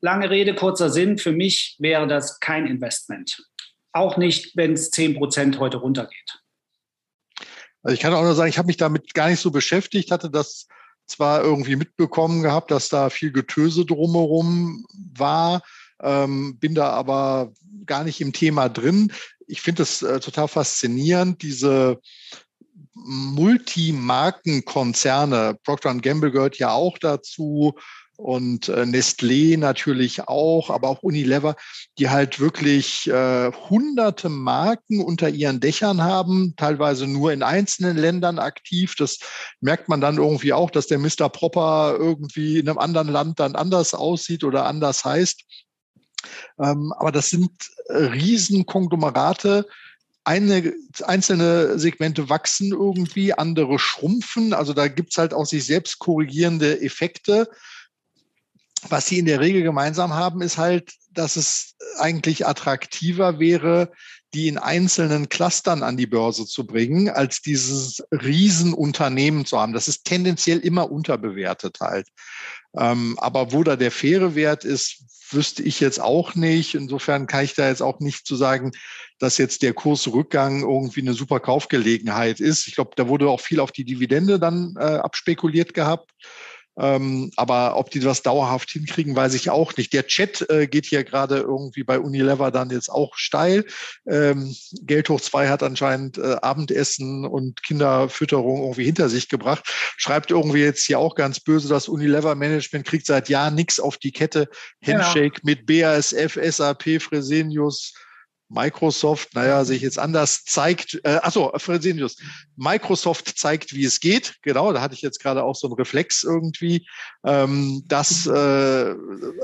Lange Rede, kurzer Sinn. Für mich wäre das kein Investment. Auch nicht, wenn es 10 Prozent heute runtergeht. Also ich kann auch nur sagen, ich habe mich damit gar nicht so beschäftigt, hatte das zwar irgendwie mitbekommen gehabt, dass da viel Getöse drumherum war, ähm, bin da aber gar nicht im Thema drin. Ich finde es äh, total faszinierend, diese Multimarkenkonzerne. Procter Gamble gehört ja auch dazu und äh, Nestlé natürlich auch, aber auch Unilever, die halt wirklich äh, hunderte Marken unter ihren Dächern haben, teilweise nur in einzelnen Ländern aktiv. Das merkt man dann irgendwie auch, dass der Mr. Proper irgendwie in einem anderen Land dann anders aussieht oder anders heißt. Ähm, aber das sind äh, Riesenkonglomerate, eine, einzelne Segmente wachsen irgendwie, andere schrumpfen. Also da gibt's halt auch sich selbst korrigierende Effekte was sie in der Regel gemeinsam haben, ist halt, dass es eigentlich attraktiver wäre, die in einzelnen Clustern an die Börse zu bringen, als dieses Riesenunternehmen zu haben. Das ist tendenziell immer unterbewertet halt. Ähm, aber wo da der faire Wert ist, wüsste ich jetzt auch nicht. Insofern kann ich da jetzt auch nicht zu sagen, dass jetzt der Kursrückgang irgendwie eine super Kaufgelegenheit ist. Ich glaube, da wurde auch viel auf die Dividende dann äh, abspekuliert gehabt. Ähm, aber ob die das dauerhaft hinkriegen, weiß ich auch nicht. Der Chat äh, geht hier gerade irgendwie bei Unilever dann jetzt auch steil. Ähm, Geld hoch 2 hat anscheinend äh, Abendessen und Kinderfütterung irgendwie hinter sich gebracht. Schreibt irgendwie jetzt hier auch ganz böse, das Unilever Management kriegt seit Jahren nichts auf die Kette. Genau. Handshake genau. mit BASF, SAP, Fresenius, Microsoft, naja, sich jetzt anders zeigt, äh, achso, Fresenius, Microsoft zeigt, wie es geht. Genau, da hatte ich jetzt gerade auch so einen Reflex irgendwie. Ähm, dass äh,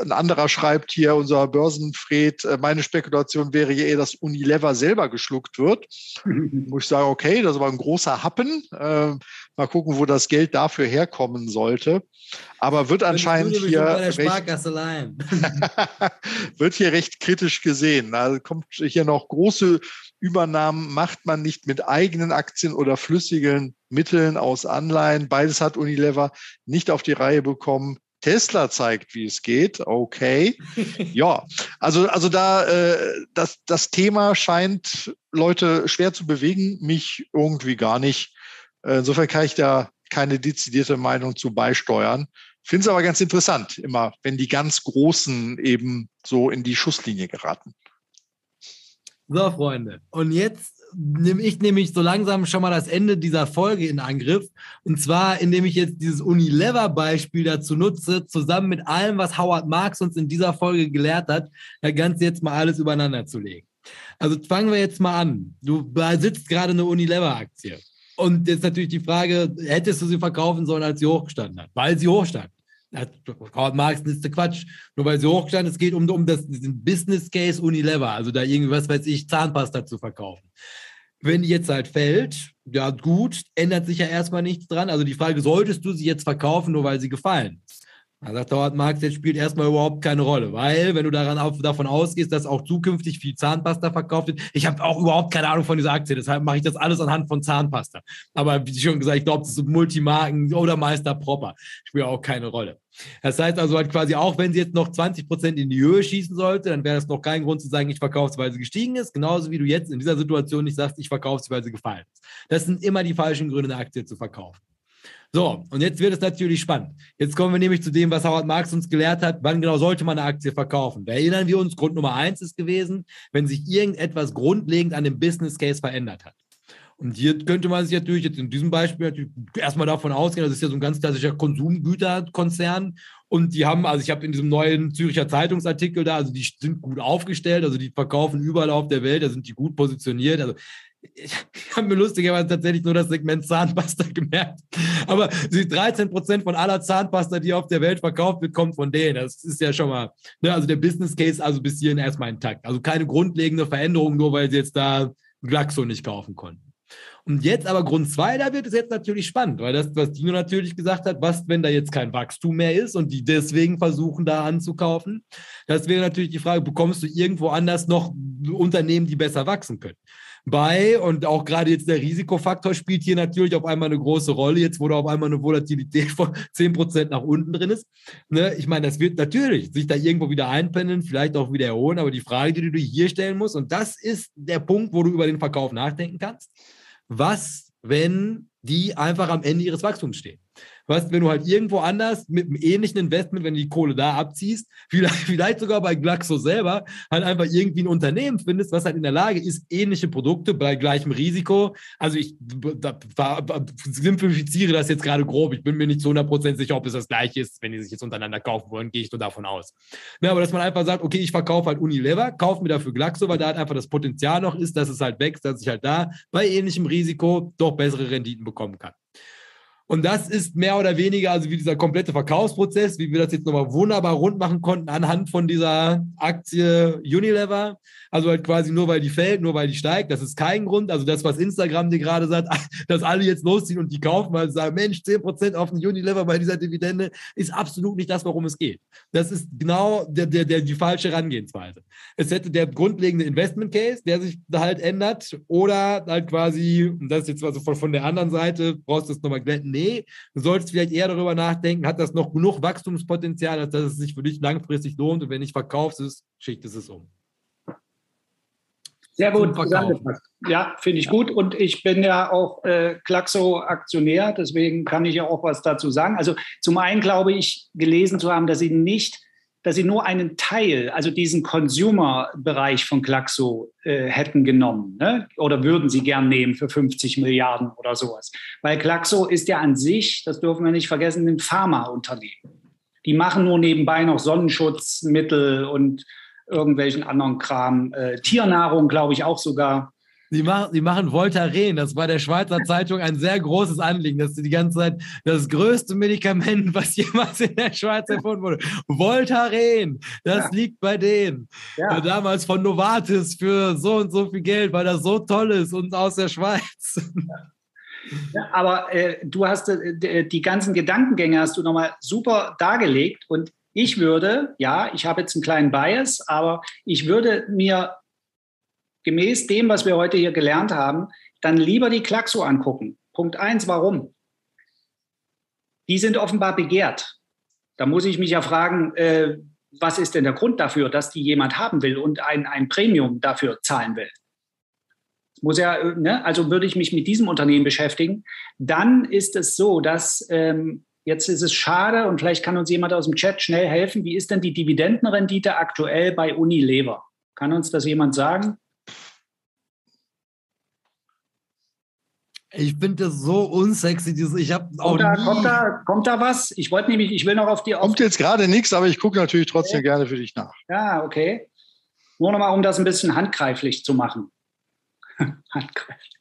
ein anderer schreibt hier, unser Börsenfred, äh, meine Spekulation wäre ja eher, dass Unilever selber geschluckt wird. Muss ich sagen, okay, das war ein großer Happen. Äh, mal gucken, wo das Geld dafür herkommen sollte. Aber wird anscheinend hier recht, wird hier recht kritisch gesehen. Da kommt hier noch große Übernahmen macht man nicht mit eigenen Aktien oder flüssigen Mitteln aus Anleihen. Beides hat Unilever nicht auf die Reihe bekommen. Tesla zeigt, wie es geht. Okay. ja, also, also da, äh, das, das Thema scheint Leute schwer zu bewegen, mich irgendwie gar nicht. Äh, insofern kann ich da keine dezidierte Meinung zu beisteuern. Finde es aber ganz interessant, immer, wenn die ganz Großen eben so in die Schusslinie geraten. So, Freunde. Und jetzt nehme ich nämlich so langsam schon mal das Ende dieser Folge in Angriff. Und zwar, indem ich jetzt dieses Unilever-Beispiel dazu nutze, zusammen mit allem, was Howard Marks uns in dieser Folge gelehrt hat, das Ganze jetzt mal alles übereinander zu legen. Also fangen wir jetzt mal an. Du besitzt gerade eine Unilever-Aktie. Und jetzt natürlich die Frage, hättest du sie verkaufen sollen, als sie hochgestanden hat? Weil sie hochstand. Karl Marx ist der Quatsch. Nur weil sie hochgestanden es geht um, um das, diesen Business Case Unilever, also da irgendwas, weiß ich, Zahnpasta zu verkaufen. Wenn die jetzt halt fällt, ja gut, ändert sich ja erstmal nichts dran. Also die Frage, solltest du sie jetzt verkaufen, nur weil sie gefallen ist? Da sagt Howard Marx, jetzt spielt erstmal überhaupt keine Rolle, weil wenn du daran auf, davon ausgehst, dass auch zukünftig viel Zahnpasta verkauft wird, ich habe auch überhaupt keine Ahnung von dieser Aktie, deshalb mache ich das alles anhand von Zahnpasta. Aber wie schon gesagt, ich glaube, das ist Multimarken oder Meister Proper, spielt auch keine Rolle. Das heißt also halt quasi auch, wenn sie jetzt noch 20 Prozent in die Höhe schießen sollte, dann wäre das noch kein Grund zu sagen, ich verkaufe sie, weil sie gestiegen ist, genauso wie du jetzt in dieser Situation nicht sagst, ich verkaufe sie, weil sie gefallen ist. Das sind immer die falschen Gründe, eine Aktie zu verkaufen. So, und jetzt wird es natürlich spannend. Jetzt kommen wir nämlich zu dem, was Howard Marx uns gelehrt hat. Wann genau sollte man eine Aktie verkaufen? Da erinnern wir uns, Grund Nummer eins ist gewesen, wenn sich irgendetwas grundlegend an dem Business Case verändert hat. Und hier könnte man sich natürlich jetzt in diesem Beispiel natürlich erstmal davon ausgehen, das ist ja so ein ganz klassischer Konsumgüterkonzern. Und die haben, also ich habe in diesem neuen Züricher Zeitungsartikel da, also die sind gut aufgestellt, also die verkaufen überall auf der Welt, da sind die gut positioniert. Also ich habe mir lustigerweise tatsächlich nur das Segment Zahnpasta gemerkt. Aber 13 Prozent von aller Zahnpasta, die auf der Welt verkauft wird, kommt von denen. Das ist ja schon mal, ne, also der Business Case also bis hierhin erstmal intakt. Also keine grundlegende Veränderung, nur weil sie jetzt da Glaxo nicht kaufen konnten. Und jetzt aber Grund zwei, da wird es jetzt natürlich spannend, weil das, was Dino natürlich gesagt hat, was, wenn da jetzt kein Wachstum mehr ist und die deswegen versuchen, da anzukaufen, das wäre natürlich die Frage, bekommst du irgendwo anders noch Unternehmen, die besser wachsen können? Bei. Und auch gerade jetzt der Risikofaktor spielt hier natürlich auf einmal eine große Rolle, jetzt wo da auf einmal eine Volatilität von 10% nach unten drin ist. Ne? Ich meine, das wird natürlich sich da irgendwo wieder einpendeln, vielleicht auch wieder erholen, aber die Frage, die du hier stellen musst, und das ist der Punkt, wo du über den Verkauf nachdenken kannst. Was, wenn die einfach am Ende ihres Wachstums stehen? Weißt, wenn du halt irgendwo anders mit einem ähnlichen Investment, wenn du die Kohle da abziehst, vielleicht, vielleicht sogar bei Glaxo selber, halt einfach irgendwie ein Unternehmen findest, was halt in der Lage ist, ähnliche Produkte bei gleichem Risiko. Also ich da, da, simplifiziere das jetzt gerade grob. Ich bin mir nicht zu 100% sicher, ob es das gleiche ist. Wenn die sich jetzt untereinander kaufen wollen, gehe ich nur davon aus. Ja, aber dass man einfach sagt, okay, ich verkaufe halt Unilever, kaufe mir dafür Glaxo, weil da halt einfach das Potenzial noch ist, dass es halt wächst, dass ich halt da bei ähnlichem Risiko doch bessere Renditen bekommen kann. Und das ist mehr oder weniger, also wie dieser komplette Verkaufsprozess, wie wir das jetzt nochmal wunderbar rund machen konnten anhand von dieser Aktie Unilever. Also halt quasi nur, weil die fällt, nur weil die steigt. Das ist kein Grund. Also das, was Instagram dir gerade sagt, dass alle jetzt losziehen und die kaufen, weil sie sagen, Mensch, 10% auf den Unilever bei dieser Dividende, ist absolut nicht das, worum es geht. Das ist genau der, der, der, die falsche Herangehensweise. Es hätte der grundlegende Investment Case, der sich halt ändert, oder halt quasi, und das ist jetzt also von, von der anderen Seite, brauchst du es nochmal glätten, nee, du solltest vielleicht eher darüber nachdenken, hat das noch genug Wachstumspotenzial, als dass es sich für dich langfristig lohnt und wenn nicht verkaufst, ist, schicht es um. Sehr gut zusammengefasst. Ja, finde ich gut. Und ich bin ja auch äh, Klaxo-Aktionär, deswegen kann ich ja auch was dazu sagen. Also zum einen glaube ich, gelesen zu haben, dass sie nicht, dass sie nur einen Teil, also diesen Consumer-Bereich von Klaxo äh, hätten genommen ne? oder würden sie gern nehmen für 50 Milliarden oder sowas. Weil Klaxo ist ja an sich, das dürfen wir nicht vergessen, ein Pharmaunternehmen. Die machen nur nebenbei noch Sonnenschutzmittel und irgendwelchen anderen Kram. Äh, Tiernahrung, glaube ich, auch sogar. Sie machen, sie machen Voltaren. Das war der Schweizer Zeitung ein sehr großes Anliegen, dass sie die ganze Zeit das größte Medikament, was jemals in der Schweiz erfunden wurde. Voltaren, das ja. liegt bei denen. Ja. Damals von Novartis für so und so viel Geld, weil das so toll ist und aus der Schweiz. Ja, aber äh, du hast äh, die ganzen Gedankengänge hast du nochmal super dargelegt und ich würde, ja, ich habe jetzt einen kleinen Bias, aber ich würde mir gemäß dem, was wir heute hier gelernt haben, dann lieber die Klaxo angucken. Punkt eins, warum? Die sind offenbar begehrt. Da muss ich mich ja fragen, äh, was ist denn der Grund dafür, dass die jemand haben will und ein, ein Premium dafür zahlen will? Muss ja, ne? also würde ich mich mit diesem Unternehmen beschäftigen, dann ist es so, dass ähm, Jetzt ist es schade und vielleicht kann uns jemand aus dem Chat schnell helfen. Wie ist denn die Dividendenrendite aktuell bei Unilever? Kann uns das jemand sagen? Ich finde das so unsexy. Ich habe auch kommt da, kommt da, kommt da was? Ich wollte nämlich, ich will noch auf die. Auf kommt jetzt gerade nichts, aber ich gucke natürlich trotzdem okay. gerne für dich nach. Ja, okay. Nur noch mal, um das ein bisschen handgreiflich zu machen. handgreiflich.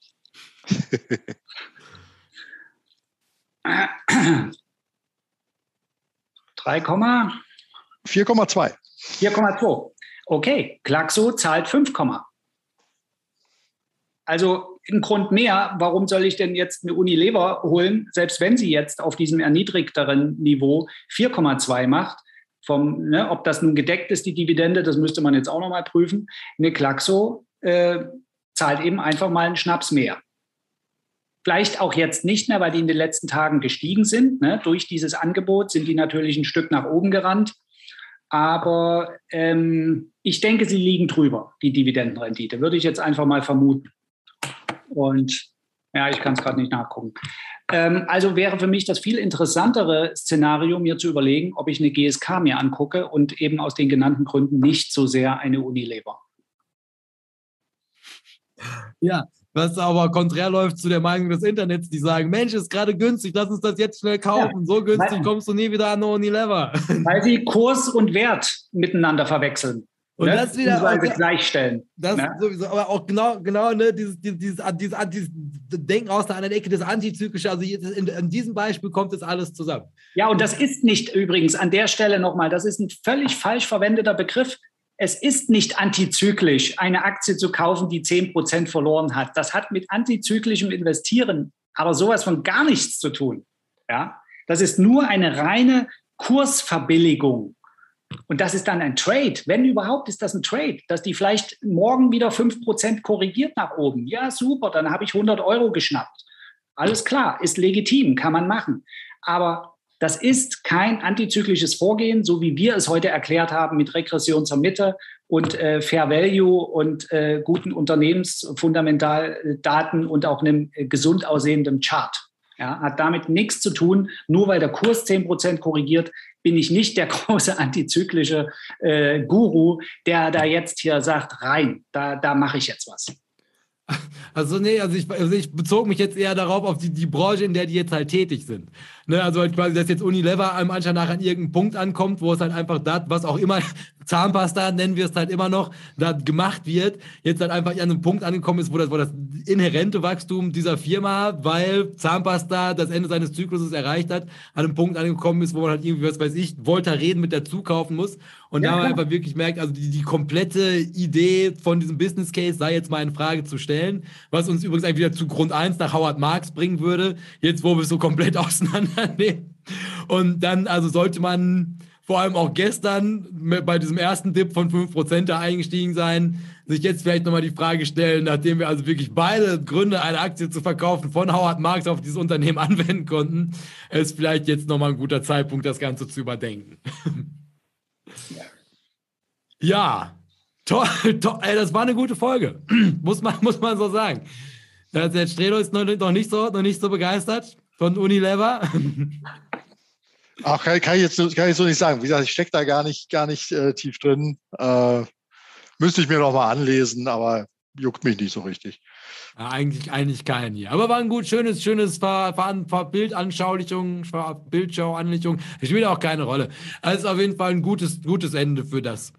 3, 4,2. 4,2. Okay, Glaxo zahlt 5, also ein Grund mehr, warum soll ich denn jetzt eine Unilever holen, selbst wenn sie jetzt auf diesem erniedrigteren Niveau 4,2 macht. Vom, ne, ob das nun gedeckt ist, die Dividende, das müsste man jetzt auch nochmal prüfen. Eine Glaxo äh, zahlt eben einfach mal einen Schnaps mehr. Vielleicht auch jetzt nicht mehr, weil die in den letzten Tagen gestiegen sind. Ne? Durch dieses Angebot sind die natürlich ein Stück nach oben gerannt. Aber ähm, ich denke, sie liegen drüber, die Dividendenrendite, würde ich jetzt einfach mal vermuten. Und ja, ich kann es gerade nicht nachgucken. Ähm, also wäre für mich das viel interessantere Szenario, mir zu überlegen, ob ich eine GSK mir angucke und eben aus den genannten Gründen nicht so sehr eine Unilever. Ja, was aber konträr läuft zu der Meinung des Internets, die sagen, Mensch, ist gerade günstig, lass uns das jetzt schnell kaufen. Ja, so günstig kommst du nie wieder an Unilever. Weil sie Kurs und Wert miteinander verwechseln. Und ne? das wieder also gleichstellen. Das ne? sowieso, aber auch genau, genau, ne, dieses, dieses, dieses, dieses, dieses Denken aus der anderen Ecke, das Antizyklische, also in, in, diesem Beispiel kommt das alles zusammen. Ja, und das ist nicht übrigens an der Stelle nochmal, das ist ein völlig falsch verwendeter Begriff es ist nicht antizyklisch, eine Aktie zu kaufen, die 10% verloren hat. Das hat mit antizyklischem Investieren aber sowas von gar nichts zu tun. Ja? Das ist nur eine reine Kursverbilligung. Und das ist dann ein Trade. Wenn überhaupt, ist das ein Trade, dass die vielleicht morgen wieder 5% korrigiert nach oben. Ja, super, dann habe ich 100 Euro geschnappt. Alles klar, ist legitim, kann man machen. Aber das ist kein antizyklisches Vorgehen, so wie wir es heute erklärt haben mit Regression zur Mitte und äh, Fair Value und äh, guten Unternehmensfundamentaldaten und auch einem äh, gesund aussehenden Chart. Ja, hat damit nichts zu tun. Nur weil der Kurs 10% korrigiert, bin ich nicht der große antizyklische äh, Guru, der da jetzt hier sagt, rein, da, da mache ich jetzt was. Also nee, also ich, also ich bezog mich jetzt eher darauf, auf die, die Branche, in der die jetzt halt tätig sind. Ne, also halt quasi, dass jetzt Unilever einem anscheinend nach an irgendeinem Punkt ankommt, wo es halt einfach das, was auch immer, Zahnpasta nennen wir es halt immer noch, da gemacht wird, jetzt halt einfach an einem Punkt angekommen ist, wo das, wo das inhärente Wachstum dieser Firma, weil Zahnpasta das Ende seines Zykluses erreicht hat, an einem Punkt angekommen ist, wo man halt irgendwie, was weiß ich, Voltaren mit dazu kaufen muss. Und ja, da man einfach wirklich merkt, also die, die komplette Idee von diesem Business Case sei jetzt mal in Frage zu stellen, was uns übrigens eigentlich wieder zu Grund 1 nach Howard Marks bringen würde, jetzt wo wir es so komplett auseinandernehmen. Und dann, also sollte man vor allem auch gestern bei diesem ersten Dip von 5% da eingestiegen sein, sich jetzt vielleicht nochmal die Frage stellen, nachdem wir also wirklich beide Gründe, eine Aktie zu verkaufen, von Howard Marks auf dieses Unternehmen anwenden konnten, ist vielleicht jetzt nochmal ein guter Zeitpunkt, das Ganze zu überdenken. Ja. Toll, toll, ey, das war eine gute Folge. muss, man, muss man so sagen. Der Strelo ist noch, nicht so, noch nicht so begeistert von Unilever. Ach, kann, kann, ich jetzt kann ich so nicht sagen. Wie gesagt, ich stecke da gar nicht, gar nicht äh, tief drin. Äh, müsste ich mir noch mal anlesen, aber juckt mich nicht so richtig. Ja, eigentlich, eigentlich kein hier. Aber war ein gut, schönes, schönes Ver, Ver, Ver Bildanschaulichung, Bildschauanlichung. Spielt auch keine Rolle. Also auf jeden Fall ein gutes, gutes Ende für das.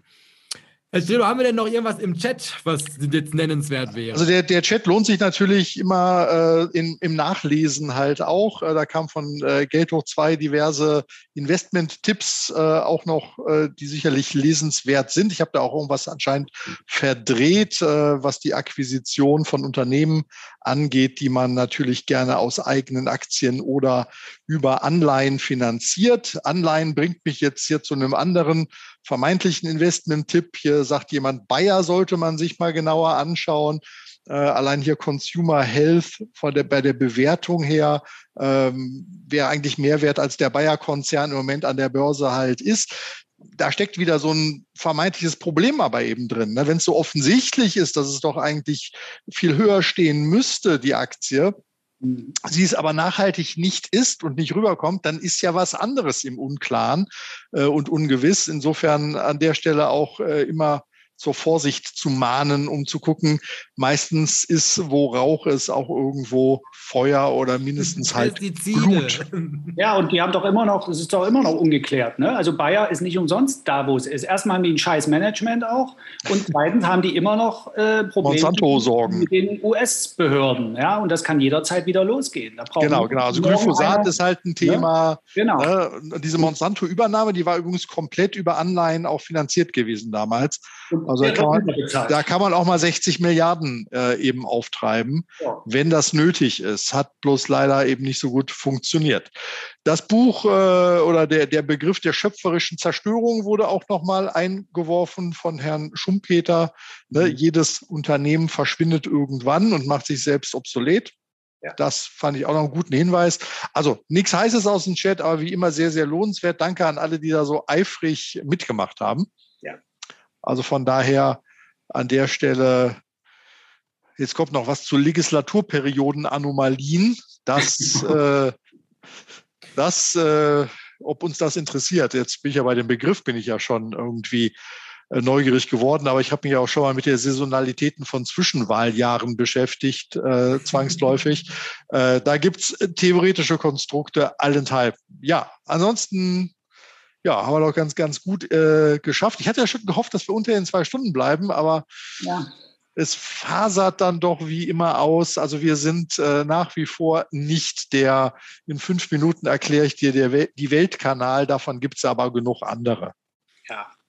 Herr Strelo, haben wir denn noch irgendwas im Chat, was jetzt nennenswert wäre? Also der, der Chat lohnt sich natürlich immer äh, in, im Nachlesen halt auch. Äh, da kam von äh, Geld hoch zwei diverse Investment-Tipps äh, auch noch, äh, die sicherlich lesenswert sind. Ich habe da auch irgendwas anscheinend verdreht, äh, was die Akquisition von Unternehmen angeht, die man natürlich gerne aus eigenen Aktien oder über Anleihen finanziert. Anleihen bringt mich jetzt hier zu einem anderen vermeintlichen Investment-Tipp. Hier sagt jemand, Bayer sollte man sich mal genauer anschauen. Äh, allein hier Consumer Health von der, bei der Bewertung her ähm, wäre eigentlich mehr wert, als der Bayer-Konzern im Moment an der Börse halt ist. Da steckt wieder so ein vermeintliches Problem aber eben drin. Ne? Wenn es so offensichtlich ist, dass es doch eigentlich viel höher stehen müsste, die Aktie, sie es aber nachhaltig nicht ist und nicht rüberkommt, dann ist ja was anderes im Unklaren äh, und ungewiss. Insofern an der Stelle auch äh, immer zur Vorsicht zu mahnen, um zu gucken, meistens ist, wo Rauch ist, auch irgendwo Feuer oder mindestens halt Blut. Ja, und die haben doch immer noch, das ist doch immer noch ungeklärt. Ne? Also Bayer ist nicht umsonst da, wo es ist. Erstmal haben die ein scheiß Management auch und zweitens haben die immer noch äh, Probleme mit den US-Behörden. Ja? Und das kann jederzeit wieder losgehen. genau, genau. Also Glyphosat ist halt ein ne? Thema. Ne? Genau. Ne? Diese Monsanto-Übernahme, die war übrigens komplett über Anleihen auch finanziert gewesen damals. Und also da kann, man, da kann man auch mal 60 Milliarden äh, eben auftreiben, ja. wenn das nötig ist. Hat bloß leider eben nicht so gut funktioniert. Das Buch äh, oder der, der Begriff der schöpferischen Zerstörung wurde auch nochmal eingeworfen von Herrn Schumpeter. Ne? Mhm. Jedes Unternehmen verschwindet irgendwann und macht sich selbst obsolet. Ja. Das fand ich auch noch einen guten Hinweis. Also nichts Heißes aus dem Chat, aber wie immer sehr, sehr lohnenswert. Danke an alle, die da so eifrig mitgemacht haben. Also von daher an der Stelle, jetzt kommt noch was zu Legislaturperioden-Anomalien. Das, äh, das äh, ob uns das interessiert. Jetzt bin ich ja bei dem Begriff, bin ich ja schon irgendwie äh, neugierig geworden, aber ich habe mich ja auch schon mal mit der Saisonalitäten von Zwischenwahljahren beschäftigt, äh, zwangsläufig. Äh, da gibt's theoretische Konstrukte allenthalb. Ja, ansonsten ja, haben wir doch ganz, ganz gut äh, geschafft. Ich hatte ja schon gehofft, dass wir unter den zwei Stunden bleiben, aber ja. es fasert dann doch wie immer aus. Also wir sind äh, nach wie vor nicht der, in fünf Minuten erkläre ich dir der die Weltkanal, davon gibt es aber genug andere.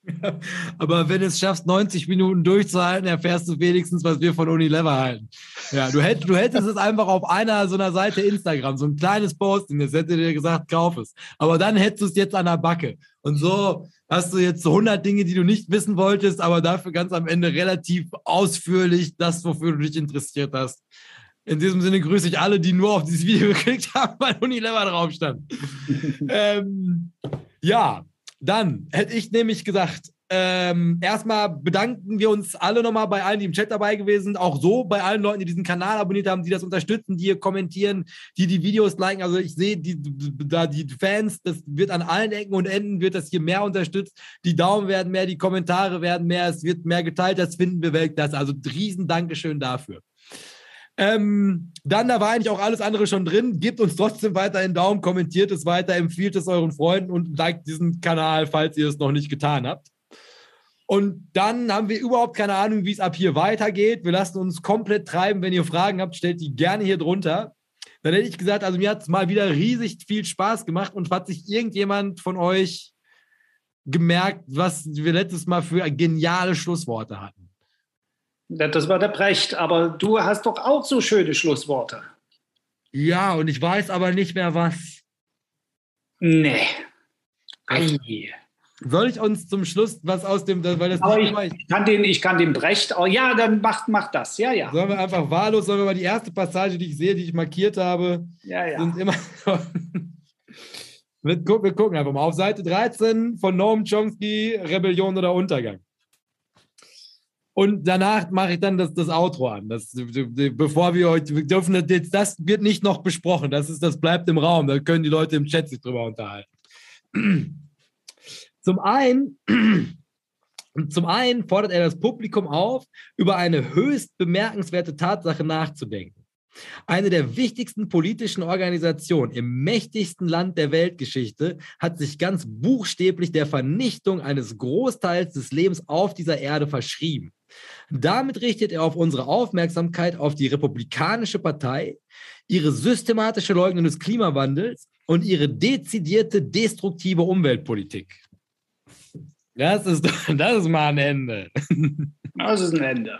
Aber wenn du es schaffst, 90 Minuten durchzuhalten, erfährst du wenigstens, was wir von Unilever halten. Ja, du, hätt, du hättest es einfach auf einer so einer Seite Instagram, so ein kleines Posting, das hätte dir gesagt, kauf es. Aber dann hättest du es jetzt an der Backe. Und so hast du jetzt so 100 Dinge, die du nicht wissen wolltest, aber dafür ganz am Ende relativ ausführlich das, wofür du dich interessiert hast. In diesem Sinne grüße ich alle, die nur auf dieses Video geklickt haben, weil Unilever drauf stand. ähm, ja, dann hätte ich nämlich gesagt, ähm, erstmal bedanken wir uns alle nochmal bei allen, die im Chat dabei gewesen sind, auch so bei allen Leuten, die diesen Kanal abonniert haben, die das unterstützen, die hier kommentieren, die die Videos liken. Also ich sehe die, da die Fans, das wird an allen Ecken und Enden wird das hier mehr unterstützt. Die Daumen werden mehr, die Kommentare werden mehr, es wird mehr geteilt, das finden wir Weltklasse. Also riesen Dankeschön dafür. Ähm, dann, da war eigentlich auch alles andere schon drin. Gebt uns trotzdem weiter einen Daumen, kommentiert es weiter, empfiehlt es euren Freunden und liked diesen Kanal, falls ihr es noch nicht getan habt. Und dann haben wir überhaupt keine Ahnung, wie es ab hier weitergeht. Wir lassen uns komplett treiben. Wenn ihr Fragen habt, stellt die gerne hier drunter. Dann hätte ich gesagt, also mir hat es mal wieder riesig viel Spaß gemacht und hat sich irgendjemand von euch gemerkt, was wir letztes Mal für geniale Schlussworte hatten? Das war der Brecht, aber du hast doch auch so schöne Schlussworte. Ja, und ich weiß aber nicht mehr was. Nee. Ei. Soll ich uns zum Schluss was aus dem, weil das aber ich, ich, kann den, ich kann den Brecht, oh ja, dann macht, macht das, ja, ja. Sollen wir einfach wahllos, sollen wir mal die erste Passage, die ich sehe, die ich markiert habe, ja, ja. sind immer wir, gucken, wir gucken einfach mal auf Seite 13 von Noam Chomsky, Rebellion oder Untergang. Und danach mache ich dann das, das Outro an. Das, bevor wir heute, wir dürfen das, das wird nicht noch besprochen. Das, ist, das bleibt im Raum. Da können die Leute im Chat sich drüber unterhalten. Zum einen, zum einen fordert er das Publikum auf, über eine höchst bemerkenswerte Tatsache nachzudenken. Eine der wichtigsten politischen Organisationen im mächtigsten Land der Weltgeschichte hat sich ganz buchstäblich der Vernichtung eines Großteils des Lebens auf dieser Erde verschrieben. Damit richtet er auf unsere Aufmerksamkeit auf die Republikanische Partei, ihre systematische Leugnung des Klimawandels und ihre dezidierte destruktive Umweltpolitik. Das ist, das ist mal ein Ende. Das ist ein Ende.